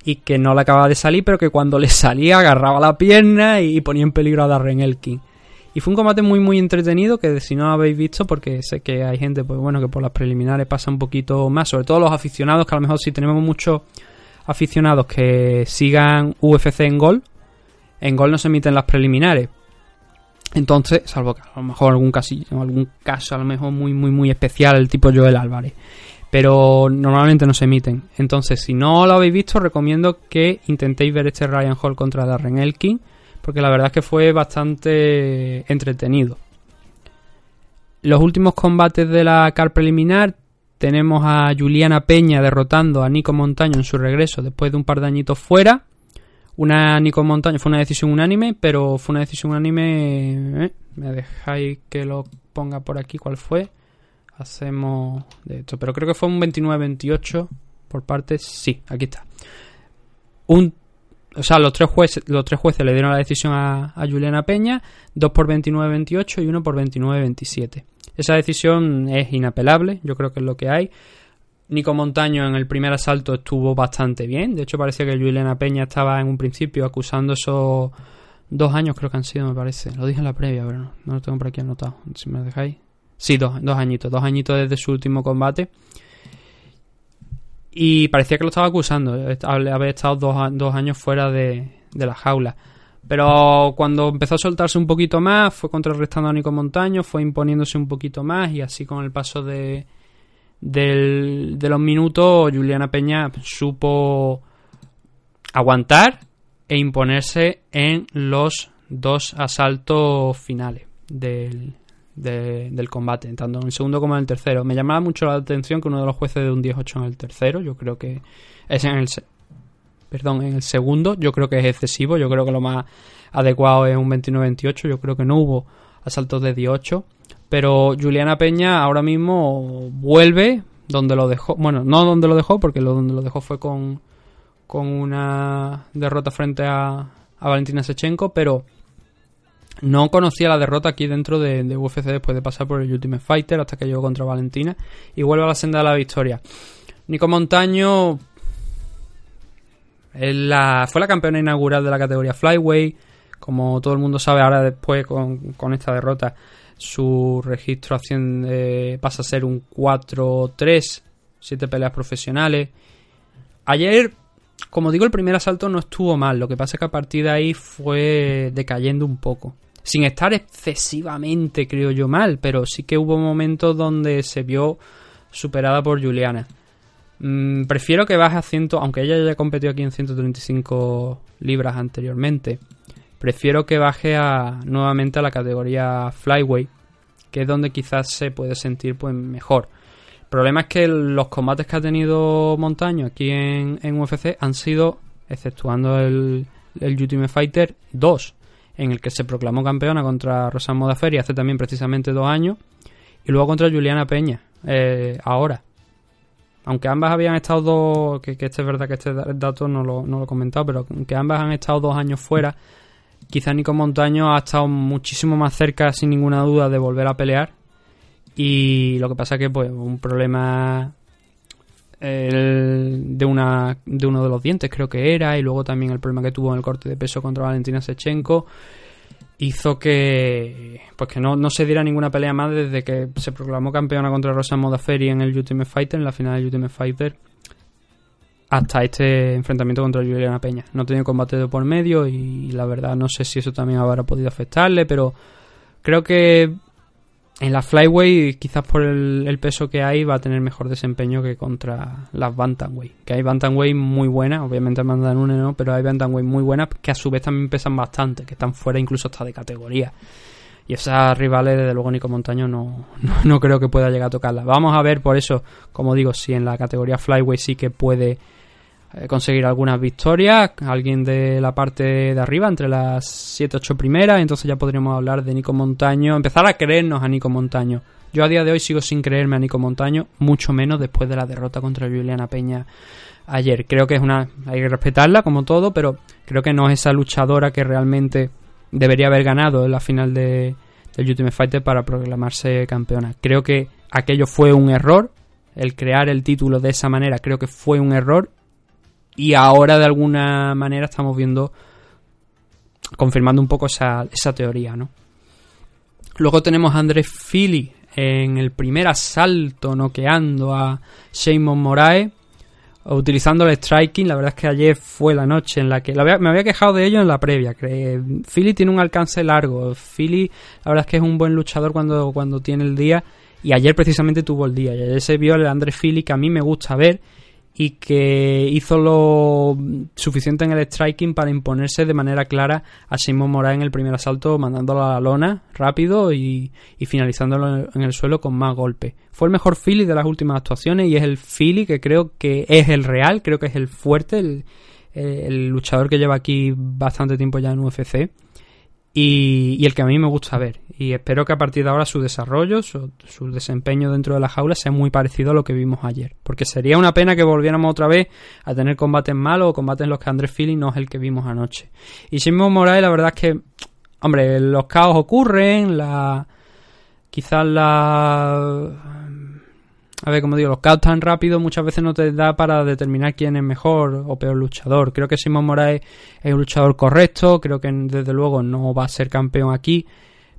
y que no le acababa de salir, pero que cuando le salía agarraba la pierna y ponía en peligro a Darren Elkin. Y fue un combate muy muy entretenido que si no habéis visto, porque sé que hay gente, pues bueno, que por las preliminares pasa un poquito más, sobre todo los aficionados, que a lo mejor si tenemos muchos aficionados que sigan UFC en gol, en gol no se emiten las preliminares. Entonces, salvo que a lo mejor algún casillo, algún caso a lo mejor muy muy muy especial, el tipo Joel Álvarez. Pero normalmente no se emiten. Entonces, si no lo habéis visto, recomiendo que intentéis ver este Ryan Hall contra Darren Elkin, porque la verdad es que fue bastante entretenido. Los últimos combates de la car preliminar tenemos a Juliana Peña derrotando a Nico Montaño en su regreso después de un par de añitos fuera Una Nico Montaño fue una decisión unánime, pero fue una decisión unánime. eh, me dejáis que lo ponga por aquí cuál fue. Hacemos de esto, pero creo que fue un 29-28 por parte. Sí, aquí está. Un, o sea, los tres jueces, los tres jueces le dieron la decisión a, Juliana Peña, dos por 29-28 y uno por 29-27. Esa decisión es inapelable, yo creo que es lo que hay. Nico Montaño en el primer asalto estuvo bastante bien. De hecho, parecía que Juliana Peña estaba en un principio acusando esos dos años, creo que han sido, me parece. Lo dije en la previa, pero no, no lo tengo por aquí anotado. Si me dejáis. Sí, dos, dos añitos. Dos añitos desde su último combate. Y parecía que lo estaba acusando. Haber estado dos, dos años fuera de, de la jaula. Pero cuando empezó a soltarse un poquito más, fue contrarrestando a Nico Montaño, fue imponiéndose un poquito más y así con el paso de, del- de los minutos, Juliana Peña supo aguantar e imponerse en los dos asaltos finales del, de- del combate, tanto en el segundo como en el tercero. Me llamaba mucho la atención que uno de los jueces de un 10-8 en el tercero, yo creo que es en el, perdón, en el segundo, yo creo que es excesivo, yo creo que lo más adecuado es un 29-28, yo creo que no hubo asaltos de 18, pero Juliana Peña ahora mismo vuelve donde lo dejó, bueno, no donde lo dejó, porque lo donde lo dejó fue con, con una derrota frente a, a Valentina Sechenko, pero no conocía la derrota aquí dentro de, UFC después de pasar por el Ultimate Fighter hasta que llegó contra Valentina y vuelve a la senda de la victoria. Nico Montaño fue la campeona inaugural de la categoría Flyway. Como todo el mundo sabe, ahora después con, esta derrota, su registro asciende- pasa a ser un 4-3, 7 peleas profesionales. Ayer, como digo, el primer asalto no estuvo mal. Lo que pasa es que a partir de ahí fue decayendo un poco. Sin estar excesivamente, creo yo, mal, pero sí que hubo momentos donde se vio superada por Juliana. Mm, prefiero que baje a 100, aunque ella ya competió aquí en 135 libras anteriormente. Prefiero que baje a, nuevamente a la categoría Flyway, que es donde quizás se puede sentir pues mejor. El problema es que los combates que ha tenido Montaño aquí en, en UFC han sido, exceptuando el, el Ultimate Fighter, dos, en el que se proclamó campeona contra Rosan Modafferi hace también precisamente dos años, y luego contra Juliana Peña, eh, ahora. Aunque ambas habían estado dos, que, que este es verdad que este da- dato no lo, no lo he comentado, pero aunque ambas han estado dos años fuera, quizá Nico Montaño ha estado muchísimo más cerca, sin ninguna duda, de volver a pelear. Y lo que pasa que, pues, un problema de una de uno de los dientes creo que era y luego también el problema que tuvo en el corte de peso contra Valentina Sechenko hizo que pues que no, no se diera ninguna pelea más desde que se proclamó campeona contra Rosa Modafferi en el Ultimate Fighter en la final del Ultimate Fighter hasta este enfrentamiento contra Juliana Peña. No ha tenido combate de por medio y la verdad no sé si eso también habrá podido afectarle pero creo que en la Flyway, quizás por el, peso que hay, va a tener mejor desempeño que contra las Bantamweight. Que hay Bantamweight muy buenas, obviamente Amanda Nunes no, pero hay Bantamweight muy buenas que a su vez también pesan bastante, que están fuera incluso hasta de categoría. Y esas rivales, desde luego, Nico Montaño no, no, creo que pueda llegar a tocarlas. Vamos a ver, por eso, como digo, si en la categoría Flyway sí que puede conseguir algunas victorias, alguien de la parte de arriba, entre las 7-8 primeras, entonces ya podríamos hablar de Nico Montaño, empezar a creernos a Nico Montaño. Yo a día de hoy sigo sin creerme a Nico Montaño, mucho menos después de la derrota contra Juliana Peña ayer. Creo que es una, hay que respetarla como todo, pero creo que no es esa luchadora que realmente debería haber ganado en la final de, del Ultimate Fighter para proclamarse campeona. Creo que aquello fue un error, el crear el título de esa manera creo que fue un error y ahora de alguna manera estamos viendo confirmando un poco esa, esa teoría, ¿no? Luego tenemos a Andrés Fili en el primer asalto noqueando a Shimon Moraes utilizando el striking. La verdad es que ayer fue la noche en la que me había quejado de ello en la previa. que Philly tiene un alcance largo. Philly, la verdad es que es un buen luchador cuando, cuando tiene el día. Y ayer precisamente tuvo el día. Y ayer se vio el Andrés Philly que a mí me gusta ver y que hizo lo suficiente en el striking para imponerse de manera clara a Simón Morán en el primer asalto, mandándolo a la lona rápido y, y finalizándolo en el suelo con más golpes. Fue el mejor Philly de las últimas actuaciones y es el Philly que creo que es el real, creo que es el fuerte, el, el luchador que lleva aquí bastante tiempo ya en UFC y, y el que a mí me gusta ver. Y espero que a partir de ahora su desarrollo, su, su desempeño dentro de la jaula sea muy parecido a lo que vimos ayer. Porque sería una pena que volviéramos otra vez a tener combates malos o combates en los que Andrés Fili no es el que vimos anoche. Y Simón Moraes, la verdad es que, hombre, los caos ocurren, la quizás la a ver, como digo, los caos tan rápidos muchas veces no te da para determinar quién es mejor o peor luchador. Creo que Simón Moraes es un luchador correcto, creo que desde luego no va a ser campeón aquí,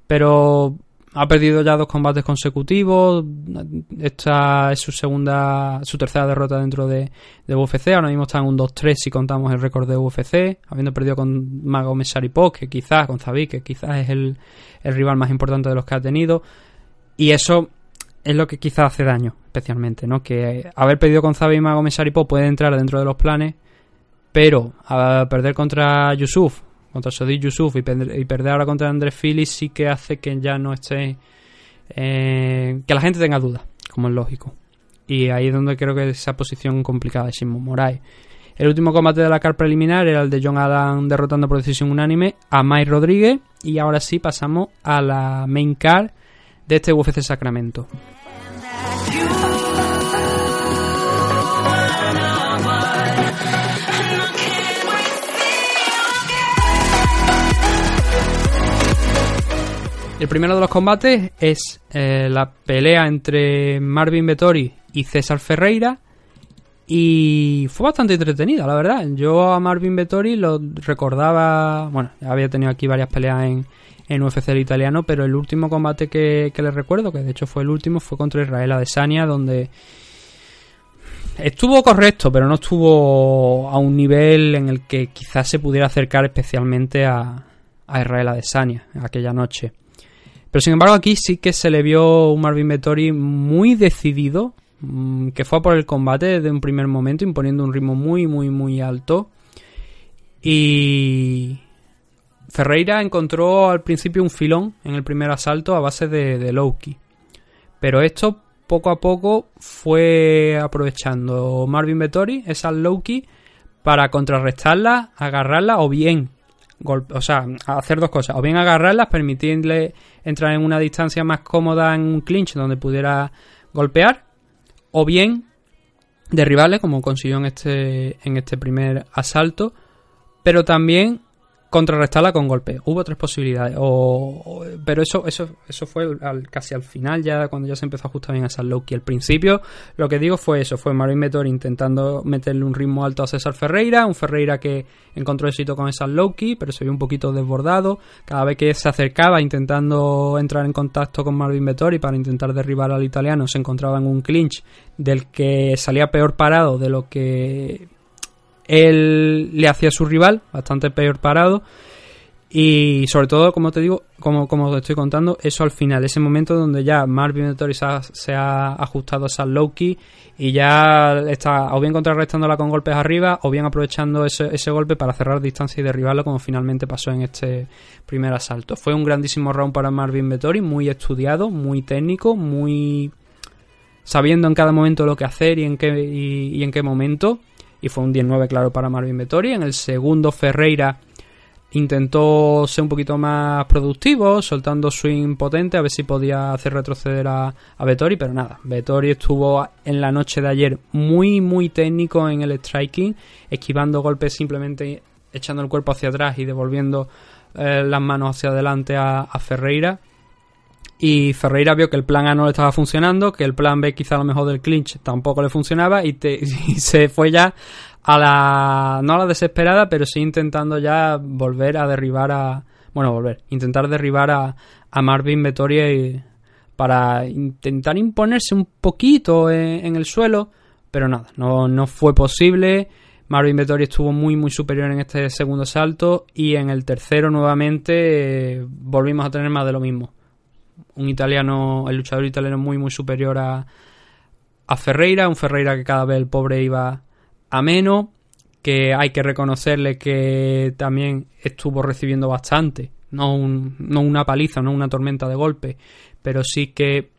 pero ha perdido ya dos combates consecutivos. Esta es su segunda, su tercera derrota dentro de, UFC. Ahora mismo está en un 2-3 si contamos el récord de UFC, habiendo perdido con Mago Mesaripov, que quizás, con Zabik, que quizás es el, rival más importante de los que ha tenido. Y eso es lo que quizás hace daño, especialmente, ¿no? Que haber perdido con Zabi y Mago Mesaripo puede entrar dentro de los planes, pero a perder contra Yusuf, contra Sodi Yusuf y, y perder ahora contra Andrés Fili sí que hace que ya no esté. eh, que la gente tenga dudas, como es lógico. Y ahí es donde creo que esa posición complicada de Simon Moraes. El último combate de la car preliminar era el de John Adam derrotando por decisión unánime a Mike Rodríguez. Y ahora sí pasamos a la main car de este UFC Sacramento. El primero de los combates es eh, la pelea entre Marvin Vettori y César Ferreira. Y fue bastante entretenida, la verdad. Yo a Marvin Vettori lo recordaba. Bueno, había tenido aquí varias peleas en, en UFC el italiano, pero el último combate que, que le recuerdo, que de hecho fue el último, fue contra Israel Adesanya, donde estuvo correcto, pero no estuvo a un nivel en el que quizás se pudiera acercar especialmente a, a Israel Adesanya aquella noche. Pero sin embargo aquí sí que se le vio un Marvin Vettori muy decidido, mm, que fue a por el combate desde un primer momento, imponiendo un ritmo muy, muy, muy alto. Y Ferreira encontró al principio un filón en el primer asalto a base de, de Loki. Pero esto poco a poco fue aprovechando Marvin Vettori, esa Loki, para contrarrestarla, agarrarla o bien o sea, hacer dos cosas, o bien agarrarlas, permitirle entrar en una distancia más cómoda en un clinch donde pudiera golpear, o bien derribarle como consiguió en este en este primer asalto, pero también contrarrestarla con golpe. Hubo tres posibilidades, o, pero eso eso eso fue casi al final ya cuando ya se empezó a ajustar bien a esa Loki. Al principio lo que digo fue eso, fue Marvin Vettori intentando meterle un ritmo alto a César Ferreira, un Ferreira que encontró éxito con esa Loki, pero se vio un poquito desbordado. Cada vez que se acercaba intentando entrar en contacto con Marvin Vettori para intentar derribar al italiano, se encontraba en un clinch del que salía peor parado de lo que él le hacía a su rival, bastante peor parado. Y sobre todo, como te digo, como, como te estoy contando, eso al final, ese momento donde ya Marvin Vettori se ha, ajustado a esa Loki y ya está o bien contrarrestándola con golpes arriba o bien aprovechando ese, ese golpe para cerrar distancia y derribarlo como finalmente pasó en este primer asalto. Fue un grandísimo round para Marvin Vettori, muy estudiado, muy técnico, muy sabiendo en cada momento lo que hacer y en qué, y en qué momento. Y fue un 19 claro para Marvin Vettori. En el segundo Ferreira intentó ser un poquito más productivo, soltando swing potente, a ver si podía hacer retroceder a, a Vettori, pero nada, Vettori estuvo en la noche de ayer muy, muy técnico en el striking, esquivando golpes simplemente echando el cuerpo hacia atrás y devolviendo eh, las manos hacia adelante a, a Ferreira. Y Ferreira vio que el plan A no le estaba funcionando, que el plan B quizá a lo mejor del clinch tampoco le funcionaba y, te- se fue ya a la... no a la desesperada, pero sí intentando ya volver a derribar a... bueno, volver, intentar derribar a, a Marvin Vettori y- para intentar imponerse un poquito en, en el suelo, pero nada, no, no fue posible. Marvin Vettori estuvo muy muy superior en este segundo salto y en el tercero nuevamente eh, volvimos a tener más de lo mismo un italiano, el luchador italiano muy muy superior a, a Ferreira, un Ferreira que cada vez el pobre iba a menos, que hay que reconocerle que también estuvo recibiendo bastante, no, un- no una paliza, no una tormenta de golpes, pero sí que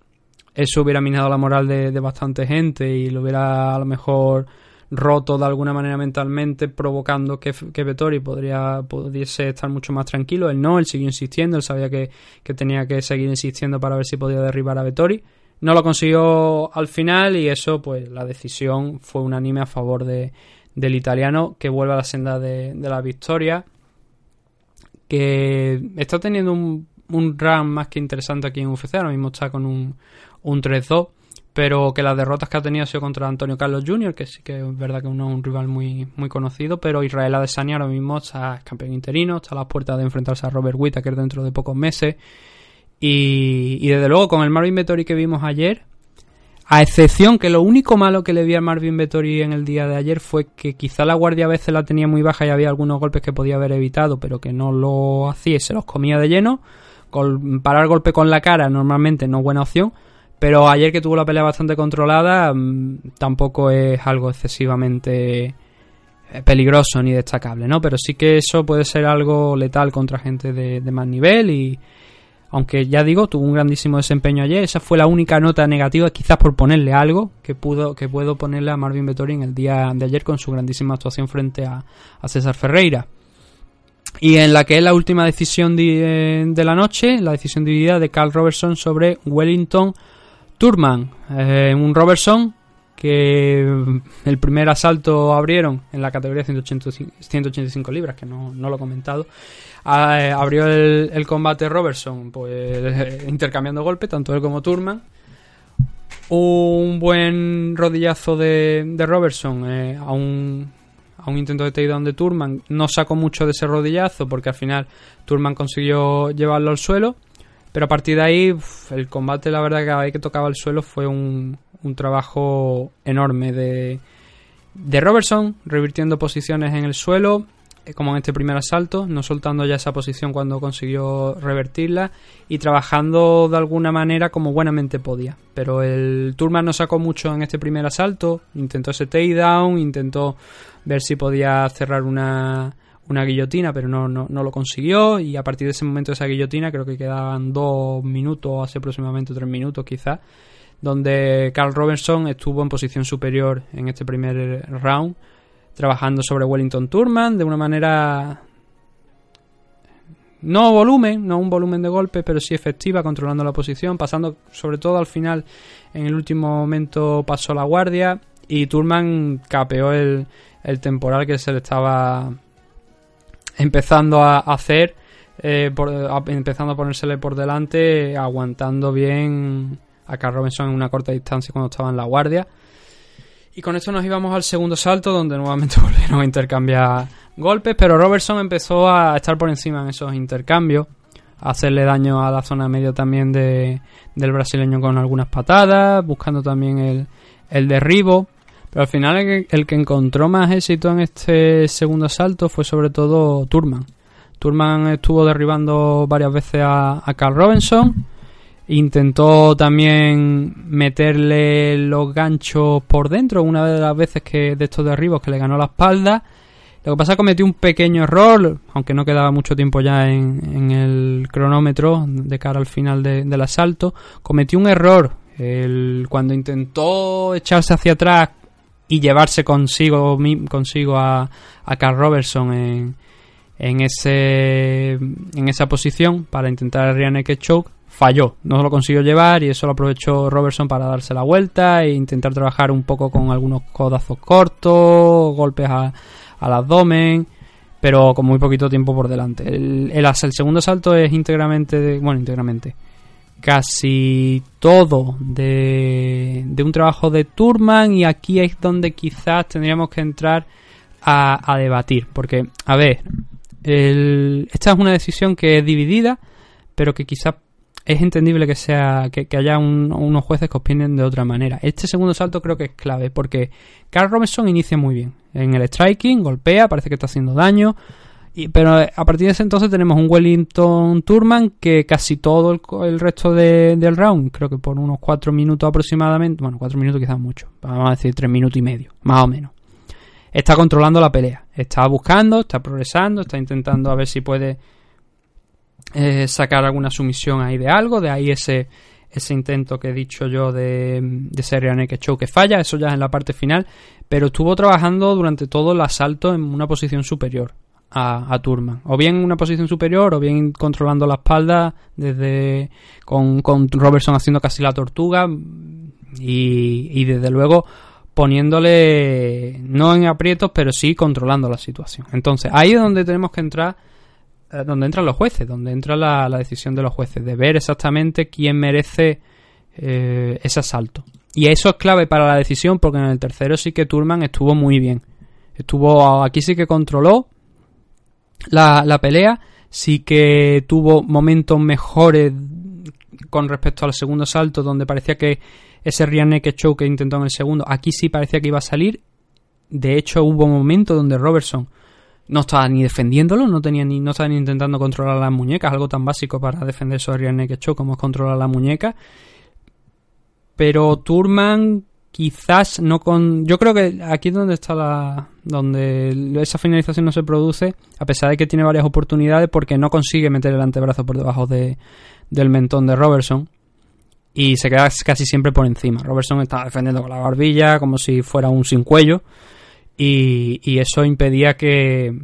eso hubiera minado la moral de, de bastante gente y lo hubiera a lo mejor roto de alguna manera mentalmente, provocando que, que Vettori podría, pudiese estar mucho más tranquilo. Él no, él siguió insistiendo, él sabía que, que tenía que seguir insistiendo para ver si podía derribar a Vettori. No lo consiguió al final y eso, pues la decisión fue unánime a favor de, del italiano que vuelve a la senda de, de la victoria. Que está teniendo un, un run más que interesante aquí en UFC. Ahora mismo está con un, un 3-2 pero que las derrotas que ha tenido ha sido contra Antonio Carlos Jr., que sí que es verdad que uno es un rival muy, muy conocido, pero Israel Adesanya ahora mismo está campeón interino, está a las puertas de enfrentarse a Robert Whittaker dentro de pocos meses, y, y desde luego con el Marvin Vettori que vimos ayer, a excepción que lo único malo que le vi a Marvin Vettori en el día de ayer fue que quizá la guardia a veces la tenía muy baja y había algunos golpes que podía haber evitado, pero que no lo hacía y se los comía de lleno. parar golpe con la cara normalmente no es buena opción, pero ayer que tuvo la pelea bastante controlada, mm, tampoco es algo excesivamente eh, peligroso ni destacable, ¿no? Pero sí que eso puede ser algo letal contra gente de, más nivel y aunque ya digo, tuvo un grandísimo desempeño ayer, esa fue la única nota negativa, quizás por ponerle algo que pudo que puedo ponerle a Marvin Vettori en el día de ayer con su grandísima actuación frente a, César Ferreira. Y en la que es la última decisión de, de la noche, la decisión dividida de Carl Robertson sobre Wellington Turman, eh, un Robertson que el primer asalto abrieron en la categoría 185 libras, que no, lo he comentado. Ah, eh, abrió el, combate Robertson, pues intercambiando golpes, tanto él como Turman. Un buen rodillazo de, Robertson eh, a, un, a un intento de takedown de Turman. No sacó mucho de ese rodillazo porque al final Turman consiguió llevarlo al suelo. Pero a partir de ahí, el combate, la verdad, que cada vez que tocaba el suelo fue un, un trabajo enorme de, de Robertson, revirtiendo posiciones en el suelo, eh, como en este primer asalto, no soltando ya esa posición cuando consiguió revertirla y trabajando de alguna manera como buenamente podía. Pero el Turman no sacó mucho en este primer asalto, intentó ese takedown, intentó ver si podía cerrar una, una guillotina, pero no, no, no, lo consiguió. Y a partir de ese momento de esa guillotina, creo que quedaban dos minutos, hace aproximadamente tres minutos quizás, donde Carl Robertson estuvo en posición superior en este primer round, trabajando sobre Wellington Turman de una manera. No volumen, no un volumen de golpe, pero sí efectiva, controlando la posición, pasando sobre todo al final, en el último momento pasó la guardia y Turman capeó el, el temporal que se le estaba empezando a hacer, eh, empezando a ponérsele por delante, aguantando bien a Carl Robinson en una corta distancia cuando estaba en la guardia. Y con esto nos íbamos al segundo salto, donde nuevamente volvieron a intercambiar golpes, pero Robertson empezó a estar por encima en esos intercambios, a hacerle daño a la zona medio también de, del brasileño con algunas patadas, buscando también el, el derribo. Pero al final el que, encontró más éxito en este segundo asalto fue sobre todo Turman. Turman estuvo derribando varias veces a, Carl Robinson. Intentó también meterle los ganchos por dentro, una de las veces que de estos derribos que le ganó la espalda. Lo que pasa es que cometió un pequeño error, aunque no quedaba mucho tiempo ya en, el cronómetro de cara al final del asalto. Cometió un error el, cuando intentó echarse hacia atrás y llevarse consigo, consigo a, a Carl Robertson en, en, ese, en esa posición para intentar el rear choke. Falló, no lo consiguió llevar y eso lo aprovechó Robertson para darse la vuelta e intentar trabajar un poco con algunos codazos cortos, golpes a, al abdomen, pero con muy poquito tiempo por delante. El, el, el segundo salto es íntegramente, bueno, íntegramente, casi todo de, de, un trabajo de Turman y aquí es donde quizás tendríamos que entrar a, debatir porque a ver esta es una decisión que es dividida pero que quizás es entendible que sea que, haya unos jueces que opinen de otra manera. Este segundo salto creo que es clave porque Carl Robinson inicia muy bien. En el striking golpea parece que está haciendo daño pero eh, a partir de ese entonces tenemos un Wellington Turman que casi todo el, resto del round, creo que por unos 4 minutos aproximadamente, bueno, 4 minutos quizás mucho, vamos a decir 3 minutos y medio, más o menos. Está controlando la pelea, está buscando, está progresando, está intentando a ver si puede eh, sacar alguna sumisión ahí de algo, de ahí ese, ese intento que he dicho yo de, de ese rear naked choke que falla, eso ya es en la parte final, pero estuvo trabajando durante todo el asalto en una posición superior a, a Turman. O bien en una posición superior, o bien controlando la espalda, desde con, con Robertson haciendo casi la tortuga, y, y desde luego poniéndole no en aprietos, pero sí controlando la situación. Entonces, ahí es donde tenemos que entrar, eh, donde entran los jueces, donde entra la, la decisión de los jueces, de ver exactamente quién merece eh, ese asalto. Y eso es clave para la decisión, porque en el tercero sí que Turman estuvo muy bien. Estuvo, aquí sí que controló la, la pelea, sí que tuvo momentos mejores con respecto al segundo asalto, donde parecía que ese rear naked choke que intentó en el segundo, aquí sí parecía que iba a salir. De hecho, hubo momentos donde Robertson no estaba ni defendiéndolo, no tenía ni, no estaba ni intentando controlar las muñecas, algo tan básico para defender esos rear naked choke como es controlar la muñeca. Pero Turman quizás no con yo creo que aquí es donde está la donde esa finalización no se produce a pesar de que tiene varias oportunidades porque no consigue meter el antebrazo por debajo de, del mentón de Robertson y se queda casi siempre por encima. Robertson estaba defendiendo con la barbilla como si fuera un sin cuello y, y eso impedía que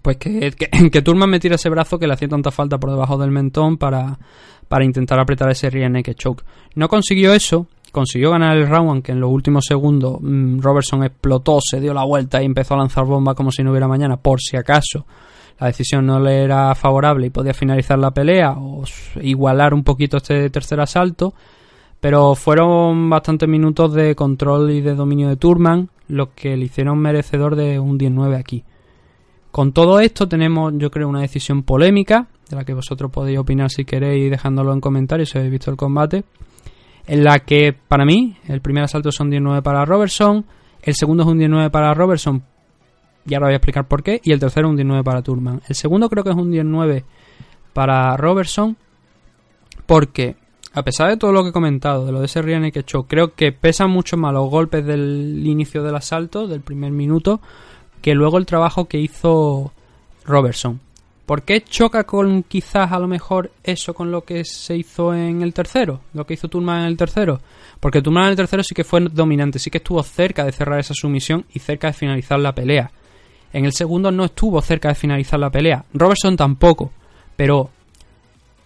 pues que, que, Turman metiera ese brazo que le hacía tanta falta por debajo del mentón para, para intentar apretar ese rear naked choke. No consiguió eso, consiguió ganar el round, aunque en los últimos segundos mmm, Robertson explotó, se dio la vuelta y empezó a lanzar bomba como si no hubiera mañana, por si acaso la decisión no le era favorable y podía finalizar la pelea o igualar un poquito este tercer asalto. Pero fueron bastantes minutos de control y de dominio de Turman, lo que le hicieron merecedor de un 19 aquí. Con todo esto tenemos, yo creo, una decisión polémica, de la que vosotros podéis opinar si queréis dejándolo en comentarios si habéis visto el combate, en la que para mí el primer asalto son 19 para Robertson, el segundo es un 19 para Robertson y ahora voy a explicar por qué. Y el tercero un 19 para Turman. El segundo creo que es un 19 para Robertson. Porque, a pesar de todo lo que he comentado, de lo de ese Riane que echó, creo que pesan mucho más los golpes del inicio del asalto, del primer minuto, que luego el trabajo que hizo Robertson. ¿Por qué choca con quizás a lo mejor eso con lo que se hizo en el tercero? Lo que hizo Turman en el tercero. Porque Turman en el tercero sí que fue dominante, sí que estuvo cerca de cerrar esa sumisión y cerca de finalizar la pelea. En el segundo no estuvo cerca de finalizar la pelea. Robertson tampoco. Pero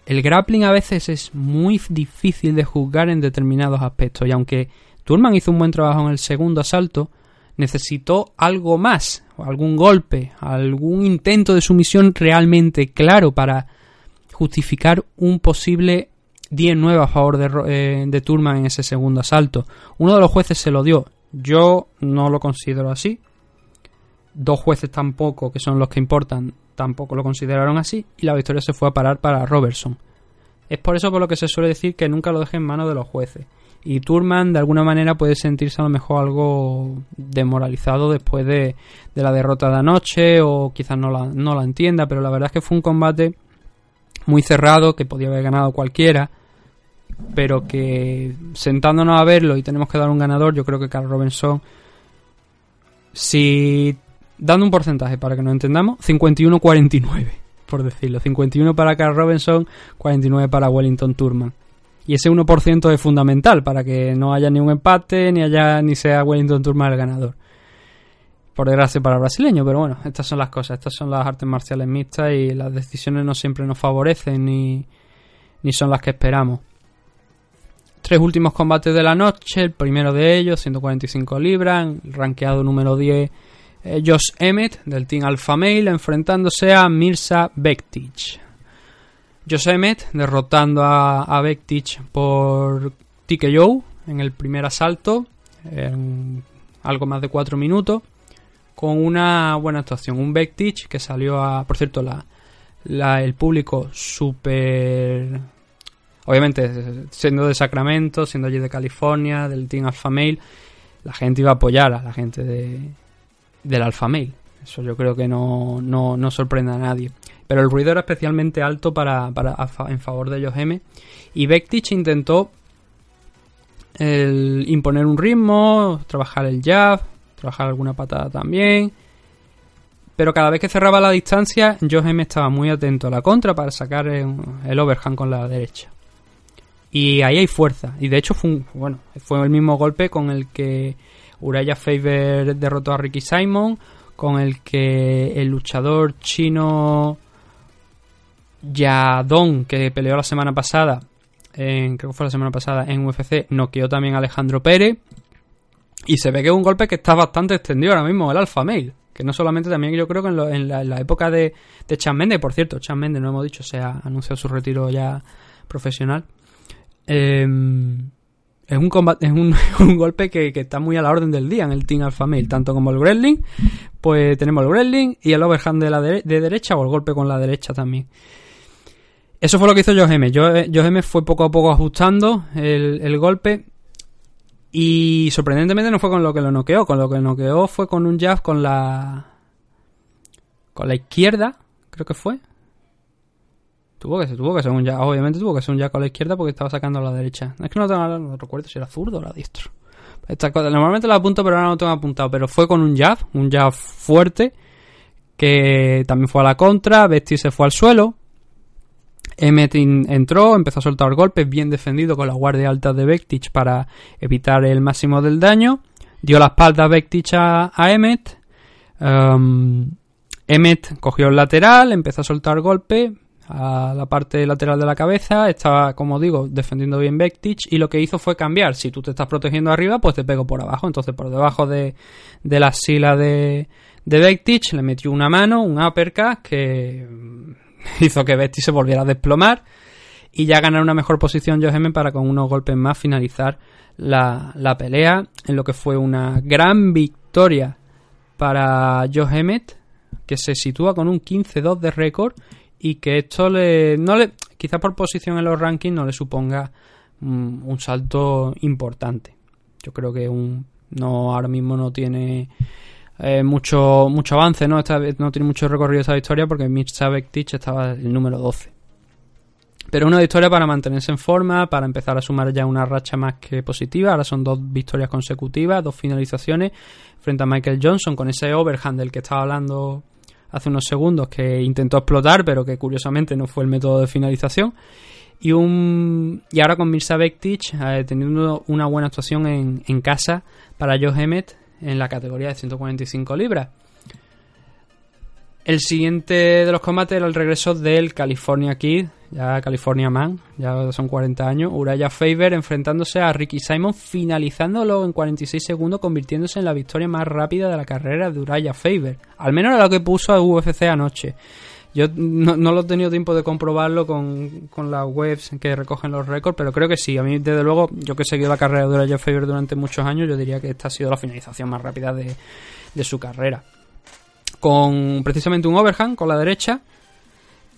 el grappling a veces es muy difícil de juzgar en determinados aspectos. Y aunque Turman hizo un buen trabajo en el segundo asalto, necesitó algo más, algún golpe, algún intento de sumisión realmente claro para justificar un posible 10-9 a favor de, eh, de Turman en ese segundo asalto. Uno de los jueces se lo dio. Yo no lo considero así dos jueces tampoco, que son los que importan, tampoco lo consideraron así, y la victoria se fue a parar para Robertson. Es por eso por lo que se suele decir que nunca lo dejen en manos de los jueces. Y Turman de alguna manera puede sentirse a lo mejor algo demoralizado después de, de la derrota de anoche o quizás no la, no la entienda, pero la verdad es que fue un combate muy cerrado que podía haber ganado cualquiera, pero que sentándonos a verlo y tenemos que dar un ganador, yo creo que Carl Robinson si dando un porcentaje para que nos entendamos, 51-49, por decirlo. 51 para Carl Robinson, 49 para Wellington Turman. Y ese 1% es fundamental para que no haya ni un empate, ni haya ni sea Wellington Turman el ganador. Por desgracia para el brasileño, pero bueno, estas son las cosas, estas son las artes marciales mixtas y las decisiones no siempre nos favorecen ni, ni son las que esperamos. Tres últimos combates de la noche, el primero de ellos, 145 libras, el rankeado número 10 eh, Josh Emmett del Team Alpha Male enfrentándose a Mirza Bektic. Josh Emmett derrotando a, a por TKO en el primer asalto, en algo más de 4 minutos, con una buena actuación. Un Bektic que salió a, por cierto, la, la, el público súper... Obviamente, siendo de Sacramento, siendo allí de California, del Team Alpha Male, la gente iba a apoyar a la gente de, del Alpha Male. Eso yo creo que no, no, no, sorprende a nadie. Pero el ruido era especialmente alto para, para en favor de ellos. Y Bektic intentó imponer un ritmo, trabajar el jab, trabajar alguna patada también. Pero cada vez que cerraba la distancia, Josh M estaba muy atento a la contra para sacar el overhand con la derecha. Y ahí hay fuerza. Y de hecho fue, bueno, fue el mismo golpe con el que Uraya Faber derrotó a Ricky Simon, con el que el luchador chino Yadon, que peleó la semana pasada, en, creo que fue la semana pasada en UFC, noqueó también a Alejandro Pérez. Y se ve que es un golpe que está bastante extendido ahora mismo, el Alpha Male. Que no solamente también yo creo que en, lo- en la, época de, de Chan Mendes, por cierto, Chan Mendes, no hemos dicho, se ha anunciado su retiro ya profesional. Eh, es un combate, es un, golpe que, está muy a la orden del día en el Team Alpha Male, tanto como el Wrestling, pues tenemos el Wrestling y el overhand de la de derecha o el golpe con la derecha también. Eso fue lo que hizo Joe M. Joe Joe M fue poco a poco ajustando el, golpe y sorprendentemente no fue con lo que lo noqueó, con lo que noqueó fue con un jab con la con la izquierda, creo que fue. Tuvo que ser, tuvo que ser un jab, obviamente tuvo que ser un jab con la izquierda porque estaba sacando a la derecha. Es que no, tengo, no recuerdo si era zurdo o era diestro. Normalmente lo apunto, pero ahora no tengo apuntado. Pero fue con un jab, un jab fuerte, que también fue a la contra. Bestie se fue al suelo. Emmet entró, empezó a soltar golpes, bien defendido con la guardia alta de Bektic para evitar el máximo del daño. Dio la espalda Bektic a, a Emmet. Um, Emmet cogió el lateral, empezó a soltar golpes a la parte lateral de la cabeza. Estaba, como digo, defendiendo bien Bektic. Y lo que hizo fue cambiar. Si tú te estás protegiendo arriba, pues te pego por abajo. Entonces, por debajo de, de la sila de, de Bektic, le metió una mano, un uppercut que hizo que Betty se volviera a desplomar y ya ganar una mejor posición Joe Emmett para con unos golpes más finalizar la, la pelea en lo que fue una gran victoria para Joe Emmett que se sitúa con un 15-2 de récord y que esto le, no le quizás por posición en los rankings no le suponga mm, un salto importante. Yo creo que un no ahora mismo no tiene eh, mucho mucho avance, ¿no? Esta no tiene mucho recorrido esta victoria porque Mirza Bektic estaba el número 12. Pero una victoria para mantenerse en forma, para empezar a sumar ya una racha más que positiva. Ahora son dos victorias consecutivas, dos finalizaciones frente a Michael Johnson con ese overhand del que estaba hablando hace unos segundos que intentó explotar, pero que curiosamente no fue el método de finalización. Y, un, y ahora con Mirza Bektic eh, teniendo una buena actuación en, en casa para Joe Emmett en la categoría de 145 libras. El siguiente de los combates era el regreso del California Kid, ya California Man, ya son 40 años, Uraya Faber enfrentándose a Ricky Simon, finalizándolo en 46 segundos, convirtiéndose en la victoria más rápida de la carrera de Uraya Faber. Al menos era lo que puso a UFC anoche. Yo no, no lo he tenido tiempo de comprobarlo con, con las webs que recogen los récords, pero creo que sí. A mí, desde luego, yo que he seguido la carrera de Uraya Faber durante muchos años, yo diría que esta ha sido la finalización más rápida de, de su carrera con precisamente un overhand con la derecha.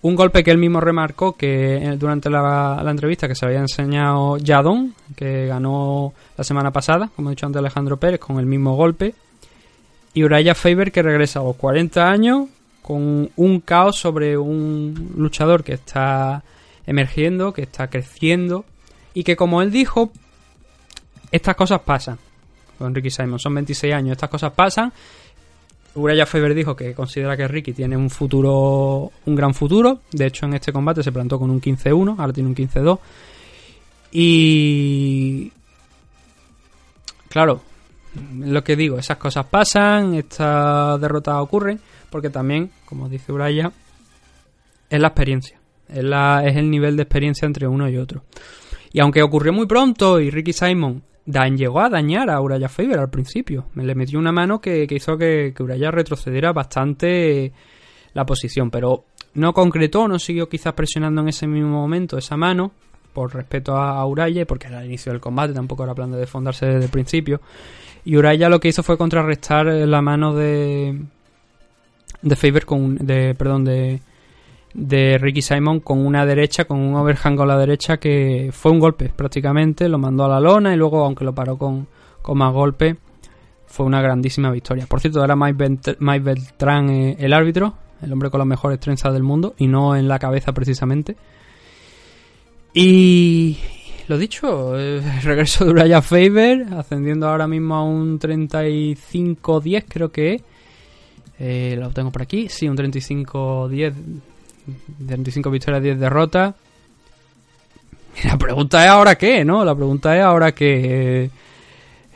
Un golpe que él mismo remarcó que eh, durante la, la entrevista que se había enseñado Yadon, que ganó la semana pasada, como he dicho antes Alejandro Pérez, con el mismo golpe. Y Uraya Faber que regresa a los 40 años con un caos sobre un luchador que está emergiendo, que está creciendo y que como él dijo, estas cosas pasan. Con Ricky Simon, son 26 años, estas cosas pasan Uraya Faber dijo que considera que Ricky tiene un futuro, un gran futuro. De hecho, en este combate se plantó con un 15-1, ahora tiene un 15-2. Y. Claro, lo que digo, esas cosas pasan, estas derrotas ocurren, porque también, como dice Uraya, es la experiencia. Es, la, es el nivel de experiencia entre uno y otro. Y aunque ocurrió muy pronto y Ricky Simon Dan llegó a dañar a Uraya Faber al principio. Me le metió una mano que, que hizo que, que, Uraya retrocediera bastante la posición, pero no concretó, no siguió quizás presionando en ese mismo momento esa mano, por respeto a, a Uraya, porque era el inicio del combate, tampoco era plan de desfondarse desde el principio. Y Uraya lo que hizo fue contrarrestar la mano de de Faber con de perdón de de Ricky Simon con una derecha, con un overhand con la derecha que fue un golpe prácticamente, lo mandó a la lona y luego, aunque lo paró con, con más golpe, fue una grandísima victoria. Por cierto, era Mike, Mike Beltrán eh, el árbitro, el hombre con las mejores trenzas del mundo y no en la cabeza precisamente. Y lo dicho, el regreso de Uraya Faber, ascendiendo ahora mismo a un 35-10 creo que es. Eh, lo tengo por aquí, sí, un 35-10 35 victorias, 10 derrotas. La pregunta es ahora qué, ¿no? La pregunta es ahora que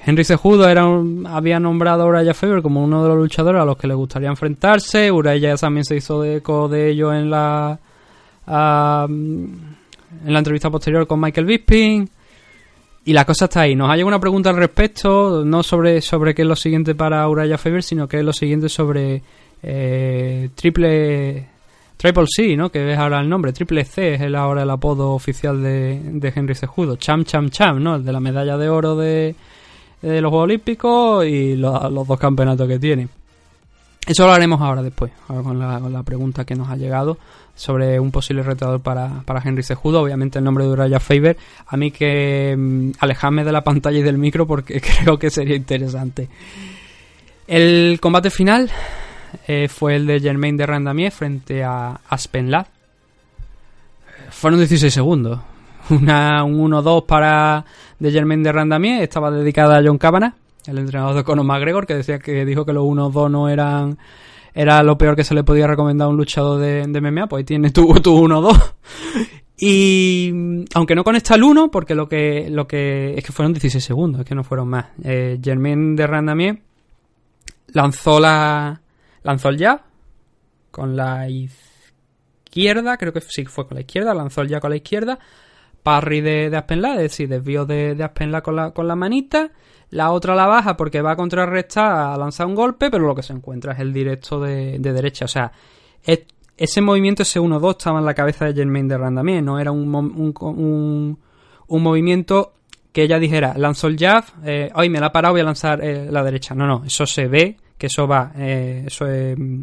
Henry Cejudo era un- había nombrado a Uraya Faber como uno de los luchadores a los que le gustaría enfrentarse. Uraya también se hizo de eco de ello en la ah, en la entrevista posterior con Michael Bisping. Y la cosa está ahí. Nos ha llegado una pregunta al respecto, no sobre, sobre qué es lo siguiente para Uraya Faber, sino qué es lo siguiente sobre eh, Triple Triple C, ¿no? Que es ahora el nombre. Triple C es ahora el apodo oficial de, Henry Cejudo. Cham Cham Cham, ¿no? El de la medalla de oro de, los Juegos Olímpicos y lo- los dos campeonatos que tiene. Eso lo haremos ahora después, ahora con la pregunta que nos ha llegado sobre un posible retador para, para Henry Cejudo. Obviamente el nombre de Uraya Faber. A mí que mm, alejarme de la pantalla y del micro porque creo que sería interesante. El combate final eh, fue el de Germain de Randamier frente a Aspen. Fueron 16 segundos. Una, un 1-2 para de Germain de Randamier. Estaba dedicada a John Cavanagh, el entrenador de Conor McGregor, que decía que dijo que los 1-2 no eran era lo peor que se le podía recomendar a un luchador de, de MMA. Pues ahí tiene tu, tu 1-2. Y mm, aunque no conecta el 1, porque lo que, lo que es que fueron 16 segundos, es que no fueron más. Eh, Germain de Randamier lanzó la lanzó el jab con la izquierda, creo que sí fue con la izquierda, lanzó el jab con la izquierda, parry de, de Aspenla, es decir, desvío de, de Aspenla con la, con la manita, la otra la baja porque va a contrarrestar a lanzar un golpe, pero lo que se encuentra es el directo de, de derecha, o sea, es- ese movimiento, ese 1-2 estaba en la cabeza de Germain de Randamier, no era un, un, un, movimiento que ella dijera, lanzo el jab, eh, hoy me la ha parado, voy a lanzar eh, la derecha. No, no, eso se ve, que eso va, eh, eso es... mm,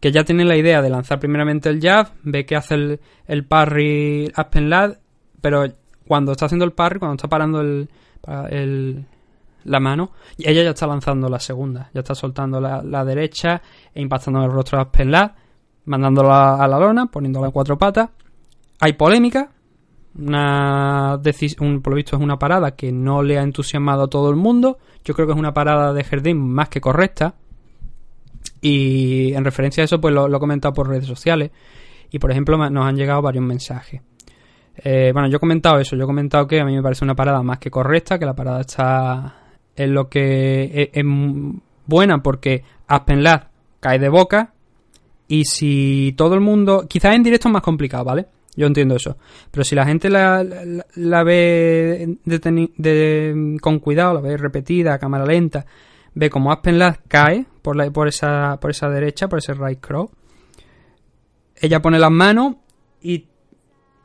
Que ya tiene la idea de lanzar primeramente el jab, ve que hace el, el parry Aspen Ladd, pero cuando está haciendo el parry, cuando está parando el, pa- el- la mano, y ella ya está lanzando la segunda, ya está soltando la, la derecha e impactando el rostro de Aspen Ladd, mandándola a la lona, poniéndola en cuatro patas. Hay polémica, una un, por lo visto es una parada que no le ha entusiasmado a todo el mundo. Yo creo que es una parada de Jardín más que correcta. Y en referencia a eso, pues lo, he comentado por redes sociales. Y por ejemplo, nos han llegado varios mensajes. Eh, bueno, yo he comentado eso. Yo he comentado que a mí me parece una parada más que correcta, que la parada está en lo que es, es buena porque Aspen Ladd cae de boca. Y si todo el mundo. Quizás en directo es más complicado, ¿vale? Yo entiendo eso. Pero si la gente la, ve con cuidado, la ve repetida, a cámara lenta, ve como Aspen Ladd cae por, la, por, esa, por esa derecha, por ese right crow. Ella pone las manos y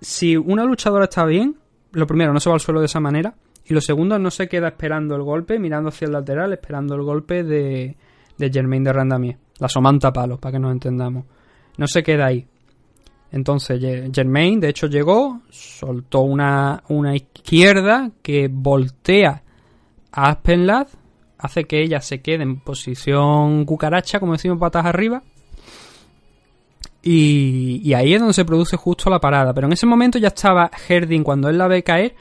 si una luchadora está bien, lo primero, no se va al suelo de esa manera. Y lo segundo, no se queda esperando el golpe, mirando hacia el lateral, esperando el golpe de, de Germain de Randamier. La somanta palos, para que nos entendamos. No se queda ahí. Entonces, Germain, de hecho, llegó, soltó una, una izquierda que voltea a Aspen Ladd, hace que ella se quede en posición cucaracha, como decimos, patas arriba. Y, y ahí es donde se produce justo la parada. Pero en ese momento ya estaba Herdin, cuando él la ve caer,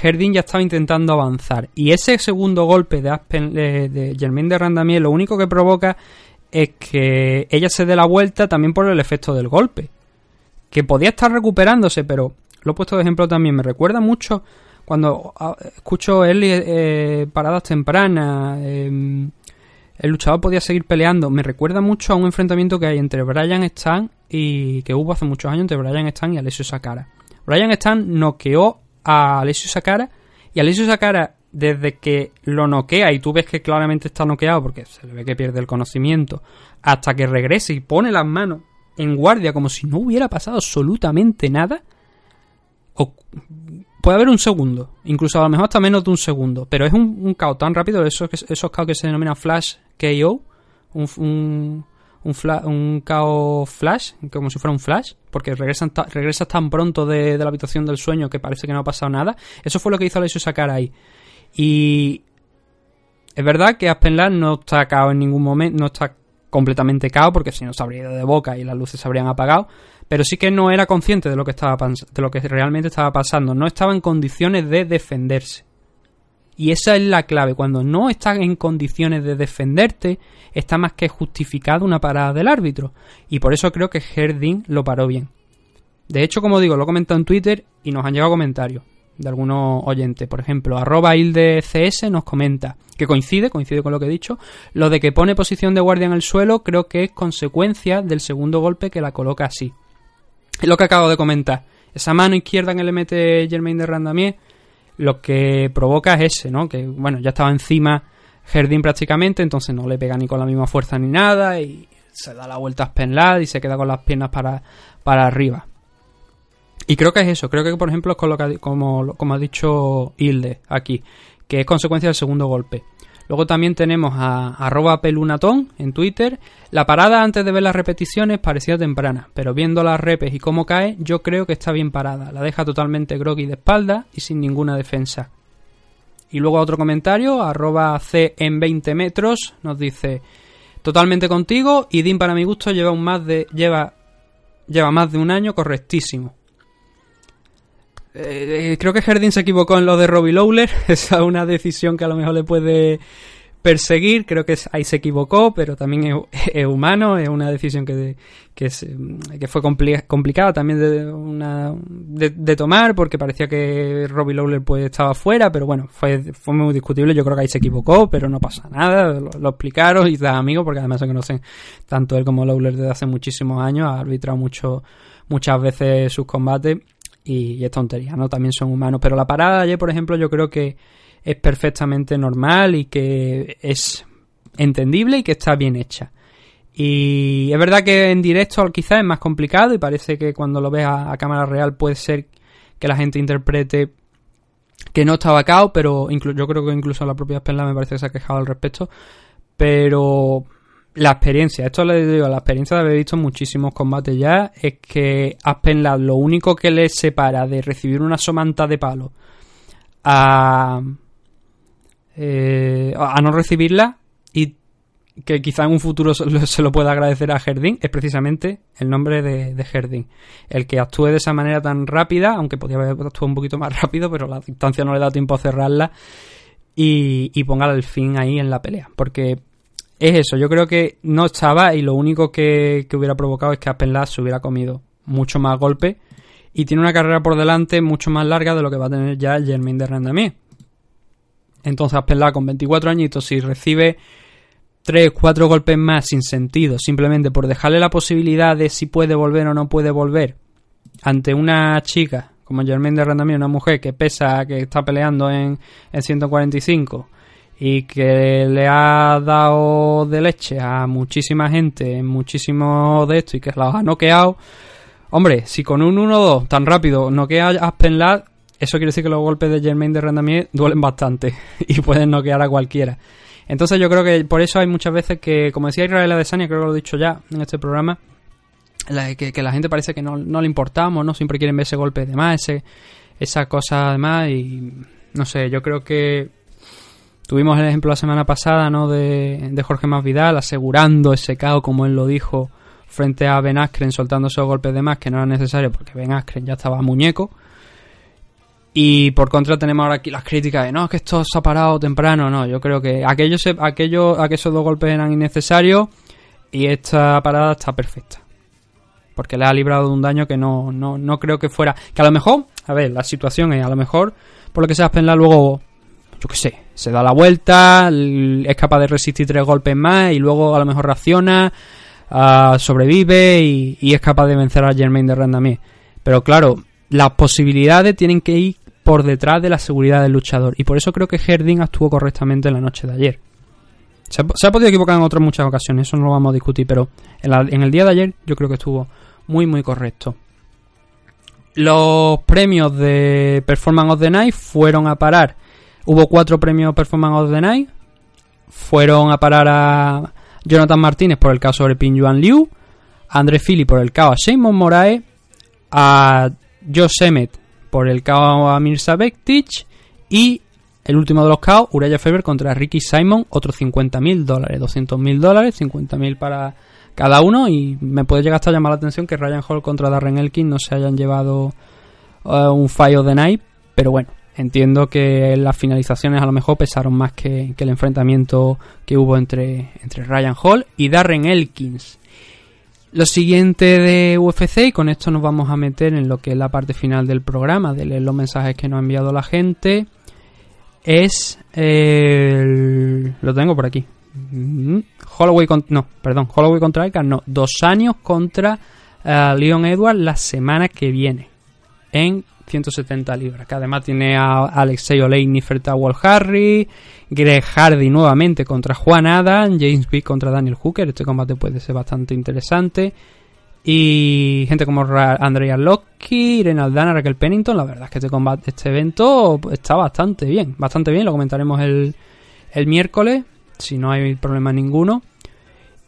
Herdin ya estaba intentando avanzar. Y ese segundo golpe de, Aspen, de, de Germain de lo único que provoca es que ella se dé la vuelta también por el efecto del golpe. Que podía estar recuperándose, pero lo he puesto de ejemplo también. Me recuerda mucho cuando ah, escucho él eh, paradas tempranas. eh, el luchador podía seguir peleando. Me recuerda mucho a un enfrentamiento que hay entre Brian Stan y que hubo hace muchos años entre Brian Stan y Alessio Sakara. Brian Stan noqueó a Alessio Sakara y Alessio Sakara desde que lo noquea y tú ves que claramente está noqueado porque se le ve que pierde el conocimiento hasta que regrese y pone las manos en guardia como si no hubiera pasado absolutamente nada o puede haber un segundo, incluso a lo mejor hasta menos de un segundo, pero es un, un tan rápido, esos, esos KO que se denomina Flash KO, un, un, KO Flash, como si fuera un Flash, porque regresan regresas tan pronto de, de la habitación del sueño que parece que no ha pasado nada. Eso fue lo que hizo Alessio Sakara ahí. Y es verdad que Aspen Ladd no está cao en ningún momento, no está completamente cao, porque si no se habría ido de boca y las luces se habrían apagado, pero sí que no era consciente de lo que estaba de lo que realmente estaba pasando, no estaba en condiciones de defenderse. Y esa es la clave, cuando no estás en condiciones de defenderte, está más que justificada una parada del árbitro. Y por eso creo que Herdin lo paró bien. De hecho, como digo, lo he comentado en Twitter y nos han llegado comentarios de algunos oyentes. Por ejemplo, arroba nos comenta que coincide, coincide con lo que he dicho, lo de que pone posición de guardia en el suelo creo que es consecuencia del segundo golpe que la coloca así. Es lo que acabo de comentar. Esa mano izquierda que le mete Germain de Randamier, lo que provoca es ese, ¿no? Que, bueno, ya estaba encima Jardín prácticamente, entonces no le pega ni con la misma fuerza ni nada y se da la vuelta a Spenlad y se queda con las piernas para, para arriba. Y creo que es eso, creo que por ejemplo es con lo que, como, como ha dicho Hilde aquí, que es consecuencia del segundo golpe. Luego también tenemos a arroba pelunatón en Twitter. La parada antes de ver las repeticiones parecía temprana, pero viendo las repes y cómo cae, yo creo que está bien parada. La deja totalmente groggy de espalda y sin ninguna defensa. Y luego otro comentario, arroba C en 20 metros, nos dice totalmente contigo y Dean para mi gusto lleva un más de lleva lleva más de un año correctísimo. Eh, creo que Herdin se equivocó en lo de Robbie Lowler. Esa es una decisión que a lo mejor le puede perseguir. Creo que ahí se equivocó, pero también es, humano. Es una decisión que, que, fue complicada también de, una, de, tomar porque parecía que Robbie Lowler pues, estaba fuera, pero bueno, fue, fue muy discutible. Yo creo que ahí se equivocó, pero no pasa nada. Lo, explicaron y da amigos porque además se conocen tanto él como Lowler desde hace muchísimos años. Ha arbitrado mucho, muchas veces sus combates y, es tontería, ¿no? También son humanos. Pero la parada de ayer, por ejemplo, yo creo que es perfectamente normal y que es entendible y que está bien hecha. Y es verdad que en directo quizás es más complicado y parece que cuando lo ves a, cámara real puede ser que la gente interprete que no estaba cao, pero yo creo que incluso la propia Spenla me parece que se ha quejado al respecto. Pero la experiencia, esto le digo, la experiencia de haber visto muchísimos combates ya, es que Aspen lo único que le separa de recibir una somanta de palo a, eh, a no recibirla y que quizá en un futuro se lo pueda agradecer a Jardín, es precisamente el nombre de, de. El que actúe de esa manera tan rápida, aunque podría haber actuado un poquito más rápido, pero la distancia no le da tiempo a cerrarla y, y ponga el fin ahí en la pelea. Porque es eso, yo creo que no estaba y lo único que, hubiera provocado es que Aspen se hubiera comido mucho más golpe y tiene una carrera por delante mucho más larga de lo que va a tener ya el Germain de Randamie. Entonces Aspen con 24 añitos, si recibe 3, 4 golpes más sin sentido, simplemente por dejarle la posibilidad de si puede volver o no puede volver ante una chica como Germain de Randamie, una mujer que pesa, que está peleando en, en 145 y que le ha dado de leche a muchísima gente, muchísimo de esto y que los ha noqueado. Hombre, si con un 1-2 tan rápido noquea a Aspenlad, eso quiere decir que los golpes de Germain de Randamier duelen bastante y pueden noquear a cualquiera. Entonces yo creo que por eso hay muchas veces que, como decía Israel Adesanya, creo que lo he dicho ya en este programa, que, la gente parece que no, le importamos, ¿no? Siempre quieren ver ese golpe de más, ese, esa cosa de más y no sé, yo creo que Tuvimos el ejemplo la semana pasada, ¿no? De, Jorge Masvidal asegurando ese caos, como él lo dijo, frente a Ben Askren, soltando esos golpes de más que no eran necesarios porque Ben Askren ya estaba muñeco. Y por contra tenemos ahora aquí las críticas de no, es que esto se ha parado temprano. No, yo creo que aquellos, aquellos, aquellos dos golpes eran innecesarios y esta parada está perfecta. Porque le ha librado de un daño que no, no, no creo que fuera. Que a lo mejor, a ver, la situación es, a lo mejor, por lo que sea, Penla luego yo qué sé, se da la vuelta, es capaz de resistir tres golpes más y luego a lo mejor reacciona, ah, sobrevive y, es capaz de vencer a Germain de Randamie. Pero claro, las posibilidades tienen que ir por detrás de la seguridad del luchador y por eso creo que Herding actuó correctamente en la noche de ayer. Se ha, podido equivocar en otras muchas ocasiones, eso no lo vamos a discutir, pero en, en el día de ayer yo creo que estuvo muy muy correcto. Los premios de Performance of the Night fueron a parar Hubo cuatro premios Performance of the Night. Fueron a parar a Jonathan Martínez por el caso de Pin Yuan Liu, a André Philly por el caso a Shimon Moraes, a Joe Semet por el caso a Mirza Bektic y el último de los caos, Uraya Feber contra Ricky Simon, otros 50.000 dólares, 200.000 dólares, 50.000 para cada uno y me puede llegar hasta llamar la atención que Ryan Hall contra Darren Elkin no se hayan llevado uh, un of the Night, pero bueno, Entiendo que las finalizaciones a lo mejor pesaron más que, el enfrentamiento que hubo entre, entre Ryan Hall y Darren Elkins. Lo siguiente de UFC, y con esto nos vamos a meter en lo que es la parte final del programa, de leer los mensajes que nos ha enviado la gente, es... el- lo tengo por aquí. Mm, Holloway con- no, perdón, Holloway contra Alcar, no, dos años contra eh, Leon Edwards la semana que viene en 170 libras, que además tiene a Alexei a Walt Harry, Greg Hardy nuevamente contra Juan Adam, James B contra Daniel Hooker, este combate puede ser bastante interesante. Y gente como Andrea Locke, Irene Aldana, Raquel Pennington, la verdad es que este combate, este evento está bastante bien, bastante bien, lo comentaremos el, el miércoles, si no hay problema ninguno.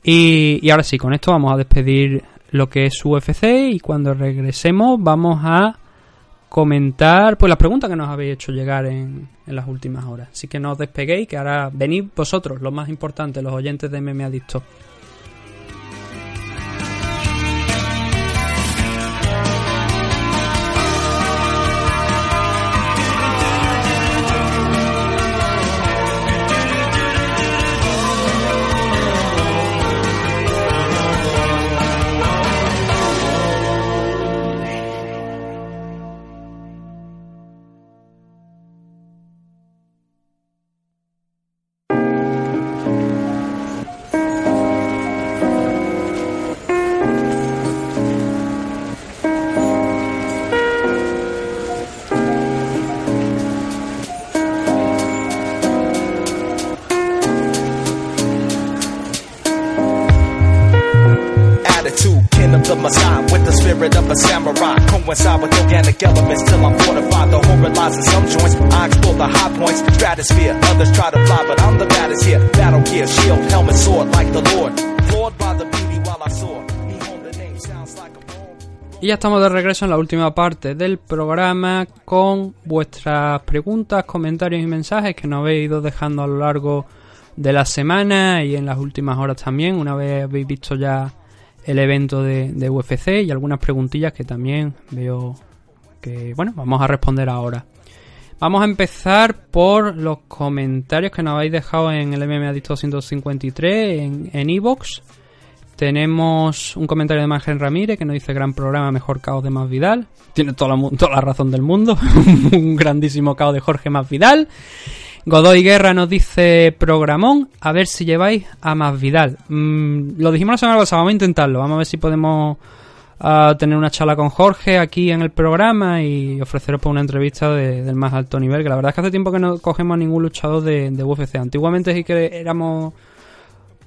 Y, y ahora sí, con esto vamos a despedir lo que es UFC y cuando regresemos vamos a comentar pues las preguntas que nos habéis hecho llegar en, en las últimas horas. Así que no os despeguéis, que ahora venid vosotros, los más importantes, los oyentes de MMA Adicto. Ya estamos de regreso en la última parte del programa con vuestras preguntas, comentarios y mensajes que nos habéis ido dejando a lo largo de la semana y en las últimas horas también, una vez habéis visto ya el evento de, UFC y algunas preguntillas que también veo que, bueno, vamos a responder ahora. Vamos a empezar por los comentarios que nos habéis dejado en el MMA Adicto 253 en en iVoox. Tenemos un comentario de Margen Ramírez que nos dice gran programa, mejor caos de Más Vidal. Tiene toda la, toda la razón del mundo. un grandísimo caos de Jorge Más Vidal. Godoy Guerra nos dice programón, a ver si lleváis a Más Vidal. Mm, lo dijimos la semana pasada, vamos a intentarlo. Vamos a ver si podemos ah, tener una charla con Jorge aquí en el programa y ofreceros pues, una entrevista de- del más alto nivel. Que la verdad es que hace tiempo que no cogemos a ningún luchador de UFC. Antiguamente sí que éramos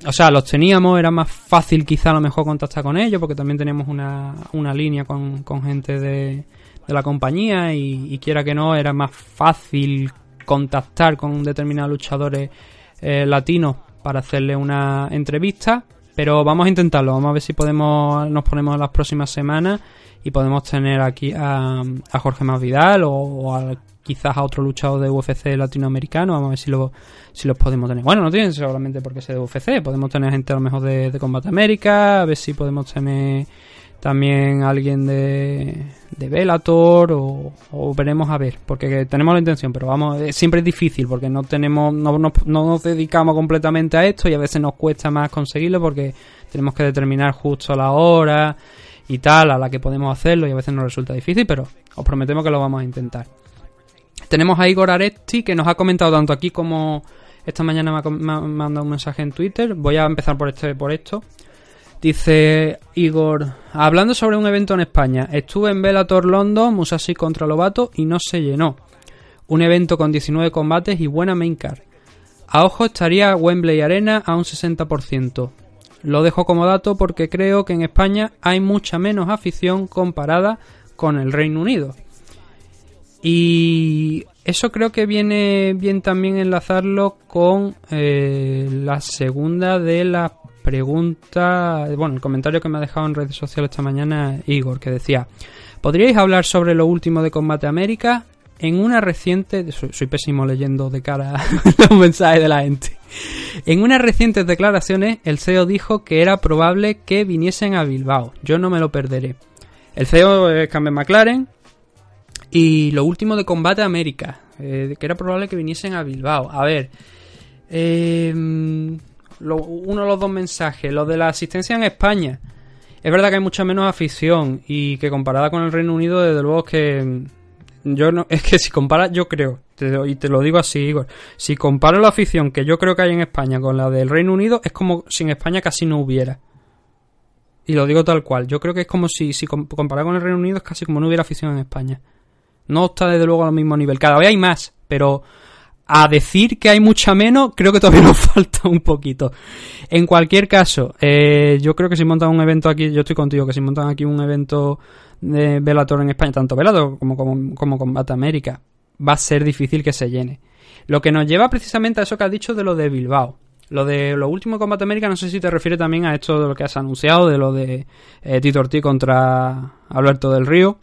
o sea, los teníamos, era más fácil quizá a lo mejor contactar con ellos, porque también teníamos una, una línea con, con gente de, de la compañía y, quiera que no, era más fácil contactar con determinados luchadores eh, latinos para hacerle una entrevista. Pero vamos a intentarlo, vamos a ver si podemos, nos ponemos las próximas semanas y podemos tener aquí a, a Jorge Masvidal o, o a, quizás a otro luchador de UFC latinoamericano, vamos a ver si si los podemos tener. Bueno, no tienen solamente porque sea de UFC, podemos tener gente a lo mejor de, de Combate América, a ver si podemos tener también alguien de, de Bellator o, o veremos a ver, porque tenemos la intención, pero vamos, eh, siempre es difícil porque no tenemos, no, no, no nos dedicamos completamente a esto y a veces nos cuesta más conseguirlo porque tenemos que determinar justo la hora y tal a la que podemos hacerlo y a veces nos resulta difícil, pero os prometemos que lo vamos a intentar. Tenemos a Igor Aresti que nos ha comentado tanto aquí como esta mañana me ha, mandado un mensaje en Twitter. Voy a empezar por este por esto. Dice Igor, hablando sobre un evento en España, estuve en Bellator London, Musashi contra Lobato y no se llenó. Un evento con 19 combates y buena main card. A ojo estaría Wembley Arena a un 60%. Lo dejo como dato porque creo que en España hay mucha menos afición comparada con el Reino Unido. Y eso creo que viene bien también enlazarlo con eh, la segunda de las preguntas, bueno, el comentario que me ha dejado en redes sociales esta mañana Igor, que decía, ¿podríais hablar sobre lo último de Combate América? En una reciente, soy, pésimo leyendo de cara los mensajes de la gente. En unas recientes declaraciones, el CEO dijo que era probable que viniesen a Bilbao. Yo no me lo perderé. El CEO es Cameron McLaren, y lo último de Combate América, eh, que era probable que viniesen a Bilbao. A ver, eh, lo- uno de los dos mensajes, lo de la asistencia en España. Es verdad que hay mucha menos afición y que comparada con el Reino Unido, desde luego es que mm, yo no, es que si comparas, yo creo, te y te lo digo así, Igor, si comparo la afición que yo creo que hay en España con la del Reino Unido, es como si en España casi no hubiera. Y lo digo tal cual, yo creo que es como si, si com- comparado con el Reino Unido, es casi como no hubiera afición en España. No está desde luego al mismo nivel, cada vez hay más, pero a decir que hay mucha menos, creo que todavía nos falta un poquito. En cualquier caso, eh, yo creo que si montan un evento aquí, yo estoy contigo, que si montan aquí un evento de Velator en España, tanto Velator como, como, como Combate América, va a ser difícil que se llene. Lo que nos lleva precisamente a eso que has dicho de lo de Bilbao. Lo de lo último Combate América, no sé si te refiere también a esto de lo que has anunciado, de lo de eh, Tito Ortiz contra Alberto del Río,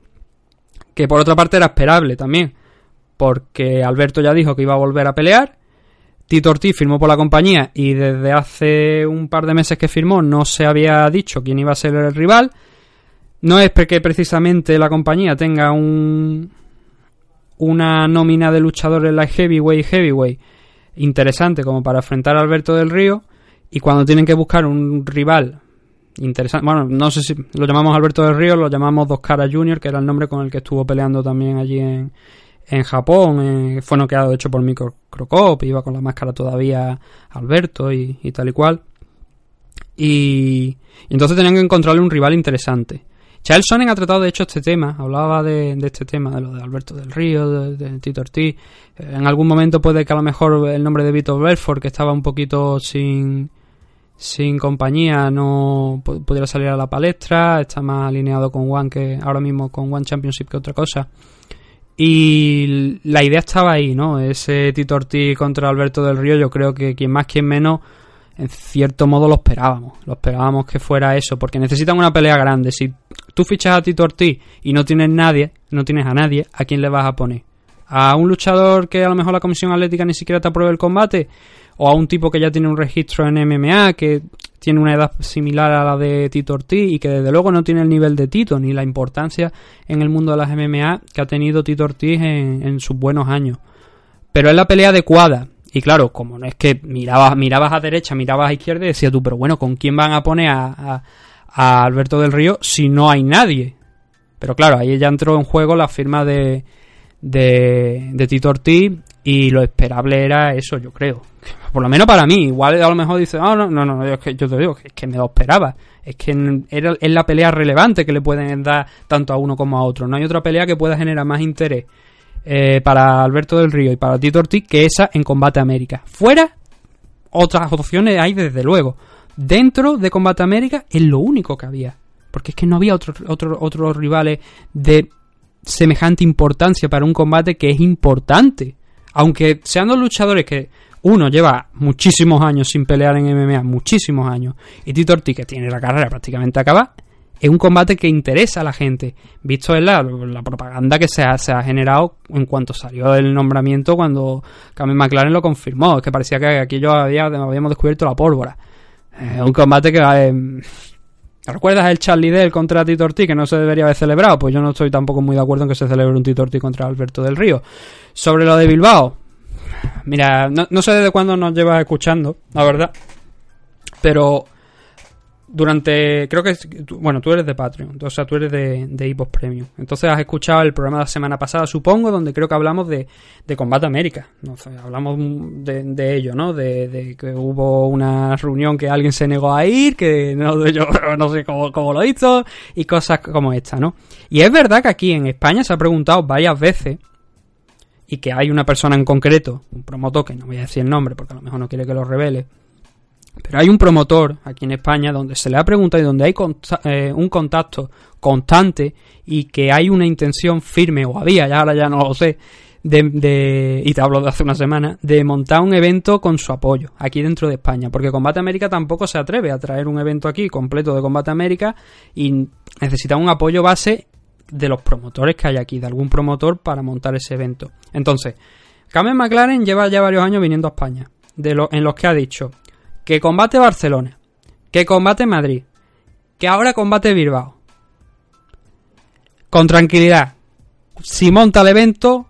que por otra parte era esperable también, porque Alberto ya dijo que iba a volver a pelear, Tito Ortiz firmó por la compañía y desde hace un par de meses que firmó no se había dicho quién iba a ser el rival. No es porque precisamente la compañía tenga un una nómina de luchadores la heavyweight y heavyweight interesante como para enfrentar a Alberto del Río y cuando tienen que buscar un rival interesante, bueno, no sé si lo llamamos Alberto del Río, lo llamamos Dos Caras Junior, que era el nombre con el que estuvo peleando también allí en, en Japón, eh, fue noqueado de hecho por Micro Crocop, iba con la máscara todavía Alberto y, y tal y cual. Y, entonces tenían que encontrarle un rival interesante. Charles Sonnen ha tratado de hecho este tema, hablaba de, de este tema, de lo de Alberto del Río, de, de Tito Ortiz. Eh, En algún momento puede que a lo mejor el nombre de Vito Belfort, que estaba un poquito sin, sin compañía, no pu- pudiera salir a la palestra, está más alineado con One que ahora mismo con One Championship que otra cosa. Y la idea estaba ahí, ¿no? Ese Tito Ortiz contra Alberto del Río, yo creo que quien más, quien menos, en cierto modo lo esperábamos. Lo esperábamos que fuera eso, porque necesitan una pelea grande. Si tú fichas a Tito Ortiz y no tienes nadie, no tienes a nadie, ¿a quién le vas a poner? ¿A un luchador que a lo mejor la Comisión Atlética ni siquiera te apruebe el combate? ¿O a un tipo que ya tiene un registro en MMA, que tiene una edad similar a la de Tito Ortiz y que desde luego no tiene el nivel de Tito ni la importancia en el mundo de las MMA que ha tenido Tito Ortiz en, sus buenos años? Pero es la pelea adecuada. Y claro, como no es que mirabas, mirabas a derecha, mirabas a izquierda y decías tú, pero bueno, ¿con quién van a poner a Alberto del Río si no hay nadie? Pero claro, ahí ya entró en juego la firma de, de, de Tito Ortiz y lo esperable era eso, yo creo. Por lo menos para mí. Igual a lo mejor dice, ah, no, no, no, es que yo te digo es que me lo esperaba. Es que era, es la pelea relevante que le pueden dar tanto a uno como a otro. No hay otra pelea que pueda generar más interés eh, para Alberto del Río y para Tito Ortiz que esa en Combate América. Fuera, otras opciones hay desde luego. Dentro de Combate América es lo único que había. Porque es que no había otros otro, otros rivales de semejante importancia para un combate que es importante. Aunque sean dos luchadores que uno lleva muchísimos años sin pelear en MMA, muchísimos años, y Tito Ortiz, que tiene la carrera prácticamente acabada, es un combate que interesa a la gente, visto en la, propaganda que se ha, generado en cuanto salió el nombramiento cuando Cameron McLaren lo confirmó. Es que parecía que aquí yo había, habíamos descubierto la pólvora. Es un combate que... eh, ¿Recuerdas el Charlie Dell contra Tito Ortiz que no se debería haber celebrado? Pues yo no estoy tampoco muy de acuerdo en que se celebre un Tito Ortiz contra Alberto del Río. Sobre lo de Bilbao, mira, no, sé desde cuándo nos llevas escuchando, la verdad, pero durante, creo que, bueno, tú eres de Patreon, o sea, tú eres de, de Ipos Premium. Entonces has escuchado el programa de la semana pasada, supongo, donde creo que hablamos de, de Combate América. No sé, hablamos de, de ello, ¿no? De, de que hubo una reunión que alguien se negó a ir, que no, yo no sé cómo, cómo lo hizo, y cosas como esta, ¿no? Y es verdad que aquí en España se ha preguntado varias veces, y que hay una persona en concreto, un promotor, que no voy a decir el nombre porque a lo mejor no quiere que lo revele, pero hay un promotor aquí en España donde se le ha preguntado y donde hay eh, un contacto constante y que hay una intención firme, o había, ya ahora ya no lo sé, de, de- y te hablo de hace una semana, de montar un evento con su apoyo aquí dentro de España. Porque Combate América tampoco se atreve a traer un evento aquí completo de Combate América y necesita un apoyo base de los promotores que hay aquí, de algún promotor para montar ese evento. Entonces, Cameron McLaren lleva ya varios años viniendo a España, de lo- en los que ha dicho que combate Barcelona, que combate Madrid, que ahora combate Bilbao. Con tranquilidad. Si monta el evento,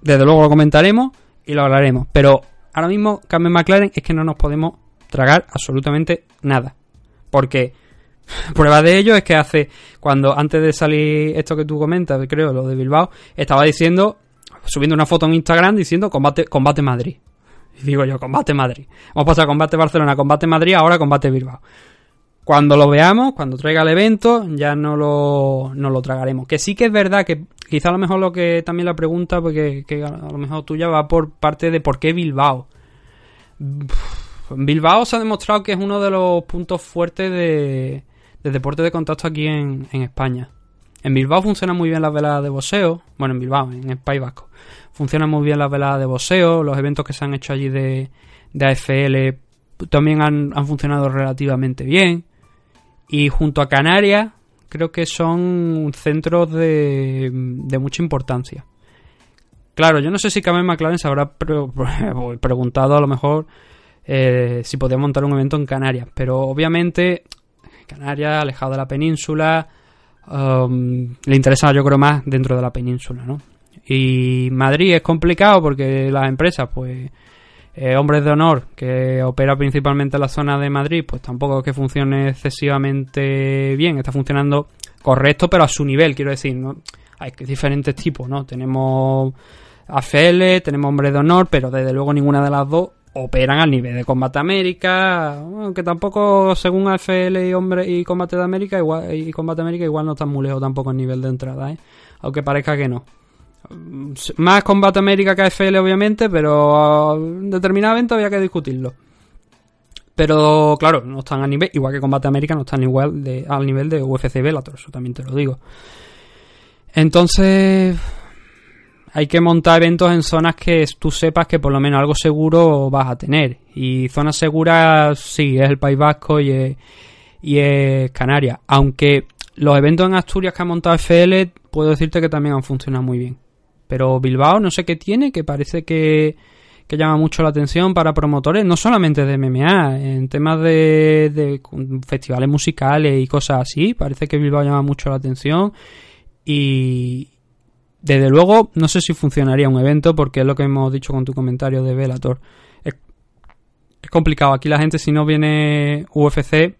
desde luego lo comentaremos y lo hablaremos. Pero ahora mismo, Carmen McLaren, es que no nos podemos tragar absolutamente nada. Porque Prueba de ello es que hace, cuando antes de salir esto que tú comentas, creo, lo de Bilbao, estaba diciendo, subiendo una foto en Instagram diciendo combate, combate Madrid. Y digo yo, combate Madrid. Hemos pasado combate Barcelona, combate Madrid, ahora combate Bilbao. Cuando lo veamos, cuando traiga el evento, ya no lo, no lo tragaremos. Que sí que es verdad que quizá a lo mejor lo que también la pregunta, porque que a lo mejor tuya va por parte de por qué Bilbao. Bilbao se ha demostrado que es uno de los puntos fuertes de, de deporte de contacto aquí en, en España. En Bilbao funcionan muy bien las veladas de boxeo. Bueno, en Bilbao, en el País Vasco. Funcionan muy bien las veladas de boxeo. Los eventos que se han hecho allí de, de AFL también han, han funcionado relativamente bien. Y junto a Canarias, creo que son centros de, de mucha importancia. Claro, yo no sé si Cameron McLaren se habrá pre- preguntado a lo mejor eh, si podía montar un evento en Canarias, pero obviamente Canarias, alejado de la península, um, le interesa yo creo más dentro de la península, ¿no? Y Madrid es complicado porque las empresas, pues, eh, hombres de honor que opera principalmente en la zona de Madrid, pues tampoco es que funcione excesivamente bien, está funcionando correcto, pero a su nivel, quiero decir, ¿no? Hay diferentes tipos, ¿no? Tenemos AFL, tenemos hombres de honor, pero desde luego ninguna de las dos operan al nivel de Combate América, aunque tampoco según AFL y hombre y Combate de América igual y Combate América igual no están muy lejos tampoco el nivel de entrada, ¿eh? aunque parezca que no. Mm, Más Combate América que AFL obviamente, pero en determinado evento había que discutirlo. Pero claro, no están a nivel, igual que Combate América no están igual de, al nivel de UFC Bellator, eso también te lo digo. Entonces, hay que montar eventos en zonas que tú sepas que por lo menos algo seguro vas a tener. Y zonas seguras, sí, es el País Vasco y es, y es Canarias. Aunque los eventos en Asturias que ha montado FL, puedo decirte que también han funcionado muy bien. Pero Bilbao no sé qué tiene, que parece que, que llama mucho la atención para promotores, no solamente de MMA, en temas de, de festivales musicales y cosas así. Parece que Bilbao llama mucho la atención. Y, desde luego, no sé si funcionaría un evento, porque es lo que hemos dicho con tu comentario de Velator. Es, complicado. Aquí la gente, si no viene UFC,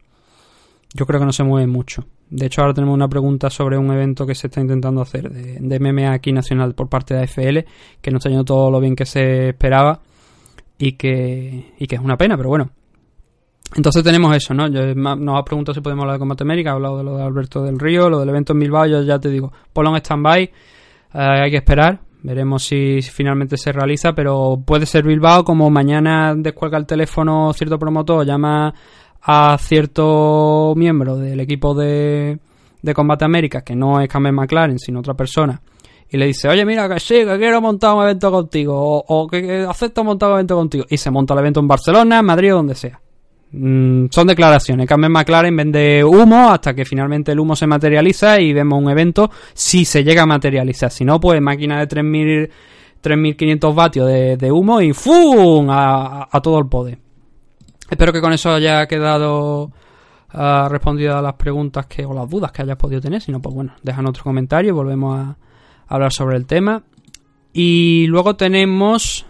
yo creo que no se mueve mucho. De hecho, ahora tenemos una pregunta sobre un evento que se está intentando hacer de, de MMA aquí nacional por parte de AFL, que no está yendo todo lo bien que se esperaba y que, y que es una pena, pero bueno. Entonces tenemos eso, ¿no? Yo, nos ha preguntado si podemos hablar de Combate América, ha hablado de lo de Alberto del Río, lo del evento en Bilbao, yo ya te digo, ponlo en stand-by, hay que esperar, veremos si, si, finalmente se realiza, pero puede ser Bilbao como mañana descuelga el teléfono cierto promotor, llama a cierto miembro del equipo de, de Combate América, que no es Cameron McLaren, sino otra persona, y le dice, oye, mira, que sí, que quiero montar un evento contigo, o, o que, que, acepto montar un evento contigo, y se monta el evento en Barcelona, en Madrid o donde sea. Mm, son declaraciones. Cameron McLaren vende humo hasta que finalmente el humo se materializa y vemos un evento si se llega a materializar. Si no, pues máquina de 3000 3.500 vatios de, de, humo y ¡fum! A, todo el poder. Espero que con eso haya quedado uh, respondido a las preguntas que, o las dudas que hayas podido tener. Si no, pues bueno, dejan otro comentario y volvemos a hablar sobre el tema. Y luego tenemos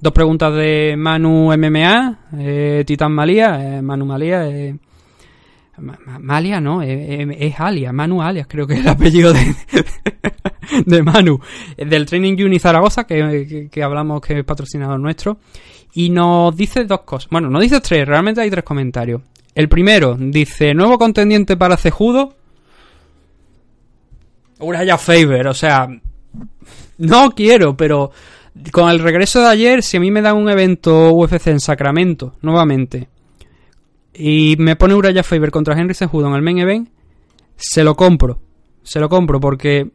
Dos preguntas de Manu MMA, eh, Titan Malia, eh, Manu Malia, eh, Malia no, es Alia, Manu Alias creo que es el apellido de, Manu, del Training Uni Zaragoza, que, que, que, hablamos que es patrocinador nuestro, y nos dice dos cosas, bueno, nos dice tres, realmente hay tres comentarios. El primero dice, nuevo contendiente para Cejudo, Uraya Faber, o sea, no quiero, pero con el regreso de ayer, si a mí me dan un evento UFC en Sacramento, nuevamente, y me pone Uraya Faber contra Henry Cejudo en el main event, se lo compro. Se lo compro porque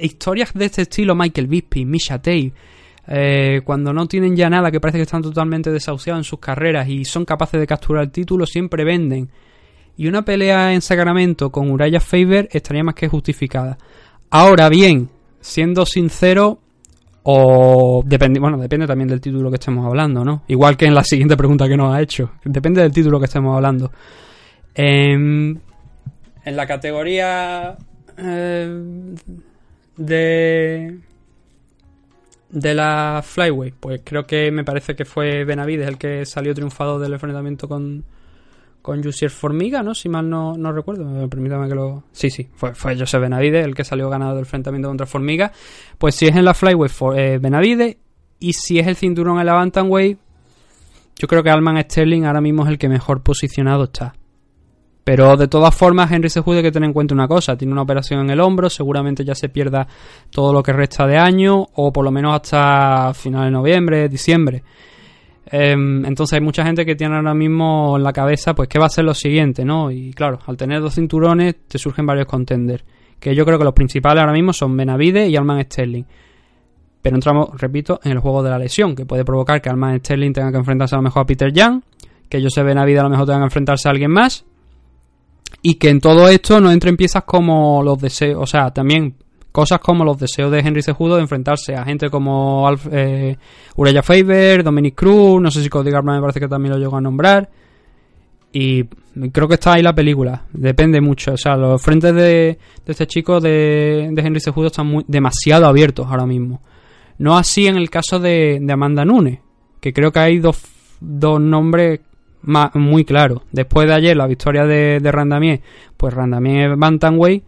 historias de este estilo, Michael Bisping, Misha Tate, eh, cuando no tienen ya nada, que parece que están totalmente desahuciados en sus carreras y son capaces de capturar el título, siempre venden. Y una pelea en Sacramento con Uraya Faber estaría más que justificada. Ahora bien, siendo sincero, o depende, bueno, depende también del título que estemos hablando, ¿no? Igual que en la siguiente pregunta que nos ha hecho. Depende del título que estemos hablando. En, en la categoría eh, de de la Flyway, pues creo que me parece que fue Benavides el que salió triunfado del enfrentamiento con con Jussier Formiga, ¿no? Si mal no, no recuerdo, permítame que lo... Sí, sí, fue, fue José el que salió ganado del enfrentamiento contra Formiga. Pues si es en la Flyweight, for, eh, Benavide, y si es el cinturón en la Bantamweight, yo creo que Alman Sterling ahora mismo es el que mejor posicionado está. Pero de todas formas, Henry Sejude hay que tener en cuenta una cosa: tiene una operación en el hombro, seguramente ya se pierda todo lo que resta de año, o por lo menos hasta final de noviembre, diciembre. Em, entonces hay mucha gente que tiene ahora mismo en la cabeza, pues, qué va a ser lo siguiente, ¿no? Y claro, al tener dos cinturones, te surgen varios contenders. Que yo creo que los principales ahora mismo son Benavide y Alman Sterling. Pero entramos, repito, en el juego de la lesión, que puede provocar que Alman Sterling tenga que enfrentarse a lo mejor a Peter Young, que Joseph Benavide a lo mejor tenga que enfrentarse a alguien más, y que en todo esto no entren piezas como los deseos, o sea, también cosas como los deseos de Henry Cejudo de enfrentarse a gente como Alf, eh, Ureya Faber, Dominic Cruz, no sé si Cody Garbrandt me parece que también lo llegó a nombrar. Y creo que está ahí la película, depende mucho. O sea, los frentes de, de este chico de, de Henry Cejudo están muy, demasiado abiertos ahora mismo. No así en el caso de, Amanda Nunes, que creo que hay dos, dos nombres muy claro. Después de ayer, la victoria de, de Randamier, pues Randamier es Bantamweight.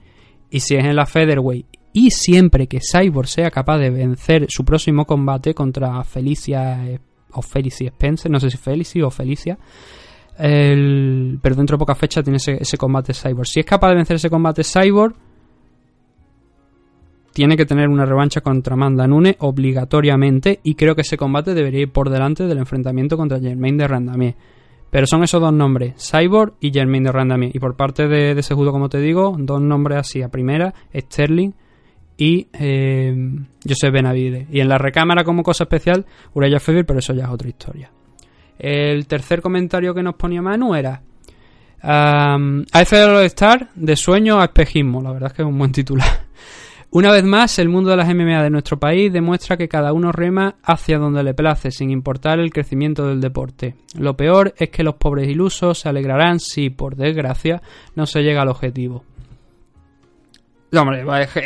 Y si es en la Featherweight, y siempre que Cyborg sea capaz de vencer su próximo combate contra Felicia eh, o Felicia Spencer, no sé si Felicia o Felicia, el, pero dentro de poca fecha tiene ese, ese combate Cyborg. Si es capaz de vencer ese combate Cyborg, tiene que tener una revancha contra Amanda Nunes obligatoriamente y creo que ese combate debería ir por delante del enfrentamiento contra Germain de Randamier. Pero son esos dos nombres, Cyborg y Germain de Randamier. Y por parte de, de judo como te digo, dos nombres así. A primera, Sterling y eh, Joseph Benavide. Y en la recámara, como cosa especial, Urella Fever, pero eso ya es otra historia. El tercer comentario que nos ponía Manu era um, AFL Star de sueño a espejismo. La verdad es que es un buen titular. Una vez más, el mundo de las MMA de nuestro país demuestra que cada uno rema hacia donde le place, sin importar el crecimiento del deporte. Lo peor es que los pobres ilusos se alegrarán si, por desgracia, no se llega al objetivo. No, hombre,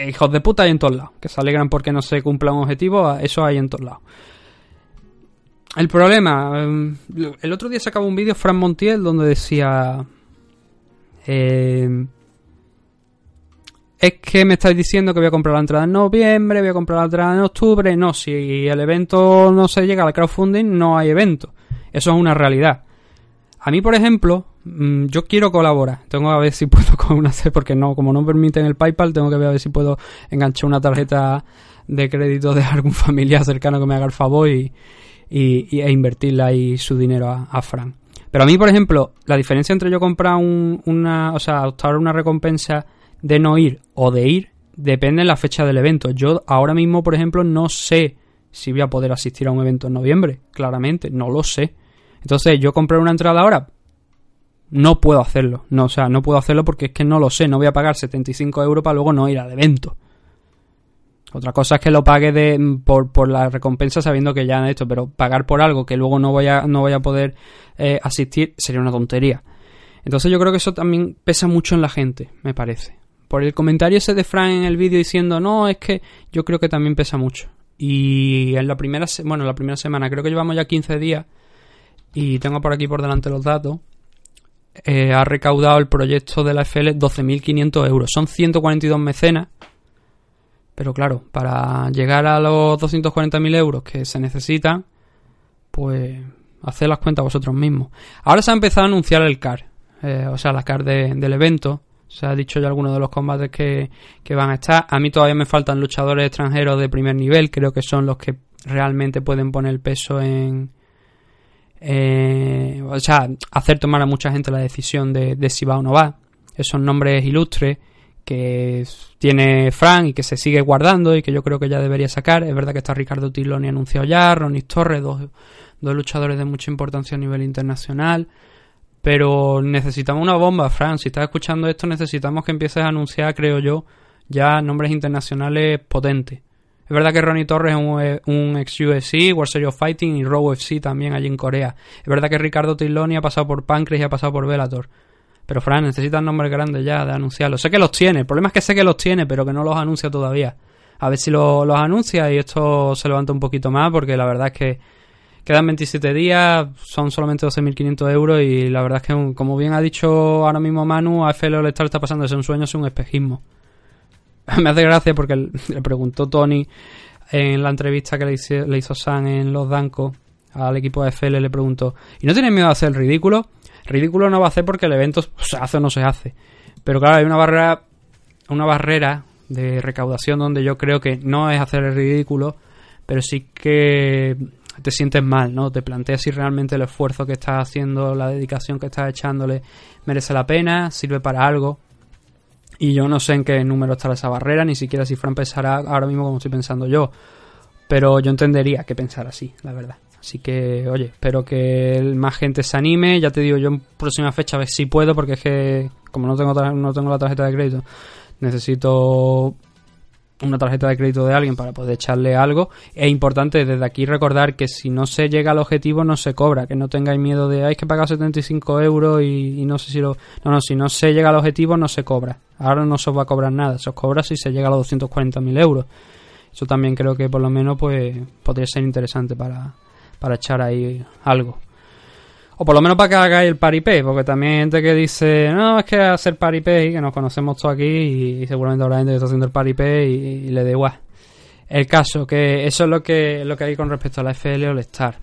hijos de puta hay en todos lados. Que se alegran porque no se cumpla un objetivo, eso hay en todos lados. El problema, em, el otro día sacaba un vídeo Fran Montiel donde decía... Eh, es que me estáis diciendo que voy a comprar la entrada en noviembre, voy a comprar la entrada en octubre. No, si el evento no se llega al crowdfunding, no hay evento. Eso es una realidad. A mí, por ejemplo, mm, yo quiero colaborar. Tengo que ver si puedo con una porque no, como no permiten el PayPal, tengo que ver a ver si puedo enganchar una tarjeta de crédito de algún familiar cercano que me haga el favor y, e invertirle ahí su dinero a, a Fran. Pero a mí, por ejemplo, la diferencia entre yo comprar un, una, o sea, optar una recompensa de no ir o de ir depende de la fecha del evento. Yo ahora mismo, por ejemplo, no sé si voy a poder asistir a un evento en noviembre. Claramente, no lo sé. Entonces, yo compré una entrada ahora. No puedo hacerlo. No, o sea, no puedo hacerlo porque es que no lo sé. No voy a pagar 75 euros para luego no ir al evento. Otra cosa es que lo pague de, por, por la recompensa sabiendo que ya han hecho, pero pagar por algo que luego no voy a, no voy a poder eh, asistir sería una tontería. Entonces yo creo que eso también pesa mucho en la gente, me parece por el comentario ese de Frank en el vídeo diciendo, no, es que yo creo que también pesa mucho. Y en la primera, bueno, la primera semana, creo que llevamos ya 15 días y tengo por aquí por delante los datos. Eh, ha recaudado el proyecto de la FL 12.500 euros. Son 142 mecenas. Pero claro, para llegar a los 240.000 euros que se necesitan, pues haced las cuentas vosotros mismos. Ahora se ha empezado a anunciar el CAR, eh, o sea, la CAR del evento. Se ha dicho ya algunos de los combates que, van a estar. A mí todavía me faltan luchadores extranjeros de primer nivel. Creo que son los que realmente pueden poner el peso en. O sea, hacer tomar a mucha gente la decisión de, si va o no va. Esos nombres ilustres que tiene Frank y que se sigue guardando y que yo creo que ya debería sacar. Es verdad que está Ricardo Tiloni anunciado ya, Ronnie Torres, dos, dos luchadores de mucha importancia a nivel internacional. Pero necesitamos una bomba, Fran. Si estás escuchando esto, necesitamos que empieces a anunciar, creo yo, ya nombres internacionales potentes. Es verdad que Ronnie Torres es un, un ex UFC, World Series of Fighting y Raw UFC también allí en Corea. Es verdad que Ricardo Tiloni ha pasado por Pancras y ha pasado por Bellator. Pero Fran, necesitas nombres grandes ya de anunciarlos. Sé que los tiene, el problema es que sé que los tiene, pero que no los anuncia todavía. A ver si los anuncia y esto se levanta un poquito más, porque la verdad es que Quedan 27 días, son solamente 12.500 euros y la verdad es que, como bien ha dicho ahora mismo Manu, a FL está pasando de un sueño a ser un espejismo. Me hace gracia porque le preguntó Tony en la entrevista que le hizo, le hizo San en Los Dancos al equipo de FL, le preguntó, ¿y no tienes miedo de hacer el ridículo? Ridículo no va a hacer porque el evento se hace o no se hace. Pero claro, hay una barrera, una barrera de recaudación donde yo creo que no es hacer el ridículo, pero sí que te sientes mal, ¿no? Te planteas si realmente el esfuerzo que estás haciendo, la dedicación que estás echándole, merece la pena, sirve para algo. Y yo no sé en qué número estará esa barrera, ni siquiera si Fran pensará ahora mismo como estoy pensando yo. Pero yo entendería que pensara así, la verdad. Así que, oye, espero que más gente se anime. Ya te digo, yo en próxima fecha a ver si puedo, porque es que, como no tengo, no tengo la tarjeta de crédito, necesito una tarjeta de crédito de alguien para poder echarle algo. Es importante desde aquí recordar que si no se llega al objetivo no se cobra, que no tengáis miedo de hay que pagar 75 euros y, y, no sé si lo... No, no, si no se llega al objetivo no se cobra. Ahora no se os va a cobrar nada, se os cobra si se llega a los 240.000 euros. Eso también creo que por lo menos pues podría ser interesante para, para echar ahí algo. O por lo menos para que hagáis el paripé, porque también hay gente que dice, no, es que hacer paripé, y que nos conocemos todos aquí, y, seguramente habrá gente que está haciendo el paripé y, y, le da igual. El caso, que eso es lo que, lo que hay con respecto a la FL All Star.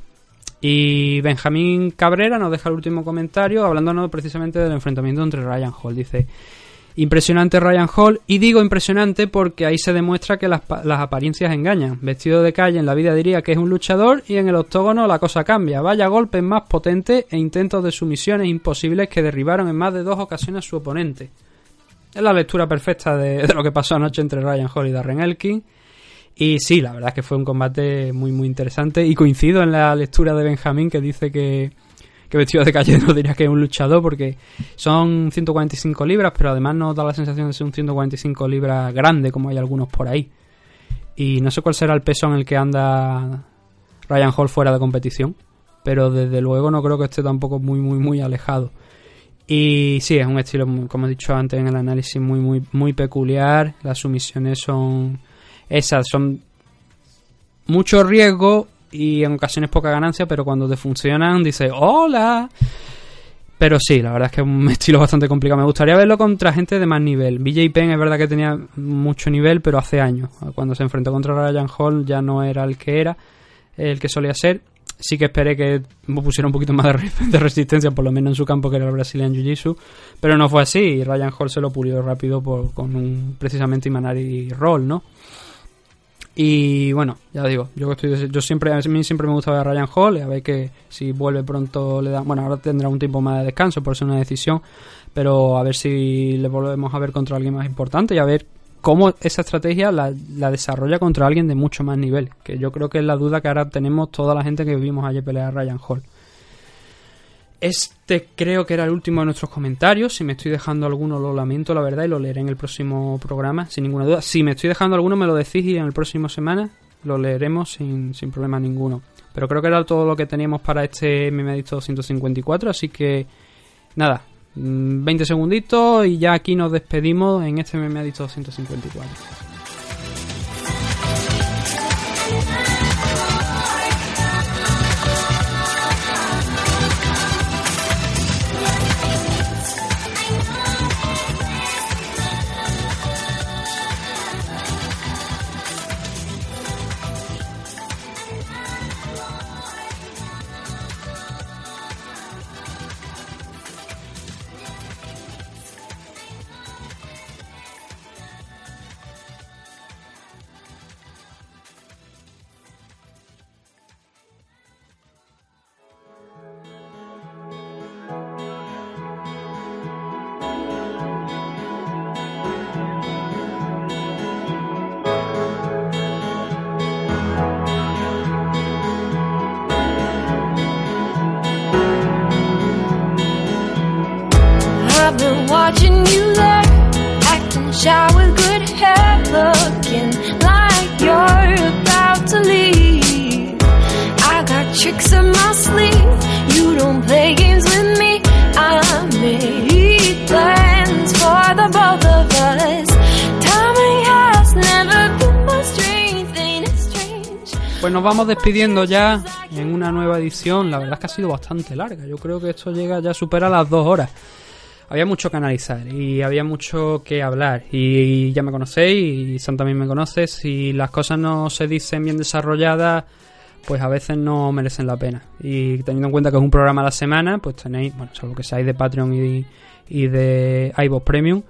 Y Benjamín Cabrera nos deja el último comentario hablándonos precisamente del enfrentamiento entre Ryan Hall. Dice, Impresionante Ryan Hall, y digo impresionante porque ahí se demuestra que las, las, apariencias engañan. Vestido de calle en la vida diría que es un luchador y en el octógono la cosa cambia. Vaya golpes más potentes e intentos de sumisiones imposibles que derribaron en más de dos ocasiones a su oponente. Es la lectura perfecta de, de lo que pasó anoche entre Ryan Hall y Darren Elkin. Y sí, la verdad es que fue un combate muy muy interesante y coincido en la lectura de Benjamín que dice que que vestido de calle no diría que es un luchador porque son 145 libras, pero además nos da la sensación de ser un 145 libras grande, como hay algunos por ahí. Y no sé cuál será el peso en el que anda Ryan Hall fuera de competición, pero desde luego no creo que esté tampoco muy, muy, muy alejado. Y sí, es un estilo, como he dicho antes en el análisis, muy, muy, muy peculiar. Las sumisiones son esas, son mucho riesgo y en ocasiones poca ganancia, pero cuando te funcionan dices ¡Hola! Pero sí, la verdad es que es un estilo bastante complicado. Me gustaría verlo contra gente de más nivel. BJ Penn es verdad que tenía mucho nivel, pero hace años. Cuando se enfrentó contra Ryan Hall ya no era el que era, el que solía ser. Sí que esperé que pusiera un poquito más de resistencia, por lo menos en su campo, que era el Brazilian Jiu-Jitsu. Pero no fue así. Ryan Hall se lo pulió rápido por, con un precisamente Imanari Roll, ¿no? Y bueno, ya digo, yo estoy yo siempre a mí siempre me gusta ver a Ryan Hall, a ver que si vuelve pronto le da, bueno, ahora tendrá un tiempo más de descanso por ser una decisión, pero a ver si le volvemos a ver contra alguien más importante y a ver cómo esa estrategia la, la desarrolla contra alguien de mucho más nivel, que yo creo que es la duda que ahora tenemos toda la gente que vimos ayer pelear a Ryan Hall. Este creo que era el último de nuestros comentarios. Si me estoy dejando alguno, lo lamento, la verdad, y lo leeré en el próximo programa, sin ninguna duda. Si me estoy dejando alguno, me lo decís y en el próximo semana lo leeremos sin, sin problema ninguno. Pero creo que era todo lo que teníamos para este MMAdicto 254, así que nada, 20 segunditos y ya aquí nos despedimos en este MMAdicto 254. Vamos despidiendo ya en una nueva edición. La verdad es que ha sido bastante larga. Yo creo que esto llega ya supera las dos horas. Había mucho que analizar y había mucho que hablar. Y ya me conocéis y Sam también me conoce. Si las cosas no se dicen bien desarrolladas, pues a veces no merecen la pena. Y teniendo en cuenta que es un programa a la semana, pues tenéis, bueno, salvo que seáis de Patreon y, y de iVoox Premium,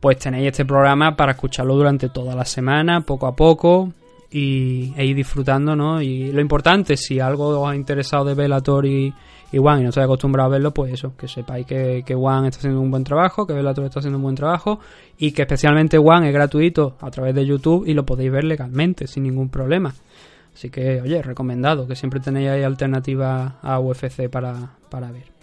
pues tenéis este programa para escucharlo durante toda la semana, poco a poco, y, e ir disfrutando, ¿no? Y lo importante, si algo os ha interesado de Velator y, y One y no estáis acostumbrado a verlo, pues eso, que sepáis que, que One está haciendo un buen trabajo, que Velator está haciendo un buen trabajo y que especialmente One es gratuito a través de YouTube y lo podéis ver legalmente, sin ningún problema. Así que, oye, recomendado, que siempre tenéis ahí alternativa a UFC para, para ver.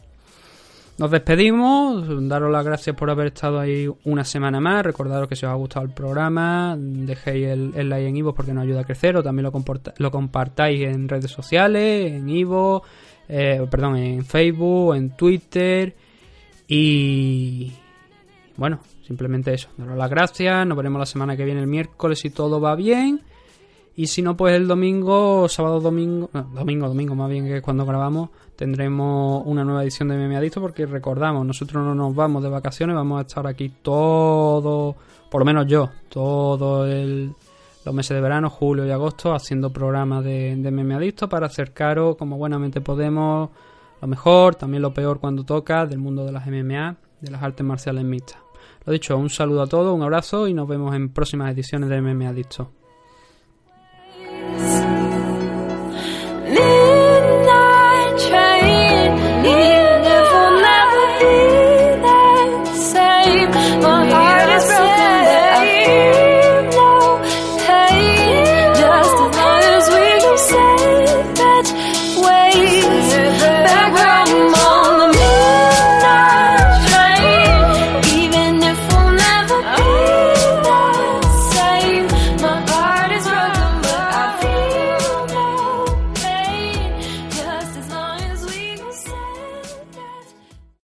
Nos despedimos, daros las gracias por haber estado ahí una semana más, recordaros que si os ha gustado el programa, dejéis el, like en Ivo porque nos ayuda a crecer o también lo, lo compartáis en redes sociales, en Ivo, eh, perdón, en Facebook, en Twitter y bueno, simplemente eso, daros las gracias, nos veremos la semana que viene el miércoles si todo va bien. Y si no, pues el domingo, sábado, domingo, no, domingo, domingo más bien que es cuando grabamos, tendremos una nueva edición de Meme Adicto porque recordamos, nosotros no nos vamos de vacaciones, vamos a estar aquí todo, por lo menos yo, todo el, los meses de verano, julio y agosto, haciendo programas de, de Meme Adicto para acercaros como buenamente podemos lo mejor, también lo peor cuando toca del mundo de las MMA, de las artes marciales mixtas. Lo dicho, un saludo a todos, un abrazo y nos vemos en próximas ediciones de MMA Adicto. you.